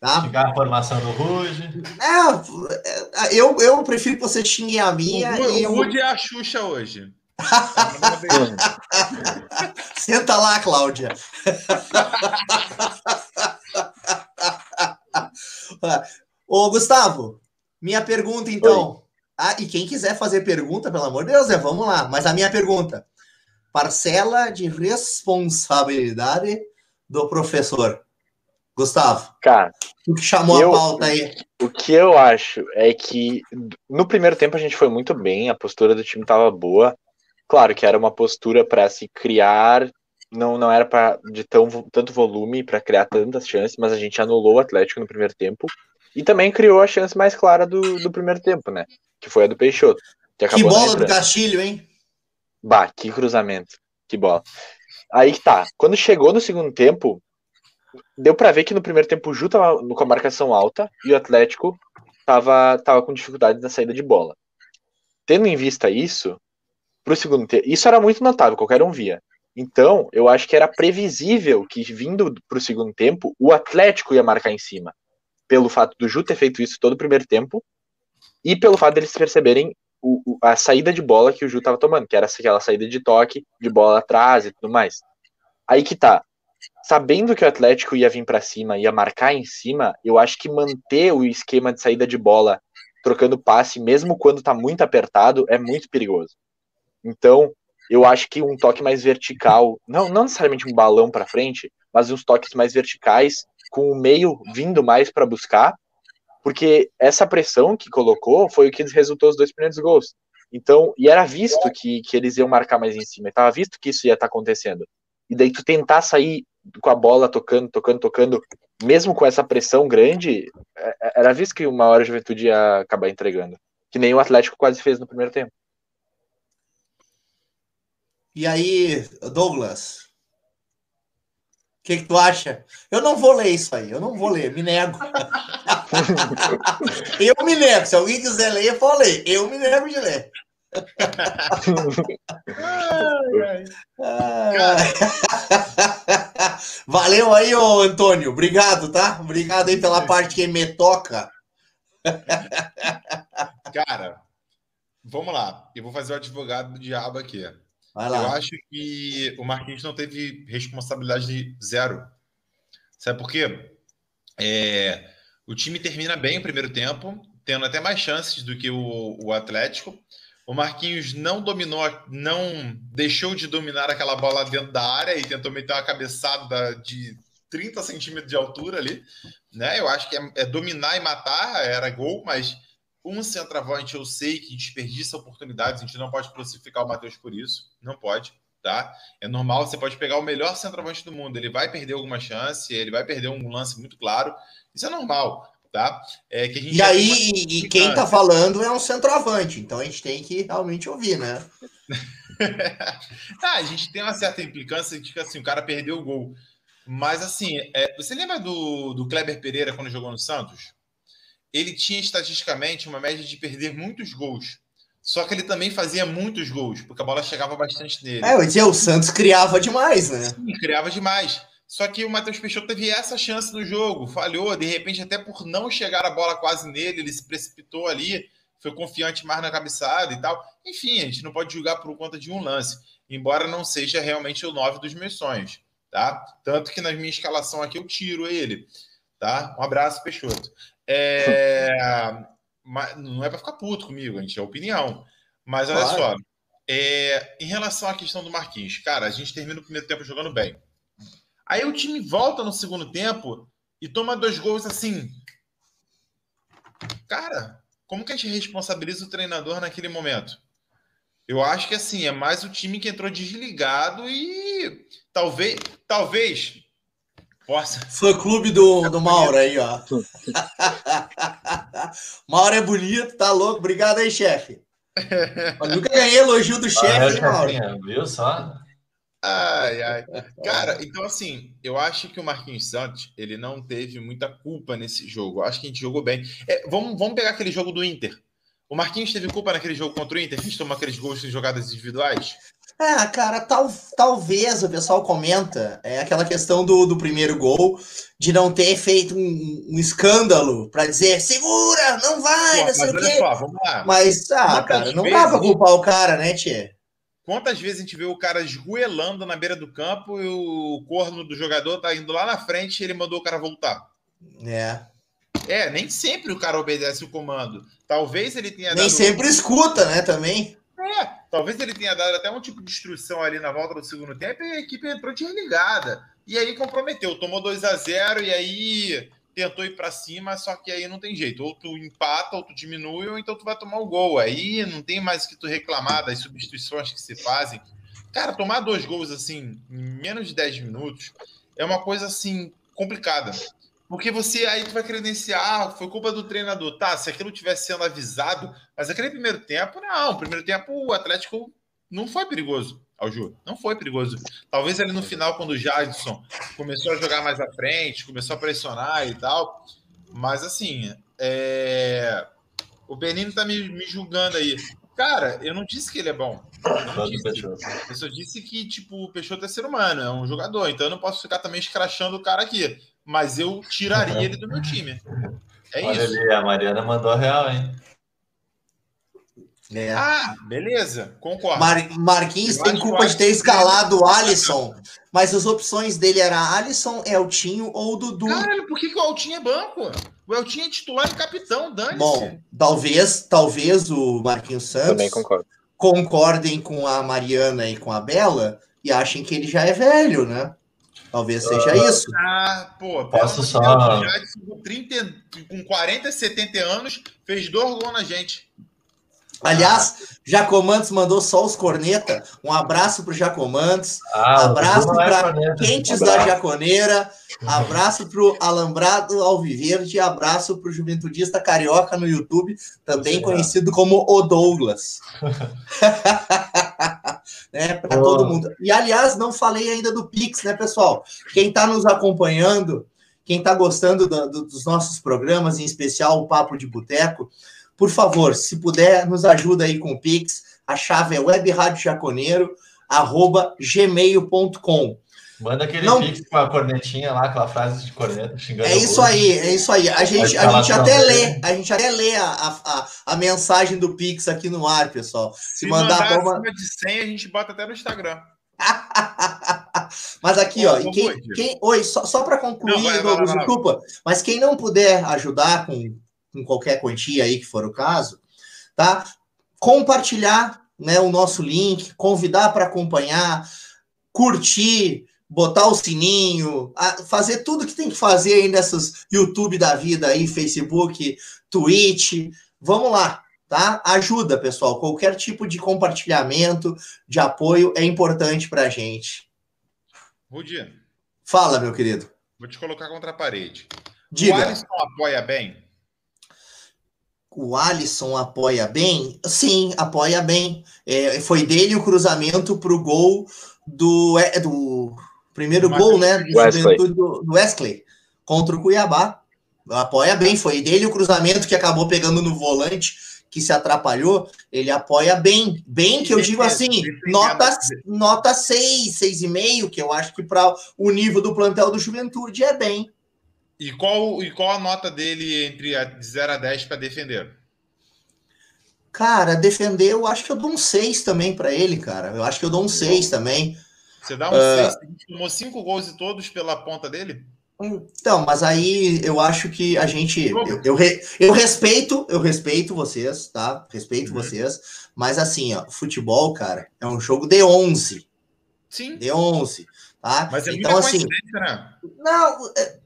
Tá? Chegar a formação do Ruge. É, é, eu, eu prefiro que você xingue a minha O, e o eu... Rude é a Xuxa hoje. Senta lá, Cláudia. Ô, Gustavo, minha pergunta então. Ah, e quem quiser fazer pergunta, pelo amor de Deus, é, vamos lá. Mas a minha pergunta: parcela de responsabilidade do professor. Gustavo, Cara, tu que chamou Eu- a pauta aí. o que eu acho é que no primeiro tempo a gente foi muito bem, a postura do time estava boa. Claro que era uma postura para se criar, não, não era para de tão, tanto volume para criar tantas chances, mas a gente anulou o Atlético no primeiro tempo e também criou a chance mais clara do, do primeiro tempo, né? Que foi a do Peixoto. Que, que bola do Castilho, hein? Bah, que cruzamento. Que bola. Aí que tá. Quando chegou no segundo tempo, deu para ver que no primeiro tempo o Ju tava com a marcação alta e o Atlético tava, tava com dificuldade na saída de bola. Tendo em vista isso, pro segundo tempo, isso era muito notável, qualquer um via. Então, eu acho que era previsível que vindo pro segundo tempo, o Atlético ia marcar em cima. Pelo fato do Ju ter feito isso todo o primeiro tempo e pelo fato deles perceberem o, o, a saída de bola que o Ju tava tomando, que era aquela saída de toque, de bola atrás e tudo mais. Aí que tá. Sabendo que o Atlético ia vir para cima, ia marcar em cima, eu acho que manter o esquema de saída de bola trocando passe, mesmo quando tá muito apertado, é muito perigoso. Então, eu acho que um toque mais vertical, não, não necessariamente um balão para frente, mas uns toques mais verticais, com o meio vindo mais para buscar, porque essa pressão que colocou foi o que resultou os dois primeiros gols. Então, e era visto que, que eles iam marcar mais em cima, estava visto que isso ia estar tá acontecendo. E daí tu tentar sair com a bola tocando, tocando, tocando, mesmo com essa pressão grande, é, é, era visto que uma hora a juventude ia acabar entregando. Que nem o Atlético quase fez no primeiro tempo. E aí, Douglas, o que, que, tu acha? Eu não vou ler isso aí, eu não vou ler, me nego. eu me nego. Se alguém quiser ler, eu vou ler. Eu me nego de ler. ai, ai. Valeu aí, ô Antônio. Obrigado, tá? Obrigado aí pela parte que me toca. Cara, vamos lá. Eu vou fazer o advogado do diabo aqui. Eu acho que o Marquinhos não teve responsabilidade zero. Sabe por quê? É, o time termina bem o primeiro tempo, tendo até mais chances do que o, o Atlético. O Marquinhos não dominou, não deixou de dominar aquela bola dentro da área e tentou meter uma cabeçada de 30 centímetros de altura ali. Né? Eu acho que é, é dominar e matar, era gol, mas um centroavante, eu sei que desperdiça oportunidades, a gente não pode crucificar o Matheus por isso, não pode, tá? É normal, você pode pegar o melhor centroavante do mundo, ele vai perder alguma chance, ele vai perder um lance muito claro, isso é normal, tá? É que a gente e aí, e quem tá falando é um centroavante, então a gente tem que realmente ouvir, né? ah, a gente tem uma certa implicância de que assim, o cara perdeu o gol. Mas assim, é, você lembra do, do Kleber Pereira quando jogou no Santos? Ele tinha estatisticamente uma média de perder muitos gols. Só que ele também fazia muitos gols, porque a bola chegava bastante nele. É, eu ia dizer, o Santos criava demais, né? Sim, criava demais. Só que o Matheus Peixoto teve essa chance no jogo, falhou, de repente, até por não chegar a bola quase nele, ele se precipitou ali, foi confiante mais na cabeçada e tal. Enfim, a gente não pode julgar por conta de um lance, embora não seja realmente o 9 dos meus sonhos, tá? Tanto que na minha escalação aqui eu tiro ele, tá? Um abraço, Peixoto. É, não é para ficar puto comigo, a gente é opinião. Mas olha claro. só, é, em relação à questão do Marquinhos, cara, a gente termina o primeiro tempo jogando bem. Aí o time volta no segundo tempo e toma dois gols assim. Cara, como que a gente responsabiliza o treinador naquele momento? Eu acho que assim, é mais o time que entrou desligado e talvez, talvez Força. Fã clube do, do Mauro aí, ó. Mauro é bonito, tá louco. Obrigado aí, chefe. nunca ganhei elogio do chefe, ah, Mauro. Viu só? Ai, ai. Cara, então assim, eu acho que o Marquinhos Santos, ele não teve muita culpa nesse jogo. Eu acho que a gente jogou bem. É, vamos, vamos pegar aquele jogo do Inter. O Marquinhos teve culpa naquele jogo contra o Inter? A gente tomou aqueles gols em jogadas individuais? É, cara, tal, talvez o pessoal comenta é aquela questão do, do primeiro gol de não ter feito um, um escândalo para dizer segura, não vai, Pô, não sei o quê. Só, vamos lá. Mas, ah, cara, não dá pra culpar o cara, né, Tchê? Quantas vezes a gente vê o cara esguelando na beira do campo e o corno do jogador tá indo lá na frente e ele mandou o cara voltar? É. É, nem sempre o cara obedece o comando. Talvez ele tenha Nem dado... sempre escuta, né, também. É, talvez ele tenha dado até um tipo de instrução ali na volta do segundo tempo e a equipe entrou desligada. E aí comprometeu, tomou 2 a 0 e aí tentou ir para cima, só que aí não tem jeito. Ou tu empata, ou tu diminui, ou então tu vai tomar o gol. Aí não tem mais o que tu reclamar das substituições que se fazem. Cara, tomar dois gols assim em menos de 10 minutos é uma coisa assim complicada. Porque você aí tu vai credenciar, ah, foi culpa do treinador. Tá, se aquilo tivesse sendo avisado, mas aquele primeiro tempo, não. Primeiro tempo o Atlético não foi perigoso ao jogo. Não foi perigoso. Talvez ali no final, quando o Jadson começou a jogar mais à frente, começou a pressionar e tal. Mas assim, é... o Benino tá me, me julgando aí. Cara, eu não disse que ele é bom. Eu, disse. eu só disse que, tipo, o Peixoto é ser humano, é um jogador. Então eu não posso ficar também escrachando o cara aqui mas eu tiraria ele do meu time. É Olha isso. ali, a Mariana mandou a real, hein? É. Ah, beleza, concordo. Mar Marquinhos Eu tem culpa de ter escalado o Alisson, mas as opções dele eram Alisson, Eltinho ou Dudu. Caralho, por que, que o Altinho é banco? O Eltinho é titular e capitão, dane-se. Bom, talvez, talvez o Marquinhos Também Santos concordo. concordem com a Mariana e com a Bela e achem que ele já é velho, né? Talvez seja isso. Ah, pô, Posso só- o com 30, com 40, 70 anos, fez dois gols na gente. Aliás, Jacomantes mandou só os corneta. Um abraço pro Jacomantes, Ah, o Abraço Dudu não é corneta. Quentes Abraço. da Jaconeira, abraço pro Alambrado Alviverde, abraço pro Juventudista Carioca no YouTube, também Sim, conhecido como O Douglas. né, para Boa. todo mundo. E aliás, não falei ainda do Pix, né, pessoal? Quem está nos acompanhando, quem está gostando da- do- dos nossos programas, em especial o Papo de Boteco, por favor, se puder, nos ajuda aí com o Pix. A chave é webradiojaconeiro@gmail.com. Manda aquele Não. pix com a cornetinha lá, aquela frase de corneta, xingando É isso aí, é isso aí. A gente, a gente até lê, a gente até lê a, a, a, mensagem do Pix aqui no ar, pessoal. Se, Se mandar, mandar vamos- acima de 100, a gente bota até no Instagram. Mas aqui, Ô, ó, e quem, quem- oi, só, só para concluir, Não, vai, vai, vai. desculpa, mas quem não puder ajudar com, com qualquer quantia aí que for o caso, tá? Compartilhar né, o nosso link, convidar para acompanhar, curtir, botar o sininho, fazer tudo que tem que fazer aí nessas YouTube da vida aí, Facebook, Twitch. Vamos lá, tá? Ajuda, pessoal. Qualquer tipo de compartilhamento, de apoio é importante para a gente. Rudi, Fala, meu querido. vou te colocar contra a parede. O Diga. Alisson apoia bem? O Alisson apoia bem? Sim, apoia bem. É, foi dele o cruzamento para o gol do, é, do primeiro Do gol, né? Do, Wesley. Juventude do, do Wesley contra o Cuiabá. Apoia bem. Foi dele o cruzamento que acabou pegando no volante, que se atrapalhou. Ele apoia bem. Bem que eu digo assim, nota, nota 6, 6,5, que eu acho que para o nível do plantel do Juventude é bem. E qual, e qual a nota dele entre a de 0 a 10 para defender? Cara, defender, eu acho que eu dou um 6 também para ele, cara. Eu acho que eu dou um 6 também. Você dá um. 6, a gente tomou 5 gols e todos pela ponta dele? Então, mas aí eu acho que a gente. Eu, eu, re- eu respeito, eu respeito vocês, tá? Respeito Uhum. vocês. Mas assim, ó, futebol, cara, é um jogo de 11. Sim. De 11, tá? Mas é então, assim. né? Não, é-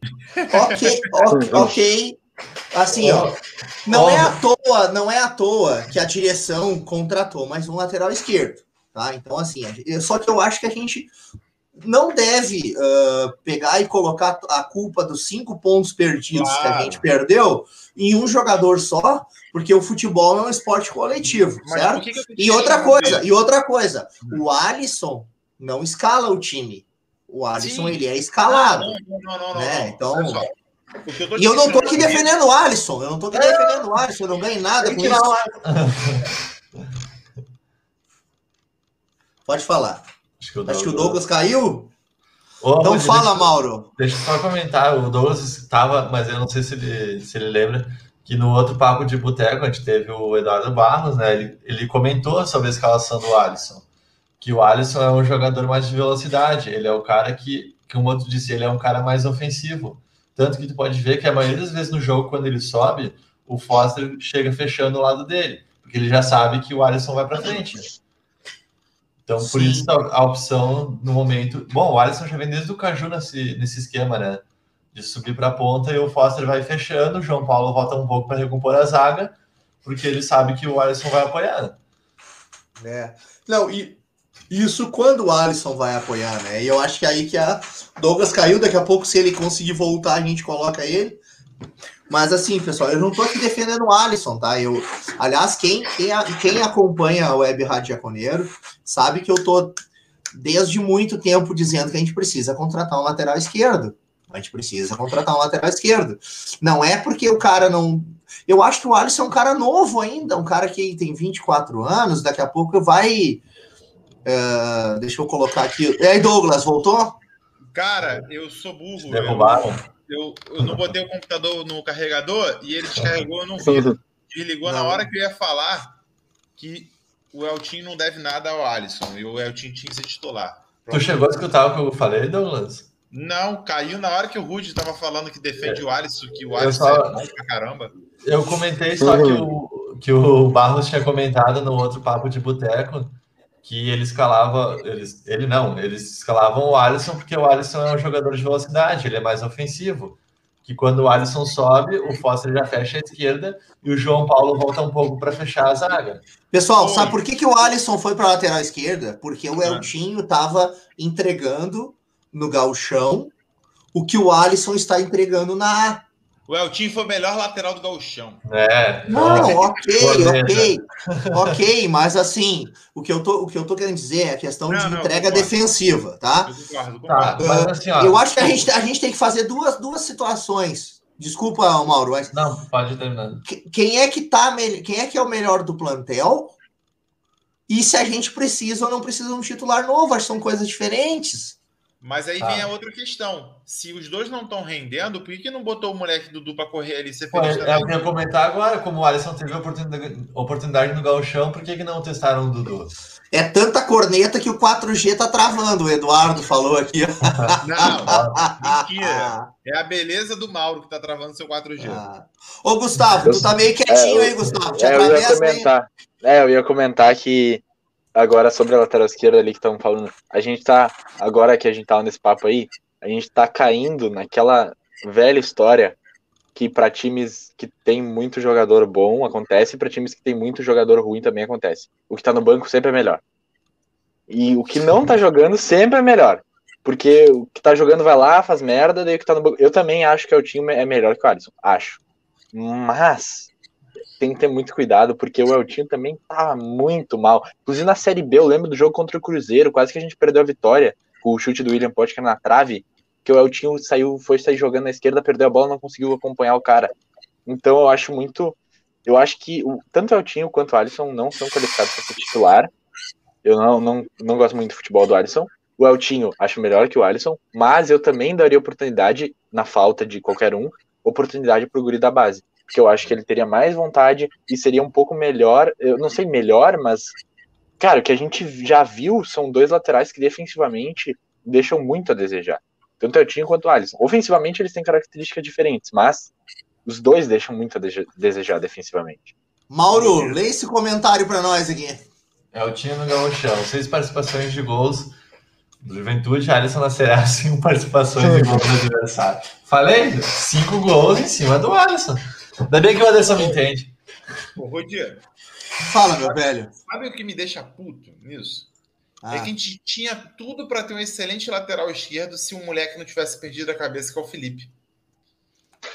ok, ok, ok. Assim, ó, não é à toa, não é à toa que a direção contratou mais um lateral esquerdo, tá? Então, assim, só que eu acho que a gente não deve ah, pegar e colocar a culpa dos cinco pontos perdidos que a gente perdeu em um jogador só, porque o futebol é um esporte coletivo, Mas certo? que que E outra coisa, e outra coisa, o Alisson não escala o time. O Alisson, Sim. ele é escalado. Não, não, não, não, né? Então- eu E eu não tô aqui questionando defendendo o Alisson, eu não tô aqui defendendo o Alisson, eu não ganho nada com isso. Pode falar. Acho que o Acho que o Douglas caiu? Ô, Então mas fala, deixa- Mauro. Deixa eu só comentar, o Douglas estava, mas eu não sei se ele, se ele lembra, que no outro papo de boteco, a gente teve o Eduardo Barros, né? Ele, ele comentou sobre a escalação do Alisson. Que o Alisson é um jogador mais de velocidade, ele é o cara que, como outro disse, ele é um cara mais ofensivo. Tanto que tu pode ver que a maioria das vezes no jogo, quando ele sobe, o Foster chega fechando o lado dele, porque ele já sabe que o Alisson vai para frente. Então, por Sim. isso a, opção no momento. Bom, o Alisson já vem desde o Caju nesse, nesse esquema, né? De subir para a ponta e o Foster vai fechando, o João Paulo volta um pouco para recompor a zaga, porque ele sabe que o Alisson vai apoiar. É. Não, e Isso quando o Alisson vai apoiar, né? E eu acho que é aí que a Douglas caiu, daqui a pouco, se ele conseguir voltar, a gente coloca ele. Mas assim, pessoal, eu não tô aqui defendendo o Alisson, tá? Eu, aliás, quem, quem, quem acompanha a Web Rádio Jaconeiro sabe que eu tô desde muito tempo dizendo que a gente precisa contratar um lateral esquerdo. A gente precisa contratar um lateral esquerdo. Não é porque o cara não. Eu acho que o Alisson é um cara novo ainda, um cara que tem 24 anos, daqui a pouco vai. Uh, deixa eu colocar aqui. E aí, Douglas, voltou? Cara, eu sou burro. Derrubaram. Eu, eu não botei o computador no carregador e ele descarregou, eu não vi. Desligou na hora que eu ia falar que o Eltinho não deve nada ao Alisson e o Eltinho tinha que ser titular. Tu chegou a escutar o que eu falei, Douglas? Não, caiu na hora que o Rudy estava falando que defende é. o Alisson, que o Alisson só... é bom pra caramba. Eu comentei só que o, que o Barros tinha comentado no outro papo de boteco que ele escalava, eles, ele não, eles escalavam o Alisson porque o Alisson é um jogador de velocidade, ele é mais ofensivo. Que quando o Alisson sobe, o Foster já fecha a esquerda e o João Paulo volta um pouco para fechar a zaga. Pessoal, Oi. sabe por que, que o Alisson foi para a lateral esquerda? Porque o Eltinho estava entregando no galchão o que o Alisson está entregando na o Eltinho foi o melhor lateral do gauchão. É. Não, ok, ok. ok, mas assim, o que, eu tô, o que eu tô querendo dizer é a questão não, de não, entrega defensiva, tá? Eu concordo, Tá, mas assim, ó, eu acho que a gente, a gente tem que fazer duas, duas situações. Desculpa, Mauro, mas. Não, pode terminar. Quem é que tá. Quem é que é o melhor do plantel? E se a gente precisa ou não precisa de um titular novo, acho que são coisas diferentes. Mas aí vem a outra questão. Se os dois não estão rendendo, por que, não botou o moleque Dudu para correr ali ser feliz Pô, É o que eu ia comentar agora, como o Alisson teve oportunidade, oportunidade no Galchão, por que, que não testaram o Dudu? É tanta corneta que o 4G tá travando, o Eduardo falou aqui. Não, mentira. É a beleza do Mauro que tá travando seu 4G. Ah. Ô, Gustavo, eu, tu tá meio quietinho é, aí, Gustavo. Te é, eu ia comentar. Aí. É, eu ia comentar que agora sobre a lateral esquerda ali que estão falando, a gente tá, agora que a gente tá nesse papo aí, a gente tá caindo naquela velha história que para times que tem muito jogador bom acontece, para times que tem muito jogador ruim também acontece. O que tá no banco sempre é melhor. E o que não tá jogando sempre é melhor. Porque o que tá jogando vai lá, faz merda, daí o que tá no banco. Eu também acho que o time é melhor que o Alisson. Acho. Mas tem que ter muito cuidado, porque o Eltinho também tá muito mal. Inclusive na Série B, eu lembro do jogo contra o Cruzeiro, quase que a gente perdeu a vitória com o chute do William Potker na trave, que o Eltinho saiu, foi sair jogando na esquerda, perdeu a bola, não conseguiu acompanhar o cara. Então eu acho muito. Eu acho que o, tanto o Eltinho quanto o Alisson não são qualificados para ser titular. Eu não, não, não gosto muito do futebol do Alisson. O Eltinho acho melhor que o Alisson, mas eu também daria oportunidade, na falta de qualquer um, oportunidade para o guri da base porque eu acho que ele teria mais vontade e seria um pouco melhor, eu não sei melhor, mas cara, o que a gente já viu são dois laterais que defensivamente deixam muito a desejar. Tanto o Tinho quanto o Alisson. Ofensivamente eles têm características diferentes, mas os dois deixam muito a desejar defensivamente. Mauro, lê esse comentário para nós aqui. É o time no Gauchão, seis participações de gols do Juventude, Alisson na Série A, cinco participações de gols do adversário. Falei? Cinco gols em cima do Alisson. Ainda bem que o Anderson me entende. Ô, Rodia. Fala, meu velho. Sabe o que me deixa puto nisso? Ah. É que a gente tinha tudo para ter um excelente lateral esquerdo se um moleque não tivesse perdido a cabeça, que é o Felipe.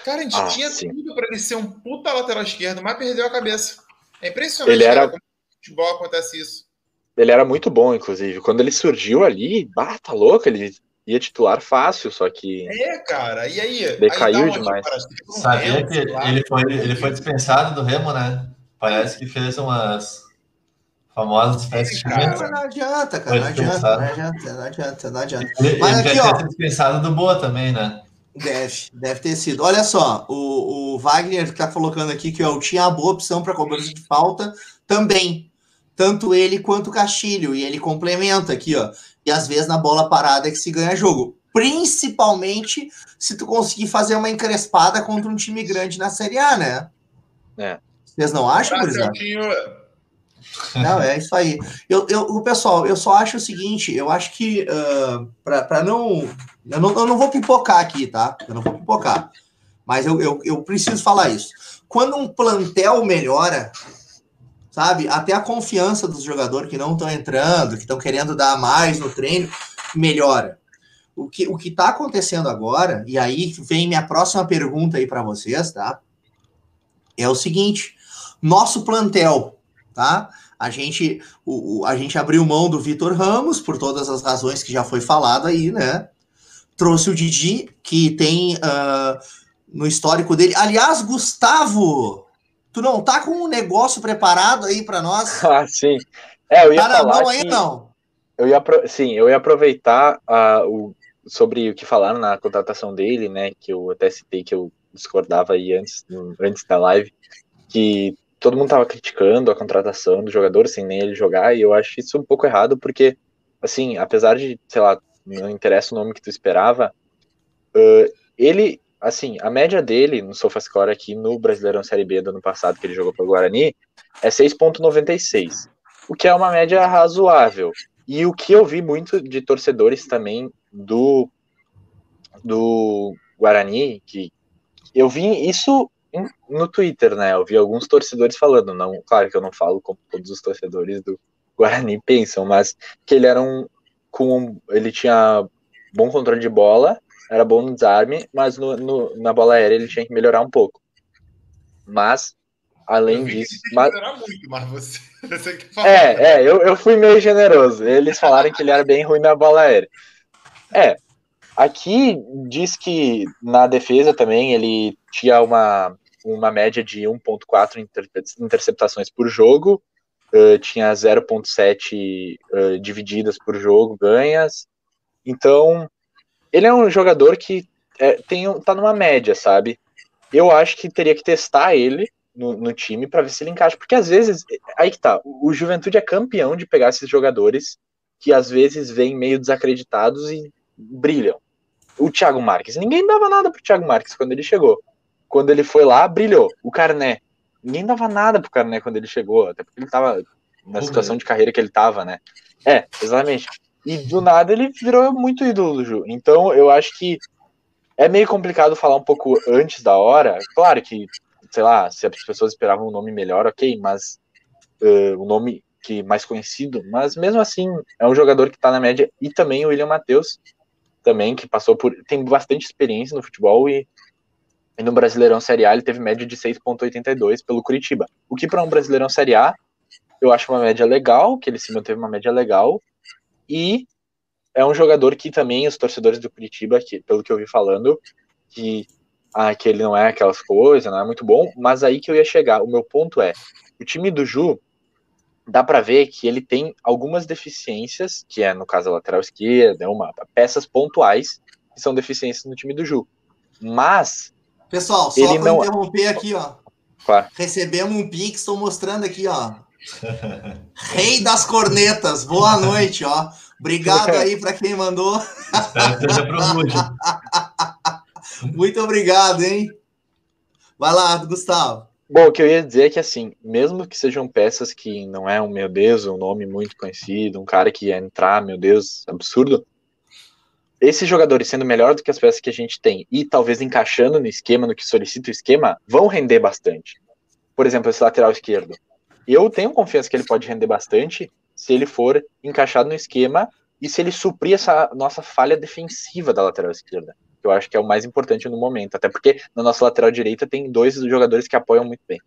Cara, a gente ah, tinha sim. tudo para ele ser um puta lateral esquerdo, mas perdeu a cabeça. É impressionante ele era... como no futebol acontece isso. Ele era muito bom, inclusive. Quando ele surgiu ali, bah, tá louco, ele ia titular fácil, só que. É, cara, e aí? Decaiu aí demais. Sabia que ele foi, ele foi dispensado do Remo, né? Parece que fez umas famosas festas de Não adianta, cara, não adianta, não adianta, não adianta, não adianta. Ele, Mas ele aqui, ó. Ter dispensado do Boa também, né? Deve, deve ter sido. Olha só, o, o Wagner está colocando aqui que eu tinha a boa opção para cobrança de falta também. Tanto ele quanto o Castilho. E ele complementa aqui, ó e às vezes na bola parada é que se ganha jogo. Principalmente se tu conseguir fazer uma encrespada contra um time grande na Série A, né? É. Vocês não acham, por exemplo? Não, é isso aí. Eu, eu, o pessoal, eu só acho o seguinte, eu acho que uh, para não eu, não. eu não vou pipocar aqui, tá? Eu não vou pipocar. Mas eu, eu, eu preciso falar isso. Quando um plantel melhora, sabe? Até a confiança dos jogadores que não estão entrando, que estão querendo dar mais no treino, melhora. O que o que está acontecendo agora, e aí vem minha próxima pergunta aí para vocês, tá? É o seguinte: nosso plantel, tá? A gente, o, o, a gente abriu mão do Vitor Ramos por todas as razões que já foi falado aí, né? Trouxe o Didi, que tem uh, no histórico dele. Aliás, Gustavo, tu não tá com um negócio preparado aí para nós? Ah, sim. É, eu ia tá falar aí, não? Eu ia, sim, eu ia aproveitar uh, o, sobre o que falaram na contratação dele, né? Que eu até citei que eu discordava aí antes, antes da live, que todo mundo tava criticando a contratação do jogador sem nem ele jogar, e eu acho isso um pouco errado, porque, assim, apesar de, sei lá, não interessa o nome que tu esperava, uh, ele, assim, a média dele no SofaScore aqui no Brasileirão Série B do ano passado, que ele jogou pelo Guarani, é 6.96, o que é uma média razoável. E o que eu vi muito de torcedores também do, do Guarani, que eu vi isso no Twitter, né? Eu vi alguns torcedores falando, não, claro que eu não falo como todos os torcedores do Guarani pensam, mas que ele era um com ele tinha bom controle de bola, era bom no desarme, mas no, no, na bola aérea ele tinha que melhorar um pouco. Mas além disso, mas, melhorar muito, mas você, você é, é, eu, eu fui meio generoso. Eles falaram que ele era bem ruim na bola aérea. É, aqui diz que na defesa também ele tinha uma, uma média de 1.4 inter- interceptações por jogo, eh, tinha 0.7 eh, divididas por jogo ganhas. Então, ele é um jogador que é, tem, tá numa média, sabe? Eu acho que teria que testar ele no, no time para ver se ele encaixa, porque às vezes, aí que tá, o Juventude é campeão de pegar esses jogadores que às vezes vêm meio desacreditados e brilham. O Thiago Marques, ninguém dava nada pro Thiago Marques quando ele chegou. Quando ele foi lá, brilhou. O Carné, ninguém dava nada pro Carné quando ele chegou, até porque ele tava na Pô, situação de carreira que ele tava, né? É, exatamente. E do nada ele virou muito ídolo do Ju. Então eu acho que é meio complicado falar um pouco antes da hora. Claro que, sei lá, se as pessoas esperavam um nome melhor, ok, mas uh, um nome que mais conhecido, mas mesmo assim é um jogador que tá na média e também o William Matheus também que passou por tem bastante experiência no futebol e, e no Brasileirão Série A ele teve média de 6.82 pelo Curitiba. O que para um Brasileirão Série A eu acho uma média legal, que ele se manteve uma média legal e é um jogador que também os torcedores do Curitiba, que, pelo que eu vi falando, que, ah, que ele não é aquelas coisas, não é muito bom, mas aí que eu ia chegar. O meu ponto é, o time do Ju dá para ver que ele tem algumas deficiências, que é no caso a lateral esquerda, uma peças pontuais que são deficiências no time do Ju. Mas, Pessoal, só Ele para não- interromper aqui, ó. claro, Recebemos um pix, estou mostrando aqui, ó. Rei das cornetas, boa noite, ó. Obrigado aí para quem mandou. Espero que seja. Muito obrigado, hein? Vai lá, Gustavo. Bom, o que eu ia dizer é que, assim, mesmo que sejam peças que não é um, meu Deus, um nome muito conhecido, um cara que ia entrar, meu Deus, absurdo, esses jogadores sendo melhor do que as peças que a gente tem e talvez encaixando no esquema, no que solicita o esquema, vão render bastante. Por exemplo, esse lateral esquerdo. Eu tenho confiança que ele pode render bastante se ele for encaixado no esquema e se ele suprir essa nossa falha defensiva da lateral esquerda que eu acho que é o mais importante no momento, até porque na nossa lateral direita tem dois jogadores que apoiam muito bem.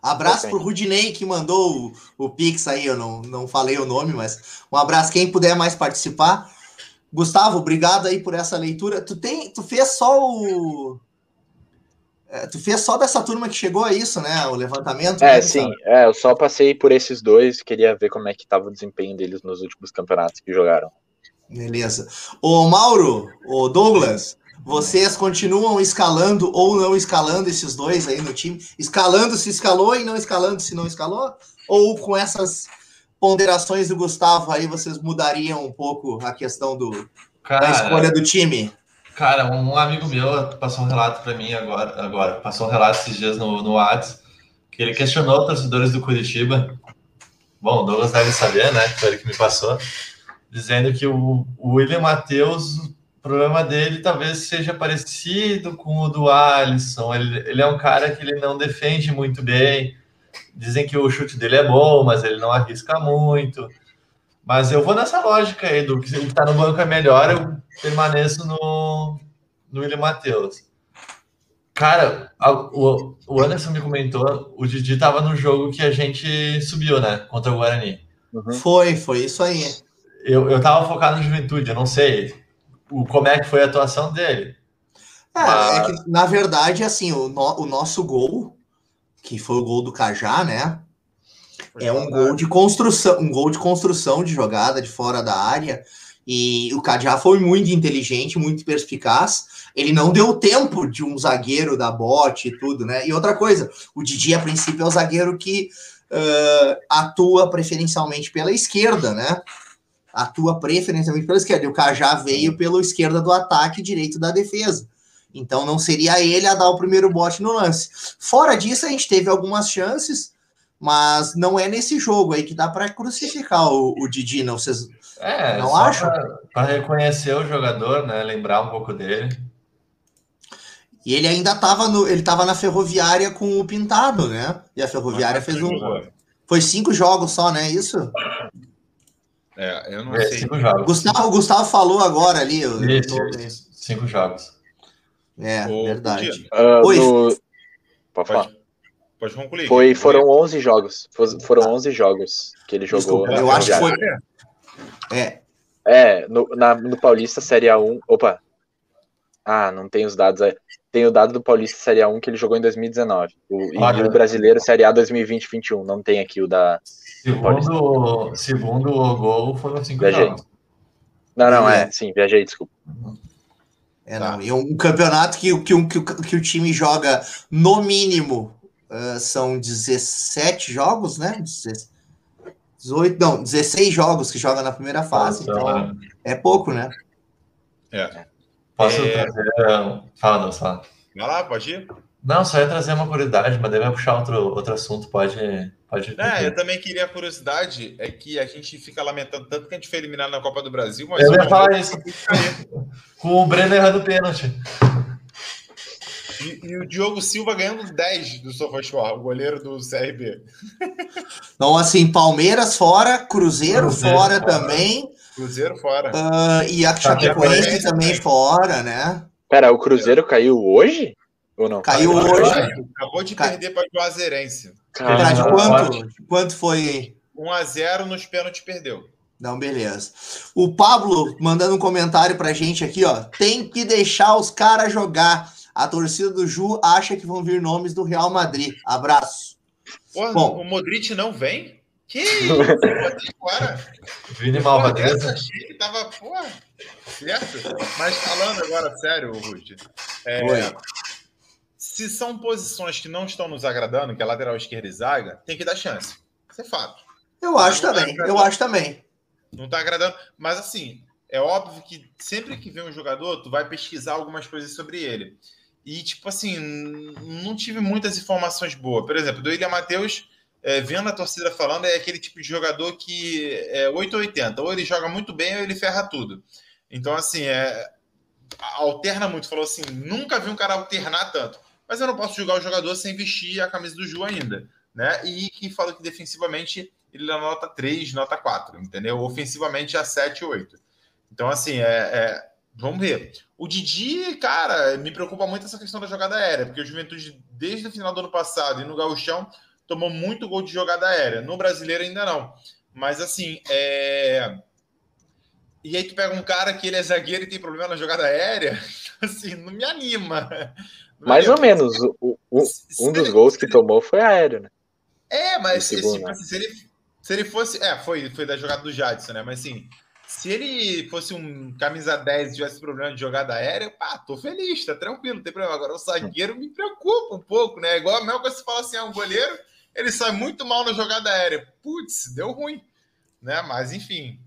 Abraço pro Rudinei que mandou o, o Pix aí, eu não, não falei o nome, mas um abraço. Quem puder mais participar. Gustavo, obrigado aí por essa leitura. Tu tem, tu fez só o. é, tu fez só dessa turma que chegou a isso, né? O levantamento. É, né, sim, é, eu só passei por esses dois, queria ver como é que tava o desempenho deles nos últimos campeonatos que jogaram. Beleza. Ô Mauro, ô Douglas, vocês continuam escalando ou não escalando esses dois aí no time? Escalando se escalou e não escalando se não escalou? Ou com essas ponderações do Gustavo aí vocês mudariam um pouco a questão do, da Cara, escolha do time? Cara, um amigo meu passou um relato para mim agora, agora, passou um relato esses dias no, no Whats, que ele questionou torcedores do Curitiba. Bom, o Douglas deve saber, né? Foi ele que me passou, dizendo que o, o William Matheus, o problema dele talvez seja parecido com o do Alisson. Ele, ele é um cara que ele não defende muito bem. dizem que o chute dele é bom, mas ele não arrisca muito. Mas eu vou nessa lógica aí do que o que está no banco é melhor, eu permaneço no, no William Matheus. Cara, a- o, o Anderson me comentou, o Didi tava no jogo que a gente subiu, né? Contra o Guarani. Uhum. Foi, foi isso aí. Eu, eu tava focado no Juventude, eu não sei o, como é que foi a atuação dele. É, Mas- é que, na verdade, assim, o, no- o nosso gol, que foi o gol do Cajá, né? É um gol de construção, um gol de construção de jogada de fora da área. E o Cajá foi muito inteligente, muito perspicaz. Ele não deu tempo de um zagueiro da bote e tudo, né? E outra coisa, o Didi, a princípio, é o zagueiro que ah, atua preferencialmente pela esquerda, né? Atua preferencialmente pela esquerda. E o Cajá veio pela esquerda do ataque direito da defesa. Então não seria ele a dar o primeiro bote no lance. Fora disso, a gente teve algumas chances, mas não é nesse jogo aí que dá para crucificar o, o Didi, não. Vocês É, Não pra- pra reconhecer o jogador, né? Lembrar um pouco dele. E ele ainda estava no, ele tava na ferroviária com o Pintado, né? E a ferroviária fez um, foi cinco jogos só, né? Isso. É, eu não É, sei. cinco jogos. Gustavo, o Gustavo falou agora ali. eu- eu Isso, tô- isso. Cinco jogos. É, Ô, verdade. Ah, Oi. no- Pode falar. Pode, pode concluir. Foi, foram 11 jogos. Fo- Foram 11 jogos que ele jogou. Desculpa, eu acho que foi. É, É, no, na- no Paulista Série A1. Opa! Ah, não tem os dados aí. Tem o dado do Paulista Série A1 que ele jogou em 2019. O, e Olha. o brasileiro Série A 2020-21. Não tem aqui o da. Segundo, segundo o gol, foram cinco Viajei. jogos. Não, não, É. é. Sim, viajei, desculpa. É, não. E um campeonato que, que, o- que, o- que o time joga no mínimo ah, são 17 jogos, né? 18, não, 16 jogos que joga na primeira fase, então é pouco, né? É. Posso É. trazer. Fala, Deus, fala. Vai lá, pode ir? Não, só ia trazer uma curiosidade, mas daí vai puxar outro, outro assunto, pode. pode É, eu também queria a curiosidade, é que a gente fica lamentando tanto que a gente foi eliminado na Copa do Brasil, mas Eu ia falar isso. Com o Breno errando o pênalti. E, e o Diogo Silva ganhando 10 do SofaSport, o goleiro do CRB. Então, assim, Palmeiras fora, Cruzeiro, Cruzeiro fora, fora. também, Cruzeiro fora. ah, e a Chapecoense Chapecoense também fora, né? Pera, o Cruzeiro caiu hoje? Ou não? Caiu Caiu hoje. Acabou de Cai- perder para o Juazeirense. Cara, Pra de Ah, quanto? quanto foi? 1x0 nos pênaltis perdeu. Não, beleza. O Pablo mandando um comentário pra gente aqui, ó. Tem que deixar os caras jogar. A torcida do Ju acha que vão vir nomes do Real Madrid. Abraço. Porra, Bom. o Modric não vem? Que isso? Agora. Vini Porra, Malvadeza. achei que tava, porra, certo? Mas falando agora sério, Ruth, é, Oi. se são posições que não estão nos agradando, que é lateral esquerda e zaga, tem que dar chance. Isso é fato. Eu acho também. Eu acho também. Não tá agradando. Mas assim, é óbvio que sempre que vem um jogador, tu vai pesquisar algumas coisas sobre ele. E, tipo assim, não tive muitas informações boas. Por exemplo, do William Matheus, é, vendo a torcida falando, é aquele tipo de jogador que é 880. Ou ele joga muito bem ou ele ferra tudo. Então, assim, é, alterna muito. Falou assim, nunca vi um cara alternar tanto. Mas eu não posso julgar o jogador sem vestir a camisa do Ju ainda. Né? E que fala que defensivamente ele é nota 3, nota 4, entendeu? Ofensivamente é 7, 8. Então, assim, é, é- vamos ver. O Didi, cara, me preocupa muito essa questão da jogada aérea, porque o Juventude, desde o final do ano passado e no Gauchão, tomou muito gol de jogada aérea. No brasileiro ainda não. Mas, assim, é. E aí tu pega um cara que ele é zagueiro e tem problema na jogada aérea, assim, não me anima. Não me mais ou anima. menos. o- o- um dos ele- gols que tomou foi aéreo, né? É, mas O se, segundo, tipo né? assim, se ele, se ele fosse. É, foi, foi da jogada do Jadson, né? Mas assim, se ele fosse um camisa 10 e tivesse problema de jogada aérea, pá, tô feliz, tá tranquilo, não tem problema. Agora o zagueiro me preocupa um pouco, né? Igual a que você fala assim, ah, um goleiro, ele sai muito mal na jogada aérea. Putz, deu ruim, né? Mas enfim.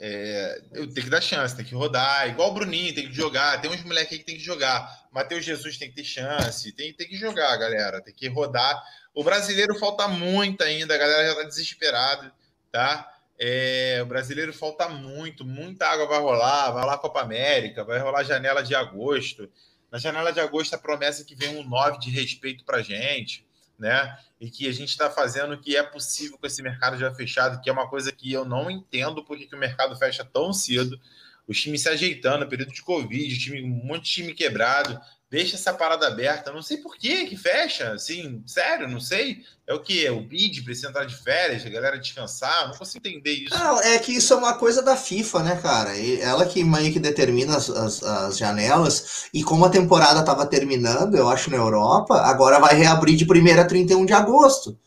É, eu tenho que dar chance, tem que rodar, igual o Bruninho, tem que jogar, tem uns moleques aí que tem que jogar. Matheus Jesus tem que ter chance, tem, tem que jogar, galera, tem que rodar. O brasileiro falta muito ainda, a galera já tá desesperada, tá? É, o brasileiro falta muito, muita água vai rolar, vai rolar Copa América, vai rolar janela de agosto. Na janela de agosto, a promessa é que vem um 9 de respeito pra gente, né? E que a gente está fazendo o que é possível com esse mercado já fechado, que é uma coisa que eu não entendo porque que o mercado fecha tão cedo. Os times se ajeitando, período de Covid, time, um monte de time quebrado, deixa essa parada aberta. Não sei por que que fecha, assim, sério, não sei. É o que? O bid precisa entrar de férias, a galera descansar. Não consigo entender isso. Não, é que isso é uma coisa da FIFA, né, cara? E ela que meio que determina as, as, as janelas. E como a temporada estava terminando, eu acho, na Europa, agora vai reabrir de 1 a 31 de agosto.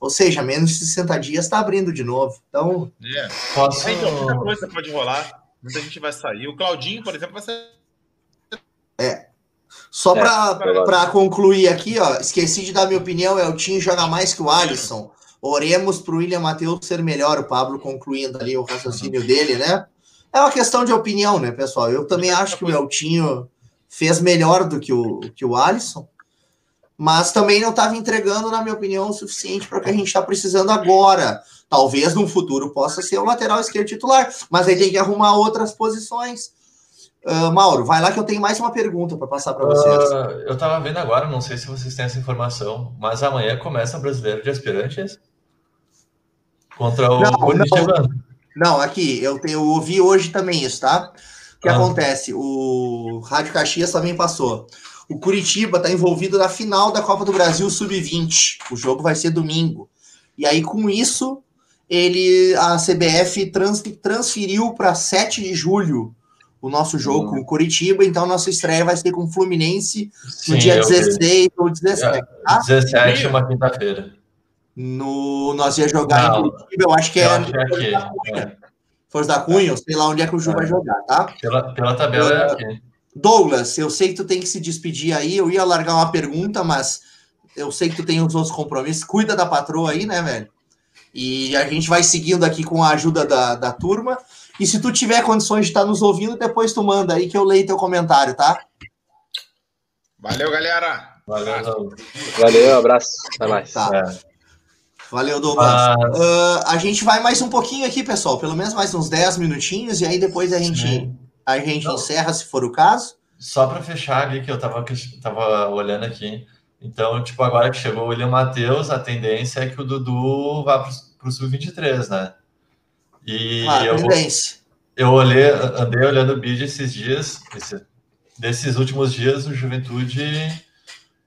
Ou seja, menos de 60 dias está abrindo de novo. Então. É. Posso... É, então, muita coisa pode rolar. Muita gente vai sair. O Claudinho, por exemplo, vai sair. É. Só É, para para concluir aqui, ó, esqueci de dar minha opinião, é o Tim joga mais que o Alisson. Oremos para o William Matheus ser melhor, o Pablo concluindo ali o raciocínio dele, né? É uma questão de opinião, né, pessoal? Eu também acho que o Eltinho fez melhor do que o, que o Alisson, mas também não estava entregando, na minha opinião, o suficiente para o que a gente está precisando agora. Talvez no futuro possa ser o lateral esquerdo titular, mas aí tem que arrumar outras posições. Ah, Mauro, vai lá que eu tenho mais uma pergunta para passar para vocês. Ah, eu tava vendo agora, não sei se vocês têm essa informação, mas amanhã começa o brasileiro de aspirantes contra o Não, Curitiba. Não, aqui, eu, tenho, eu ouvi hoje também isso, tá? O que Ah. acontece? O Rádio Caxias também passou. O Curitiba está envolvido na final da Copa do Brasil Sub-20. O jogo vai ser domingo. E aí, com isso, ele a CBF trans- transferiu para 7 de julho o nosso jogo com o Curitiba. Então, nossa estreia vai ser com o Fluminense no Sim, dia eu vi. 16 ou 17. tá? 17, uma quinta-feira. No, nós ia jogar Não. em Curitiba, eu acho que Eu é acho é aqui. é. Força da Cunha, eu sei lá onde é que o Ju É. vai jogar, tá? Pela, pela tabela é aqui. Douglas, eu sei que tu tem que se despedir aí. Eu ia largar uma pergunta, mas eu sei que tu tem os outros compromissos. Cuida da patroa aí, né, velho? E a gente vai seguindo aqui com a ajuda da, da turma. E se tu tiver condições de estar nos ouvindo, depois tu manda aí que eu leio teu comentário, tá? Valeu, galera. Valeu. Valeu, abraço. Até mais. Tá. É. Valeu, Douglas. Ah, a gente vai mais um pouquinho aqui, pessoal. Pelo menos mais uns 10 minutinhos. E aí depois a gente, sim. a gente encerra, se for o caso. Só para fechar ali, que eu tava, tava olhando aqui. Então, tipo, agora que chegou o William Matheus, a tendência é que o Dudu vá para o Sub-23, né? E Ah, eu, eu olhei, andei olhando o vídeo esses dias, esse- desses últimos dias, o Juventude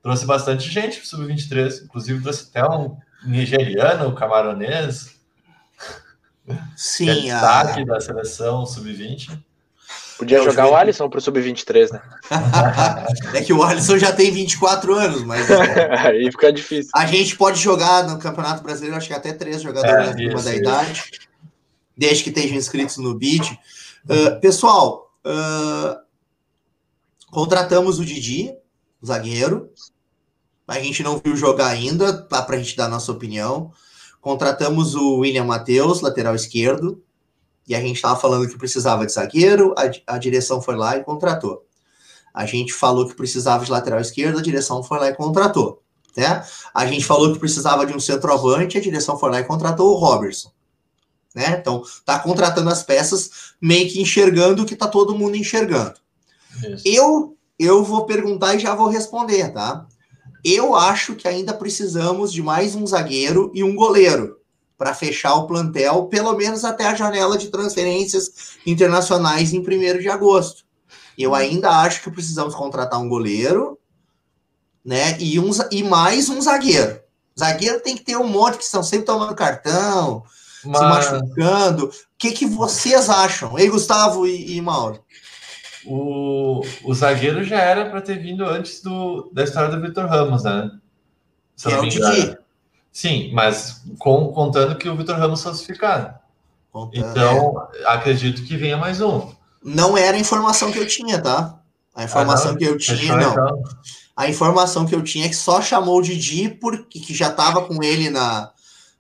trouxe bastante gente para o Sub-23, inclusive trouxe até um nigeriano, um camaronês, que é Sim, a... destaque da seleção Sub-20. Podia É, o jogar o Juventude. Alisson pro Sub-23, né? é que o Alisson já tem 24 anos, mas Aí fica difícil. a gente pode jogar no Campeonato Brasileiro, acho que até três jogadores É, acima isso, da isso. idade, desde que estejam inscritos no bid. Ah, pessoal, ah, contratamos o Didi, o zagueiro. A gente não viu jogar ainda, tá pra gente dar nossa opinião. Contratamos o William Matheus, lateral esquerdo. E a gente estava falando que precisava de zagueiro, a, a direção foi lá e contratou. A gente falou que precisava de lateral esquerdo, a direção foi lá e contratou. Né? A gente falou que precisava de um centroavante, a direção foi lá e contratou o Robertson. Né? Então, tá contratando as peças, meio que enxergando o que tá todo mundo enxergando. Isso. Eu, eu vou perguntar e já vou responder, tá? Eu acho que ainda precisamos de mais um zagueiro e um goleiro para fechar o plantel, pelo menos até a janela de transferências internacionais em 1 de agosto. Eu ainda acho que precisamos contratar um goleiro, né? E, um, e mais um zagueiro. Zagueiro tem que ter um monte que estão sempre tomando cartão, se Mas machucando. O que, que vocês acham? Ei, Gustavo e, e Mauro? o, o zagueiro já era para ter vindo antes do, da história do Vitor Ramos, né? Se É o Didi. Sim, mas com, contando que o Vitor Ramos falsificado. Contando, é. Então, acredito que venha mais um. Não era a informação que eu tinha, tá? A informação Ah, não? que eu tinha, não. então? A informação que eu tinha é que só chamou o Didi porque que já estava com ele na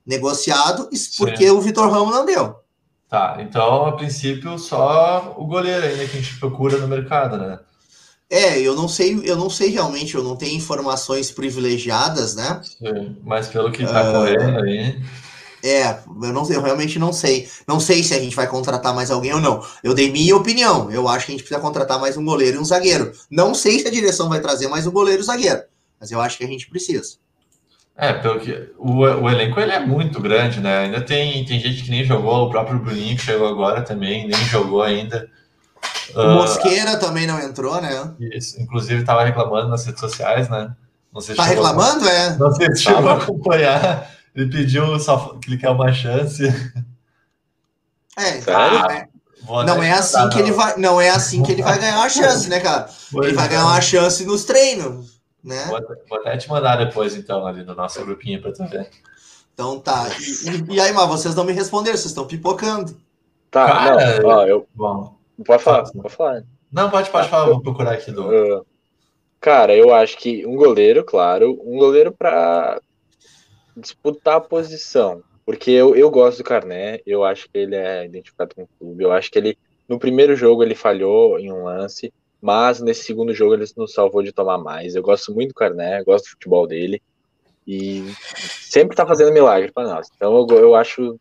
negociado, porque o Vitor Ramos não deu. Tá, então, a princípio, só o goleiro ainda que a gente procura no mercado, né? É, eu não sei, eu não sei realmente, eu não tenho informações privilegiadas, né? Sim, Mas pelo que tá Ah. correndo aí. É, eu não sei, eu realmente não sei. Não sei se a gente vai contratar mais alguém ou não. Eu dei minha opinião. Eu acho que a gente precisa contratar mais um goleiro e um zagueiro. Não sei se a direção vai trazer mais um goleiro e um zagueiro, mas eu acho que a gente precisa. É, pelo que o, o elenco ele é muito grande, né? Ainda tem, tem gente que nem jogou, o próprio Bruninho que chegou agora também, nem jogou ainda. O uh, Mosqueira também não entrou, né? Isso, inclusive estava reclamando nas redes sociais, né? Não sei se tá reclamando, a... é? Não sei se chegou a acompanhar. Ele pediu só que ele quer uma chance. É, então, é. não é assim que ele vai, não é assim que ele vai ganhar a chance, né, cara? Pois ele vai ganhar uma chance nos treinos né? Vou, vou, até te mandar depois, então, ali no nosso grupinho para tu ver. Então tá. E, e, e, aí, mas vocês não me responderam, vocês estão pipocando. Tá, Cara, não, ó, eu. Bom, pode falar, pode falar. Não, pode, pode falar, vou procurar aqui do. Uh, cara, eu acho que um goleiro, claro, um goleiro para disputar a posição. Porque eu, eu gosto do Carné, eu acho que ele é identificado com o clube, eu acho que ele, no primeiro jogo, ele falhou em um lance, mas nesse segundo jogo ele nos salvou de tomar mais. Eu gosto muito do Carné, gosto do futebol dele e sempre tá fazendo milagre para nós. Então eu, eu acho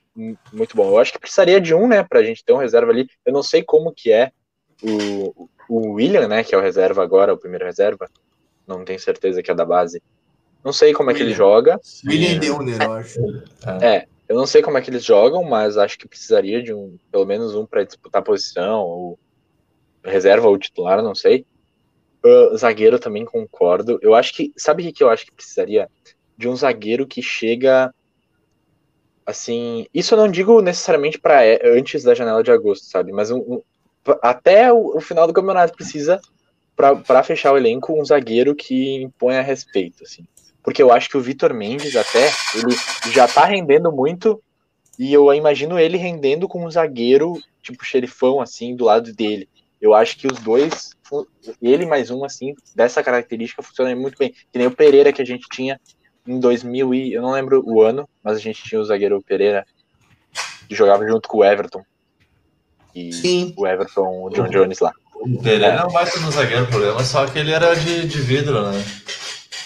muito bom. Eu acho que precisaria de um, né, pra gente ter um reserva ali. Eu não sei como que é o, o William, né, que é o reserva agora, o primeiro reserva. Não tenho certeza que é da base. Não sei como é que ele joga. William Deuner, eu acho. É, eu não sei como é que eles jogam, mas acho que precisaria de um, pelo menos um para disputar a posição, ou reserva ou titular, não sei. Uh, zagueiro também concordo. Eu acho que. Sabe o que eu acho que precisaria? De um zagueiro que chega. Assim. Isso eu não digo necessariamente para é, antes da janela de agosto, sabe? Mas um, um, até o, o, final do campeonato precisa, para fechar o elenco, um zagueiro que impõe a respeito, assim. Porque eu acho que o Vitor Mendes, até, ele já tá rendendo muito. E eu imagino ele rendendo com um zagueiro, tipo, xerifão, assim, do lado dele. Eu acho que os dois, ele mais um, assim, dessa característica, funcionam muito bem. Que nem o Pereira que a gente tinha em 2000 e... Eu não lembro o ano, mas a gente tinha o zagueiro Pereira, que jogava junto com o Everton. E Sim. o Everton, o John Jones lá. O Pereira é. não vai ser no zagueiro, o problema é só que ele era de, de vidro, né?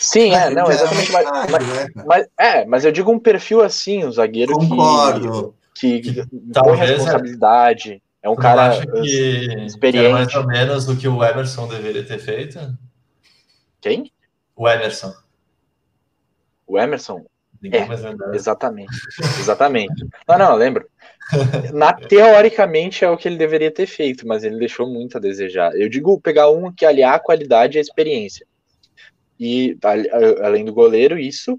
Sim, é, não, exatamente. Mas, mas, né, mas, é, mas eu digo um perfil assim, um zagueiro Concordo. que, que, que é. responsabilidade. É um tu cara acha que, experiente. Que mais ou menos do que o Emerson deveria ter feito? Quem? O Emerson. O Emerson? Ninguém é, exatamente. Exatamente. Não, não, lembro. Na, teoricamente é o que ele deveria ter feito, mas ele deixou muito a desejar. Eu digo pegar um que aliar a qualidade e a experiência. E além do goleiro, isso.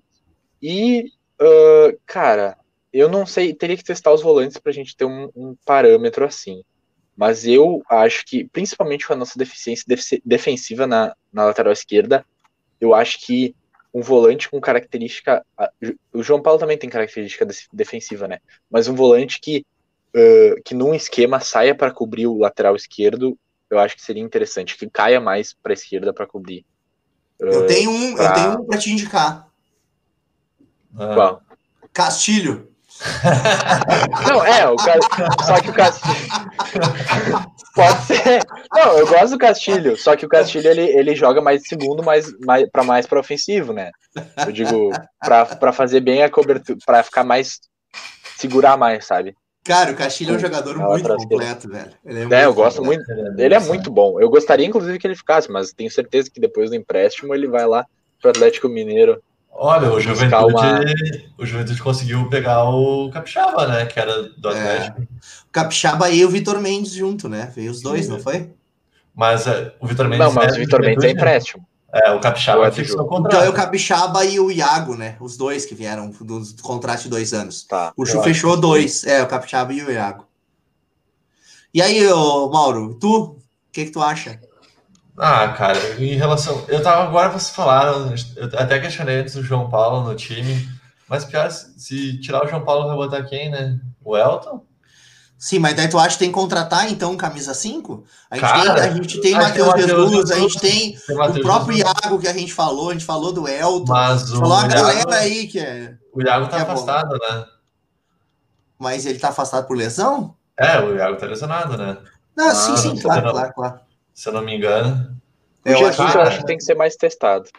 E, uh, cara, eu não sei, teria que testar os volantes para a gente ter um, um, parâmetro assim. Mas eu acho que, principalmente com a nossa deficiência defensiva na, na lateral esquerda, eu acho que um volante com característica. O João Paulo também tem característica defensiva, né? Mas um volante que, uh, que num esquema saia para cobrir o lateral esquerdo, eu acho que seria interessante, que caia mais para a esquerda para cobrir. Uh, eu tenho um, pra... eu tenho um para te indicar. Qual? Castilho. Não, é, o só que o Castilho. Pode ser. Não, eu gosto do Castilho, só que o Castilho ele, ele joga mais segundo, mais, mais para mais para ofensivo, né? Eu digo, para fazer bem a cobertura, para ficar mais. segurar mais, sabe? Cara, o Castilho é um jogador muito completo, velho. Ele é, é muito eu gosto muito. Ele é muito bom. Eu gostaria, inclusive, que ele ficasse, mas tenho certeza que depois do empréstimo ele vai lá pro Atlético Mineiro Olha, o Juventude, uma... o Juventude conseguiu pegar o Capixaba, né? Que era do é. Atlético. É. O Capixaba e o Vitor Mendes junto, né? Veio os dois, Sim. não foi? Mas uh, o Vitor Mendes. Não, mas é o Vitor Mendes é empréstimo. É, o Capixaba é fixou o contrato. Então é o Capixaba e o Iago, né? Os dois que vieram do contrato de dois anos. Tá. O Chu fechou dois. É, o Capixaba e o Iago. E aí, ô, Mauro, tu? O que, que tu acha? Ah, cara, em relação. Eu tava agora vocês falaram, eu até questionei antes o João Paulo no time, mas pior, se tirar o João Paulo, vai botar quem, né? O Elton? Sim, mas daí tu acha que tem que contratar, então, camisa 5? A gente Cara, tem, a gente tem Matheus Jesus, a gente tem, tem o próprio Jesus. Iago que a gente falou, a gente falou do Elton, mas falou a galera aí que é. O Iago tá é afastado, bom. né? Mas ele tá afastado por lesão? É, o Iago tá lesionado, né? Não, ah, sim, sim, claro, claro, claro se eu não me engano. O Jesus eu acho, eu acho que tem que ser mais testado.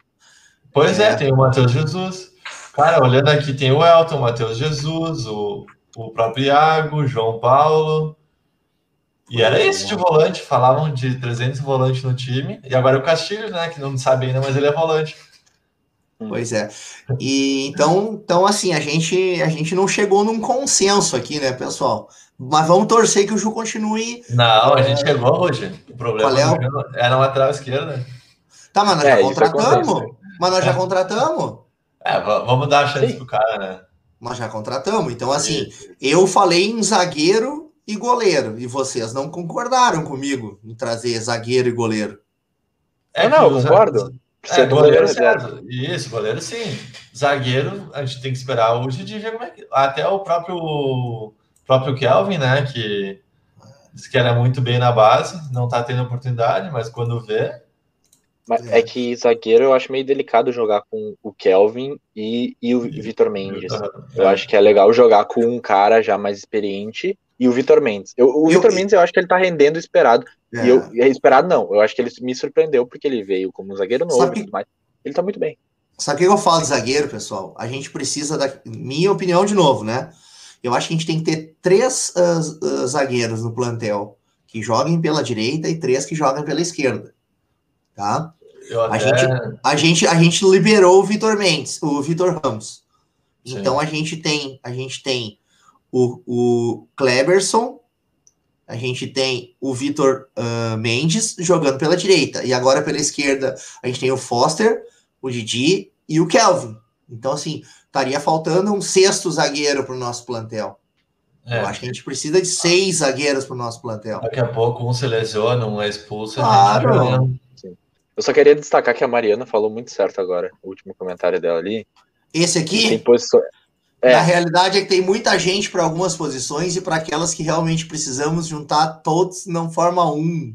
Pois é, é tem o Matheus Jesus. Cara, olhando aqui, tem o Elton, o Matheus Jesus, o, o próprio Iago, João Paulo. E era isso de volante, falavam de 300 volantes no time. E agora o Castilho, né, que não sabe ainda, mas ele é volante. Pois é. E então, então assim, a gente a gente não chegou num consenso aqui, né, pessoal? Mas vamos torcer que o Ju continue. Não, a gente chegou hoje. O problema é o- era na lateral esquerda. Tá, mas nós É, já contratamos. acontece. Mas nós já contratamos. É, va- vamos dar a chance Sim. pro cara, né? Nós já contratamos. Então, assim, eu falei em zagueiro e goleiro. E vocês não concordaram comigo em trazer zagueiro e goleiro. É não, eu concordo. É, goleiro goleiro reserva. certo. Isso, goleiro sim. Zagueiro, a gente tem que esperar hoje de ver como é que. Até o próprio, próprio Kelvin, né? Que disse que era muito bem na base, não tá tendo oportunidade, mas quando vê. Mas É. é que zagueiro eu acho meio delicado jogar com o Kelvin e, e o Vitor Mendes. Eu acho que é legal jogar com um cara já mais experiente e o Vitor Mendes. Eu- o Vitor Mendes eu acho que ele tá rendendo esperado. É. E eu, é esperado não, eu acho que ele me surpreendeu porque ele veio como um zagueiro novo Sabe- e tudo mais. Ele tá muito bem. Sabe o que eu falo de zagueiro, pessoal? A gente precisa da. Minha opinião, de novo, né? Eu acho que a gente tem que ter três ah, ah, zagueiros no plantel que joguem pela direita e três que joguem pela esquerda. Tá? Eu A até, gente- A gente, a gente liberou o Vitor Mendes, o Vitor Ramos. Sim. Então a gente tem, a gente tem o, o Kleberson, a gente tem o Vitor ah, Mendes jogando pela direita. E agora pela esquerda a gente tem o Foster, o Didi e o Kelvin. Então, assim, estaria faltando um sexto zagueiro para o nosso plantel. é, Eu acho que a gente precisa de seis zagueiros para o nosso plantel. daqui a pouco um se lesiona, um é expulso. Claro. já- Eu só queria destacar que a Mariana falou muito certo agora, o último comentário dela ali. Esse Tem aqui, posições. É. na realidade, é que tem muita gente para algumas posições e para aquelas que realmente precisamos juntar todos não forma um.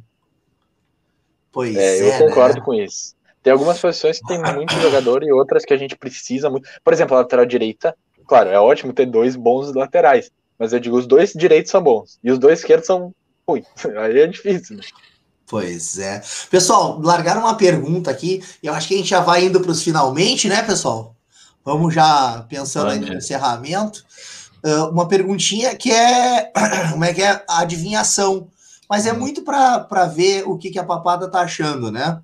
Pois É, é, eu concordo né? com isso. Tem algumas posições que tem muito jogador e outras que a gente precisa muito. Por exemplo, a lateral direita, claro, é ótimo ter dois bons laterais, mas eu digo, os dois direitos são bons e os dois esquerdos são ruins. Aí é difícil. né? Pois é. Pessoal, largaram uma pergunta aqui e eu acho que a gente já vai indo para os finalmente, né, pessoal? Vamos já pensando aí no encerramento. Ah, uma perguntinha que é como é que é a adivinhação, mas é Hum. muito para ver o que, que a papada tá achando, né?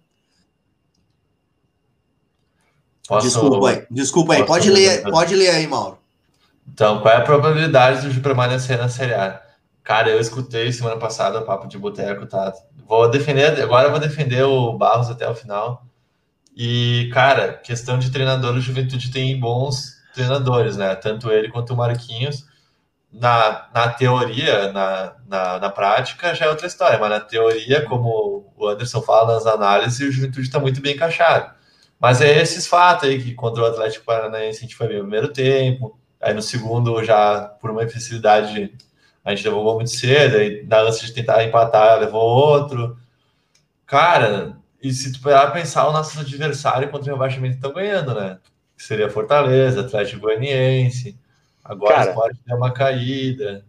Posso- Desculpa aí, desculpa aí. Pode ler, pode ler aí, Mauro. Então, qual é a probabilidade de permanecer na Série A? Cara, eu escutei semana passada o Papo de Boteco, tá? Vou defender, agora vou defender o Barros até o final. E, cara, questão de treinador, o Juventude tem bons treinadores, né? Tanto ele quanto o Marquinhos. Na, na teoria, na, na, na prática, já é outra história, mas na teoria, como o Anderson fala nas análises, o Juventude está muito bem encaixado. Mas é esses fatos aí que contra o Atlético Paranaense a gente foi bem no primeiro tempo, Aí no segundo, já por uma infelicidade, a gente levou muito cedo. Aí na ânsia de tentar empatar, levou outro. Cara, e se tu parar pensar, o nosso adversário contra o rebaixamento estão ganhando, né? Que seria Fortaleza, Atlético Goianiense. Agora Cara, pode ter uma caída.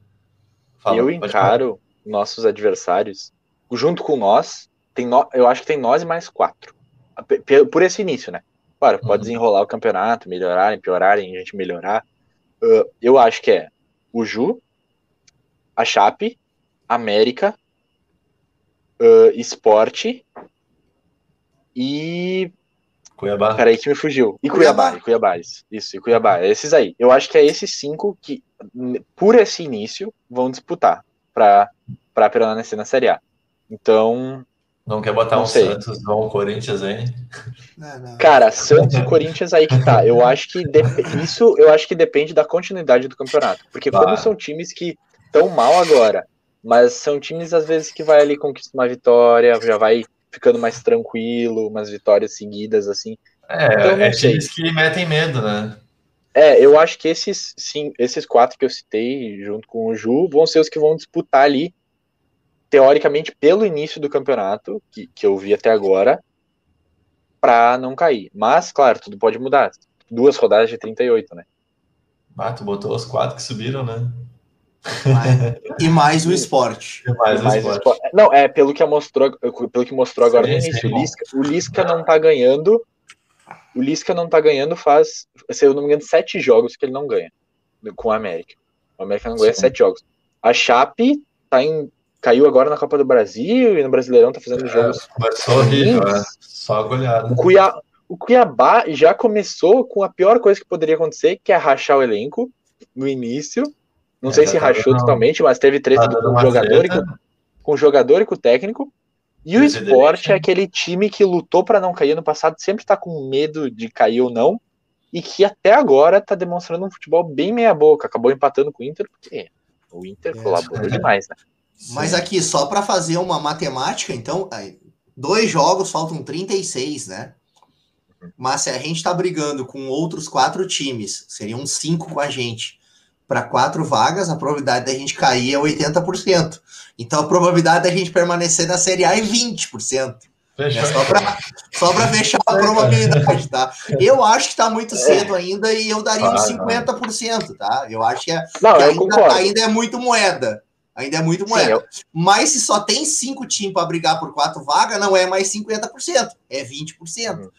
Fala, eu pode falar. encaro nossos adversários, junto com nós, tem no- eu acho que tem nós e mais quatro. Por esse início, né? Claro, pode Uhum. desenrolar o campeonato, melhorarem, piorarem, a gente melhorar. Ah, eu acho que é o Ju, a Chape, América, ah, Esporte e Cuiabá. Peraí que me fugiu. E Cuiabá. Cuiabá, e Cuiabá, isso. E Cuiabá. Esses aí. Eu acho que é esses cinco que, por esse início, vão disputar pra, pra permanecer na Série A. Então, Não quer botar Não um sei. Santos ou um Corinthians aí? Não, não. cara, Santos e Corinthians aí que tá. Eu acho que isso eu acho que depende da continuidade do campeonato. Porque como Claro. são times que estão mal agora, mas são times às vezes que vai ali conquistar uma vitória, já vai ficando mais tranquilo, umas vitórias seguidas assim. É, Então, é sei. times que metem medo, né? É, eu acho que esses, sim, esses quatro que eu citei, junto com o Ju, vão ser os que vão disputar ali, teoricamente, pelo início do campeonato, que, que eu vi até agora, pra não cair. Mas, claro, tudo pode mudar. Duas rodadas de 38, né? Ah, tu botou os quatro que subiram, né? E mais o esporte. E mais o Mas esporte. espo- Não, é pelo que mostrou, pelo que mostrou agora Sim, no sim, início. bom. O Lisca, o Lisca não tá ganhando. O Lisca não tá ganhando faz, se eu não me engano, sete jogos que ele não ganha com o América. O América não ganha Sim. sete jogos. A Chape tá em, caiu agora na Copa do Brasil e no Brasileirão tá fazendo É, jogos. Começou horrível, ruins. né? Só goleada. O, Cuiá, o Cuiabá já começou com a pior coisa que poderia acontecer, que é rachar o elenco no início. Não É, sei se rachou dando- totalmente, mas teve treta Tá com o jogador, e com, com o jogador e com o técnico. E o esporte é aquele time que lutou para não cair no passado, sempre tá com medo de cair ou não, e que até agora tá demonstrando um futebol bem meia-boca. Acabou empatando com o Inter, porque o Inter É, colaborou demais, né? Mas aqui, só para fazer uma matemática, então, aí, dois jogos faltam 36, né? Mas se a gente tá brigando com outros quatro times, seriam cinco com a gente, para quatro vagas, a probabilidade da gente cair é 80%. Então a probabilidade da gente permanecer na Série A é 20%. Fechou. É só para fechar a probabilidade, tá? Eu acho que tá muito cedo ainda e eu daria uns Ah, 50%, tá? Eu acho que, é, Não, que ainda, ainda é muito moeda. Ainda é muito Sim, moeda. eu- Mas se só tem cinco times para brigar por quatro vagas, não é mais 50%, é 20%.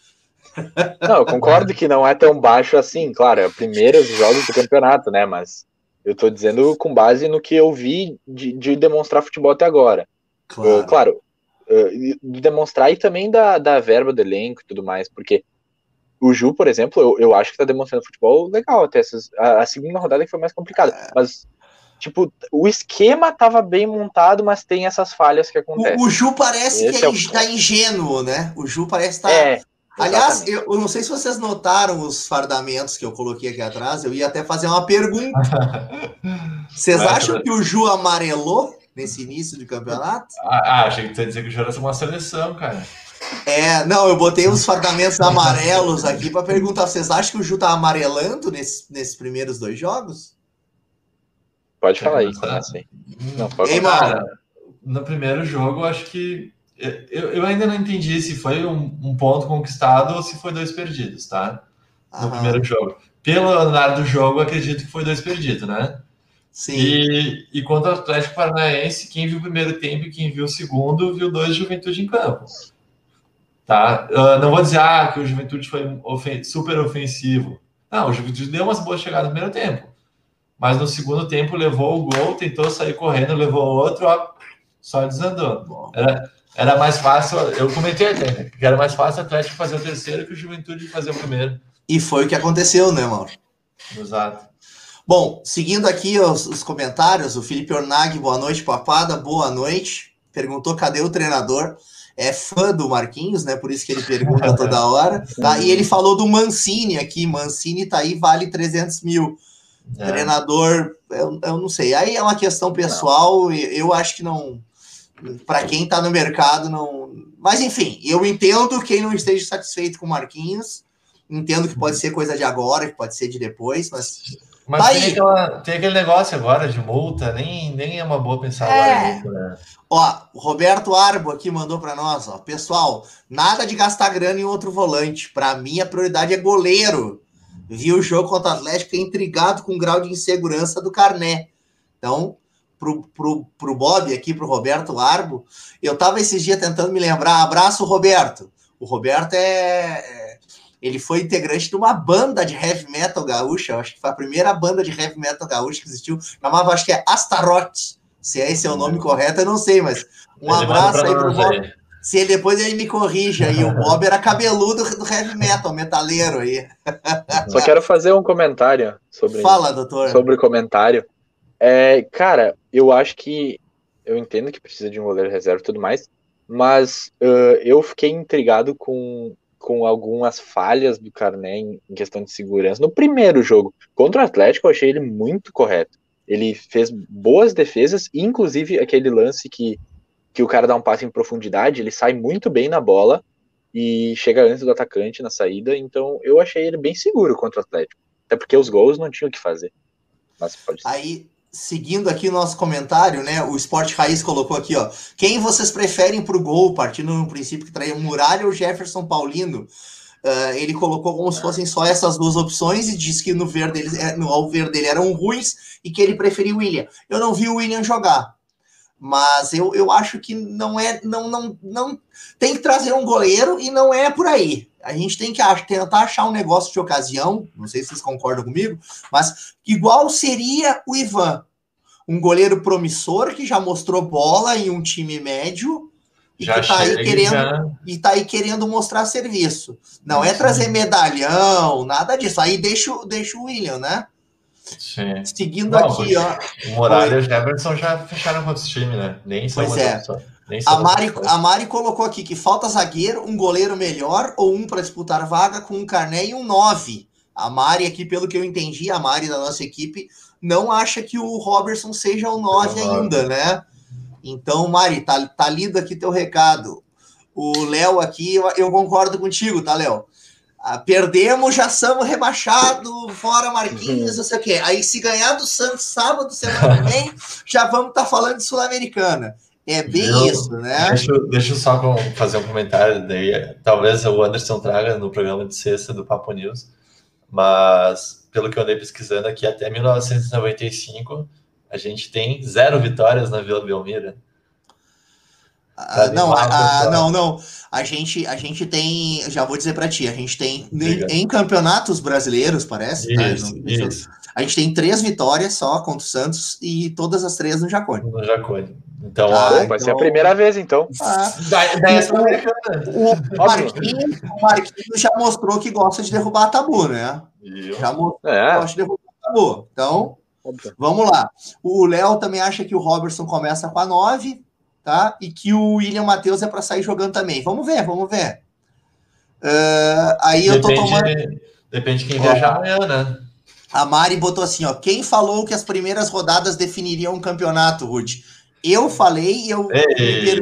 Não, eu concordo que não é tão baixo assim, claro, é primeiros jogos do campeonato, né? Mas eu tô dizendo com base no que eu vi de, de demonstrar futebol até agora. Claro, uh, de demonstrar e também da, da verba do elenco e tudo mais, porque o Ju, por exemplo, eu, eu acho que tá demonstrando futebol legal até essas, a, a segunda rodada que foi mais complicada, mas tipo, o esquema tava bem montado, mas tem essas falhas que acontecem. O, o Ju parece Esse que é ele está ingênuo, né? O Ju parece estar. É, Aliás, eu, eu não sei se vocês notaram os fardamentos que eu coloquei aqui atrás, eu ia até fazer uma pergunta. Vocês acham que o Ju amarelou nesse início de campeonato? Ah, ah, achei que tu ia dizer que o Jonas é uma seleção, cara. É, não, eu botei os fardamentos amarelos aqui para perguntar. Vocês acham que o Ju tá amarelando nesse- nesses primeiros dois jogos? Pode Quer falar aí, começar? aí. Não, pode Ei. Cara, no primeiro jogo, eu acho que. Eu, eu ainda não entendi se foi um, um ponto conquistado ou se foi dois perdidos, tá? No Aham, primeiro jogo. Pelo andar do jogo, eu acredito que foi dois perdidos, né? Sim. E, e contra o Atlético Paranaense, quem viu o primeiro tempo e quem viu o segundo, viu dois Juventude em campo. Tá? Ah, não vou dizer ah, que o Juventude foi ofen- super ofensivo. Não, o Juventude deu umas boas chegadas no primeiro tempo. Mas no segundo tempo levou o gol, tentou sair correndo, levou outro, ó, só desandou. Era, era mais fácil, eu comentei até, que era mais fácil o Atlético fazer o terceiro que o Juventude fazer o primeiro. E foi o que aconteceu, né, Mauro? Exato. Bom, seguindo aqui os, os comentários, o Felipe Ornag, boa noite, papada, boa noite. Perguntou cadê o treinador. É fã do Marquinhos, né? Por isso que ele pergunta toda hora. Tá? E ele falou do Mancini aqui. Mancini tá aí, vale 300 mil. É. Treinador, eu, eu não sei. Aí é uma questão pessoal. e Eu acho que não. Para quem tá no mercado, não. Mas enfim, eu entendo quem não esteja satisfeito com o Marquinhos. Entendo que pode ser coisa de agora, que pode ser de depois, mas Mas Tá tem, aí. aquela- tem aquele negócio agora de multa, nem, nem é uma boa pensar É. agora né? Ó, o Roberto Arbo aqui mandou para nós, ó. Pessoal, nada de gastar grana em outro volante. Para mim, a prioridade é goleiro. Vi o jogo contra o Atlético intrigado com o grau de insegurança do Carné. Então, pro, pro, pro Bob aqui, pro Roberto Arbo, eu tava esses dias tentando me lembrar. Abraço, Roberto. O Roberto é. é- Ele foi integrante de uma banda de heavy metal gaúcha. Acho que foi a primeira banda de heavy metal gaúcha que existiu. Chamava, acho que é Astaroth. Se esse é o nome correto, eu não sei, mas um manda abraço aí pro aí. Se ele, depois ele me corrija aí. O Bob era cabeludo do heavy metal, metaleiro aí. Só quero fazer um comentário sobre Fala, doutor. sobre o comentário. É, cara, eu acho que eu entendo que precisa de um goleiro reserva e tudo mais, mas uh, eu fiquei intrigado com, com algumas falhas do Carné em, em questão de segurança. No primeiro jogo contra o Atlético, eu achei ele muito correto. Ele fez boas defesas, inclusive aquele lance que, que o cara dá um passe em profundidade, ele sai muito bem na bola e chega antes do atacante na saída, então eu achei ele bem seguro contra o Atlético. Até porque os gols não tinham o que fazer. Mas pode ser. Aí, seguindo aqui o nosso comentário, né? O Esporte Raiz colocou aqui, ó. Quem vocês preferem pro gol, partindo no princípio que traia o Muralha ou Jefferson Paulino? Ah, ele colocou como se fossem só essas duas opções e disse que no ver deles, é, no ao ver dele eram ruins e que ele preferia o William. Eu não vi o William jogar. Mas eu, eu acho que não é. Não, não, não tem que trazer um goleiro e não é por aí. A gente tem que ach- tentar achar um negócio de ocasião. Não sei se vocês concordam comigo, mas igual seria o Ivan. Um goleiro promissor que já mostrou bola em um time médio, e Já que tá aí querendo já- e tá aí querendo mostrar serviço. Não é trazer medalhão, nada disso. Aí deixa, o- deixa o William, né? Sim. Seguindo Não, aqui, ó. O Muralha e o Jefferson já fecharam com outros times, né? Nem são Pois é. opção. Nem são A Mari, a Mari colocou aqui que falta zagueiro, um goleiro melhor ou um para disputar vaga com um Carné e um 9. A Mari aqui, pelo que eu entendi, a Mari da nossa equipe não acha que o Robertson seja o 9 É o nove. ainda, né? Então, Mari, tá, tá lido aqui teu recado. O Léo aqui, eu, eu concordo contigo, tá, Léo? Ah, perdemos, já somos rebaixados, fora Marquinhos, não sei o quê. Aí, se ganhar do Santos sábado, semana que vem, já vamos estar falando de Sul-Americana. É bem Eu- isso, né? Deixa, eu- deixa eu só com- fazer um comentário, daí talvez o Anderson traga no programa de sexta do Papo News, mas pelo que eu andei pesquisando aqui, até 1995 a gente tem zero vitórias na Vila Belmira. Ah, não, ah, pessoal. não, não. A gente, a gente tem, já vou dizer para ti, a gente tem em, em campeonatos brasileiros, parece. tá? Isso, Não- isso, A gente tem três vitórias só contra o Santos e todas as três no Jacone. no Jacone. Então, Ah, ó, Pô, vai ser a então- primeira vez, então. Ah, da, da Sul-Americana. o, Marquinhos, o Marquinhos já mostrou que gosta de derrubar tabu, né? E Já mostrou que É, gosta de derrubar tabu. Então, óbvio. Vamos lá. O Léo também acha que o Robertson começa com a 9, tá? E que o William Matheus é para sair jogando também. Vamos ver, vamos ver. Ah, aí eu tô tomando. Depende, depende de quem viajar amanhã, né? A Mari botou assim, ó. Quem falou que as primeiras rodadas definiriam um campeonato, Ruth? Eu falei e eu. Ei,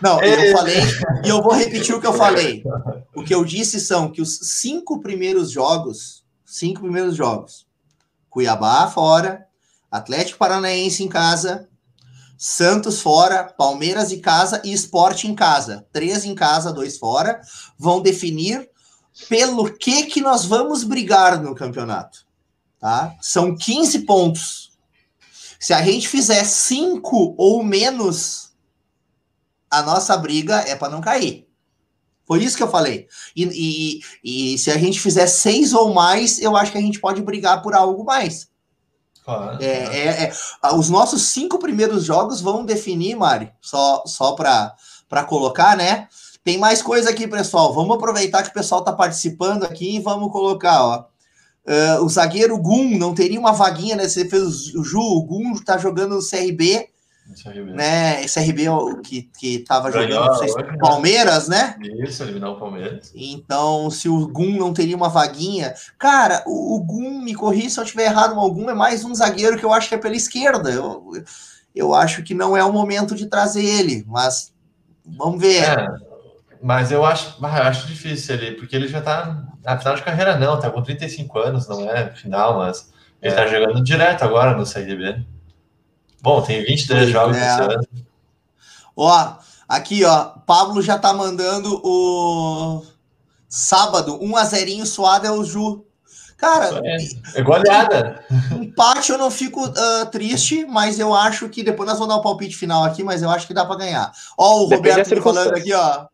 Não, Ei. eu falei e eu vou repetir o que eu falei. O que eu disse são que os cinco primeiros jogos, cinco primeiros jogos, Cuiabá fora, Atlético Paranaense em casa, Santos fora, Palmeiras em casa e Sport em casa. Três em casa, dois fora, vão definir pelo que que nós vamos brigar no campeonato. Tá? São 15 pontos. Se a gente fizer cinco ou menos, a nossa briga é para não cair. Foi isso que eu falei. E, e, e se a gente fizer seis ou mais, eu acho que a gente pode brigar por algo mais. Claro. É, é, é, ah, os nossos cinco primeiros jogos vão definir, Mari, só, só para colocar, né? Tem mais coisa aqui, pessoal. Vamos aproveitar que o pessoal está participando aqui e vamos colocar, ó. Ah, o zagueiro Gum não teria uma vaguinha, né? Você fez o Ju, o Gum tá jogando no CRB, Aí mesmo. né? CRB é o que, que tava Ganhou jogando, não sei hoje, né? Palmeiras, né? Isso, eliminar o Palmeiras. Então, se o Gum não teria uma vaguinha. Cara, o, o Gum, me corri se eu estiver errado, mas o Gum é mais um zagueiro que eu acho que é pela esquerda. Eu, eu acho que não é o momento de trazer ele, mas vamos ver. É, mas eu acho, eu acho difícil ele, porque ele já tá na final de carreira, não, tá com 35 anos, não é final, mas ele tá jogando direto agora no CRB. Bom, tem 23 Pois jogos é. esse ano. Ó, aqui, ó, Pablo já tá mandando o sábado, 1 a 0 suado é o Ju. Cara, É goleada. empate eu não fico ah, triste, mas eu acho que depois nós vamos dar o palpite final aqui, mas eu acho que dá para ganhar. Ó, o Depende Roberto falando aqui, ó.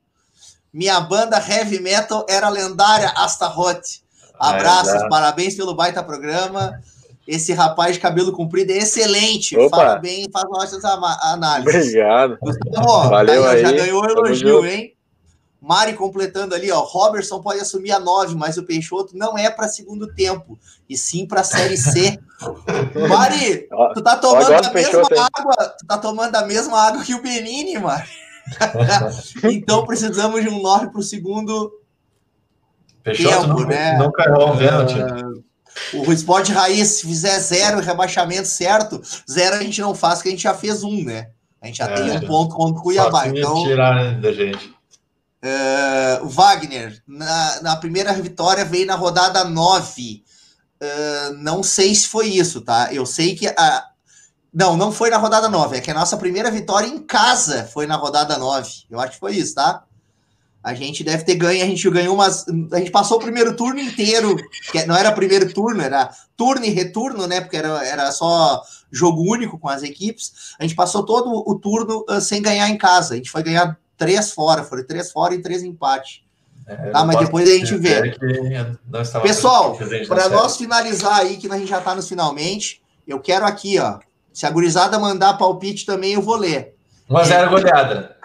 Minha banda heavy metal era lendária Astaroth. Abraços, exato. parabéns pelo baita programa. Esse rapaz de cabelo comprido é excelente. Opa. Fala bem, faz ótimas análises. Obrigado. Ó, Valeu aí, ó, Já aí. ganhou o Tamo elogio, hein? Mari completando ali, ó. Robertson pode assumir a 9, mas o Peixoto não é para segundo tempo, e sim para Série C. Mari, tu tá tomando a mesma Peixoto, hein? água, tu tá tomando a mesma água que o Benini, Mari. então precisamos de um 9 pro segundo. Peixoto Tempo, nunca, né? nunca errou um pênalti. O Sport Raiz, se fizer zero rebaixamento certo, zero a gente não faz, porque a gente já fez um, né? A gente já É, tem um ponto contra o Cuiabá. Então, tirar da gente. O Wagner, na, na primeira vitória, veio na rodada 9. É, não sei se foi isso, tá? Eu sei que a. Não, não foi na rodada 9. É que a nossa primeira vitória em casa foi na rodada 9. Eu acho que foi isso, tá? A gente deve ter ganho, a gente ganhou umas. A gente passou o primeiro turno inteiro, que não era primeiro turno, era turno e retorno, né? Porque era, era só jogo único com as equipes. A gente passou todo o turno ah, sem ganhar em casa. A gente foi ganhar três fora, foram três fora e três empate. É, Tá, mas depois a gente vê. Pessoal, Para nós finalizar aí, que a gente já tá nos finalmente, eu quero aqui, ó. Se a gurizada mandar palpite também, eu vou ler. 1x0 goleada.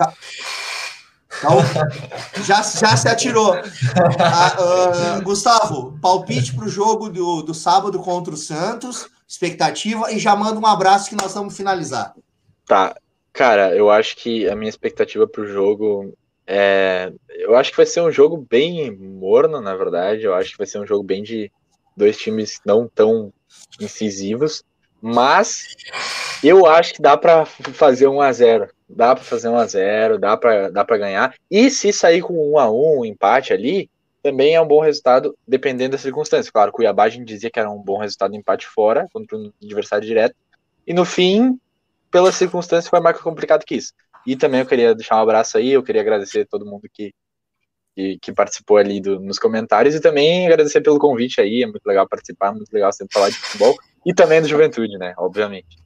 Então, já, já se atirou. Ah, ah, Gustavo, palpite para o jogo do, do sábado contra o Santos, expectativa, e já manda um abraço que nós vamos finalizar. Tá. Cara, eu acho que a minha expectativa pro jogo é. Eu acho que vai ser um jogo bem morno, na verdade. Eu acho que vai ser um jogo bem de dois times não tão incisivos. Mas eu acho que dá para fazer um a 0 Dá para fazer um a 0 dá para dá ganhar. E se sair com um a um, empate ali, também é um bom resultado, dependendo das circunstâncias. Claro, Cuiabá a gente dizia que era um bom resultado empate fora, contra um adversário direto. E no fim, pela circunstância, foi mais complicado que isso. E também eu queria deixar um abraço aí, eu queria agradecer a todo mundo que, que, que participou ali do, nos comentários e também agradecer pelo convite aí, é muito legal participar, muito legal sempre falar de futebol e também do Juventude, né, obviamente.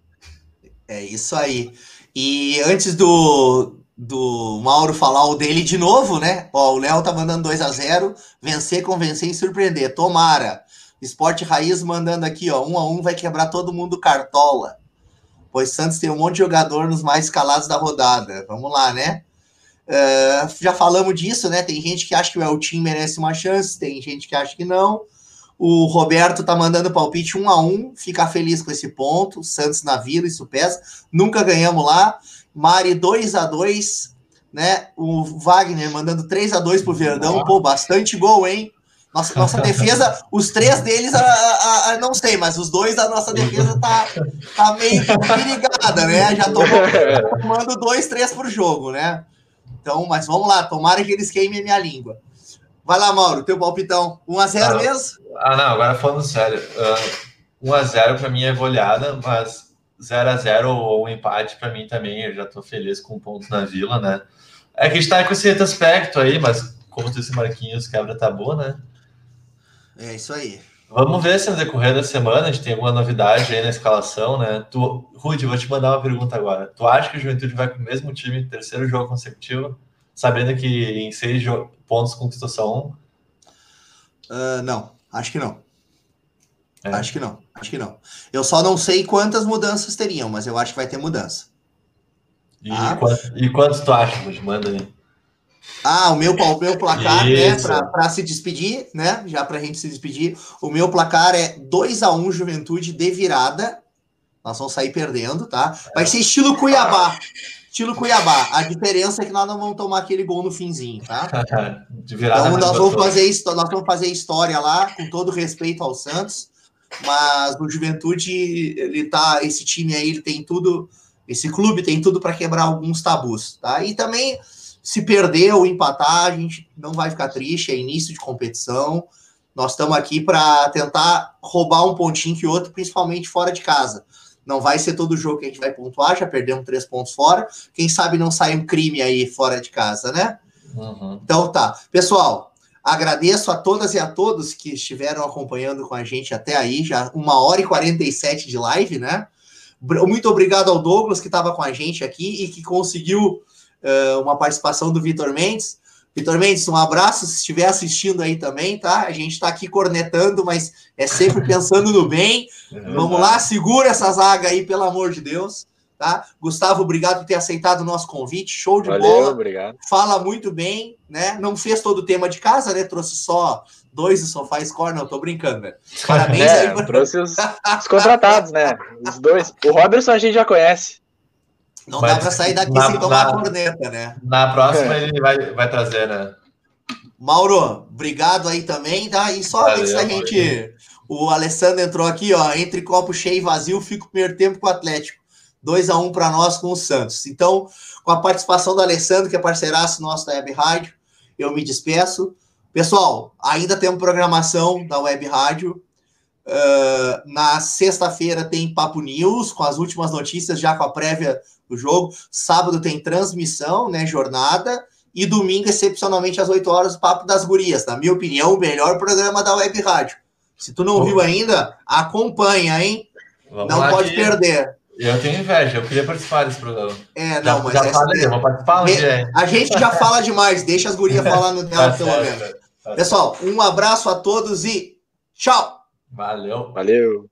É isso aí. E antes do, do Mauro falar o dele de novo, né? Ó, o Léo tá mandando 2 a 0 vencer, convencer e surpreender. Tomara. Esporte Raiz mandando aqui, ó, 1 um a 1 um vai quebrar todo mundo cartola pois Santos tem um monte de jogador nos mais escalados da rodada. Vamos lá, né? Uh, já falamos disso, né? Tem gente que acha que o Eltim merece uma chance, tem gente que acha que não. O Roberto tá mandando palpite um a um, fica feliz com esse ponto. Santos na Vila, isso pesa. Nunca ganhamos lá. Mari 2 a 2 né? O Wagner mandando 3 a 2 pro Verdão. Pô, bastante gol, hein? Nossa, nossa defesa, os três deles, a, a, a, não sei, mas os dois da nossa defesa tá, tá meio perigada, né? Já tô tomando dois, três por jogo, né? Então, mas vamos lá, tomara que eles queimem a minha língua. Vai lá, Mauro, teu palpitão. 1x0 ah, mesmo? Ah, não, agora falando sério. Uh, 1x0 para mim é goleada, mas 0x0 ou um empate para mim também, eu já tô feliz com pontos na vila, né? É que a gente tá com esse aspecto aí, mas como disse Marquinhos, quebra tabu, né? É isso aí. Vamos ver se no decorrer da semana a gente tem alguma novidade aí na escalação, né? Tu, Rudy, vou te mandar uma pergunta agora. Tu acha que o Juventude vai com o mesmo time, terceiro jogo consecutivo, sabendo que em seis pontos conquistou só um? Uh, não, acho que não. É. Acho que não, acho que não. Eu só não sei quantas mudanças teriam, mas eu acho que vai ter mudança. E, ah. quantos, e quantos tu acha, Rudy? Manda aí. Ah, o meu, o meu placar, né, para se despedir, né? Já para a gente se despedir, o meu placar é 2 a 1 Juventude de virada. Nós vamos sair perdendo, tá? Vai ser estilo Cuiabá. Estilo Cuiabá. A diferença é que nós não vamos tomar aquele gol no finzinho, tá? Então nós vamos, fazer, nós vamos fazer história lá, com todo respeito ao Santos. Mas o Juventude, ele tá. Esse time aí, ele tem tudo. Esse clube tem tudo para quebrar alguns tabus, tá? E também se perder ou empatar, a gente não vai ficar triste, é início de competição. Nós estamos aqui para tentar roubar um pontinho que outro, principalmente fora de casa. Não vai ser todo jogo que a gente vai pontuar, já perdemos três pontos fora. Quem sabe não sai um crime aí fora de casa, né? Uhum. Então tá. Pessoal, agradeço a todas e a todos que estiveram acompanhando com a gente até aí, já uma hora e 47 de live, né? Muito obrigado ao Douglas que estava com a gente aqui e que conseguiu uh, uma participação do Vitor Mendes. Vitor Mendes, um abraço se estiver assistindo aí também, tá? A gente está aqui cornetando, mas é sempre pensando no bem. É Vamos lá, segura essa zaga aí, pelo amor de Deus. Tá? Gustavo, obrigado por ter aceitado o nosso convite. Show de Valeu, bola. Obrigado. Fala muito bem, né? Não fez todo o tema de casa, né? Trouxe só dois do sofá score, não, tô brincando, né? Parabéns é, aí. Por... Trouxe os, os contratados, né? Os dois. O Robertson a gente já conhece. Não Mas dá para sair daqui na, sem tomar na, corneta, né? Na próxima ele vai, vai trazer, né? Mauro, obrigado aí também, tá? E só Valeu, antes da gente. O Alessandro entrou aqui, ó. Entre copo cheio e vazio, fico o primeiro tempo com o Atlético. 2 a 1 um para nós com o Santos. Então, com a participação do Alessandro, que é parceiraço nosso da Web Rádio, eu me despeço. Pessoal, ainda temos programação da Web Rádio. Uh, na sexta-feira tem Papo News, com as últimas notícias, já com a prévia do jogo. Sábado tem transmissão, né? Jornada. E domingo, excepcionalmente, às 8 horas, o Papo das Gurias. Na minha opinião, o melhor programa da Web Rádio. Se tu não viu ainda, acompanha, hein? Vamos não pode que... perder. Eu tenho inveja, eu queria participar desse programa. É, não, já, mas. Já falei, vou participar dia. A gente já fala demais, deixa as gurias falar no dela, tá pelo menos. Tá Pessoal, um abraço a todos e tchau! Valeu. Valeu.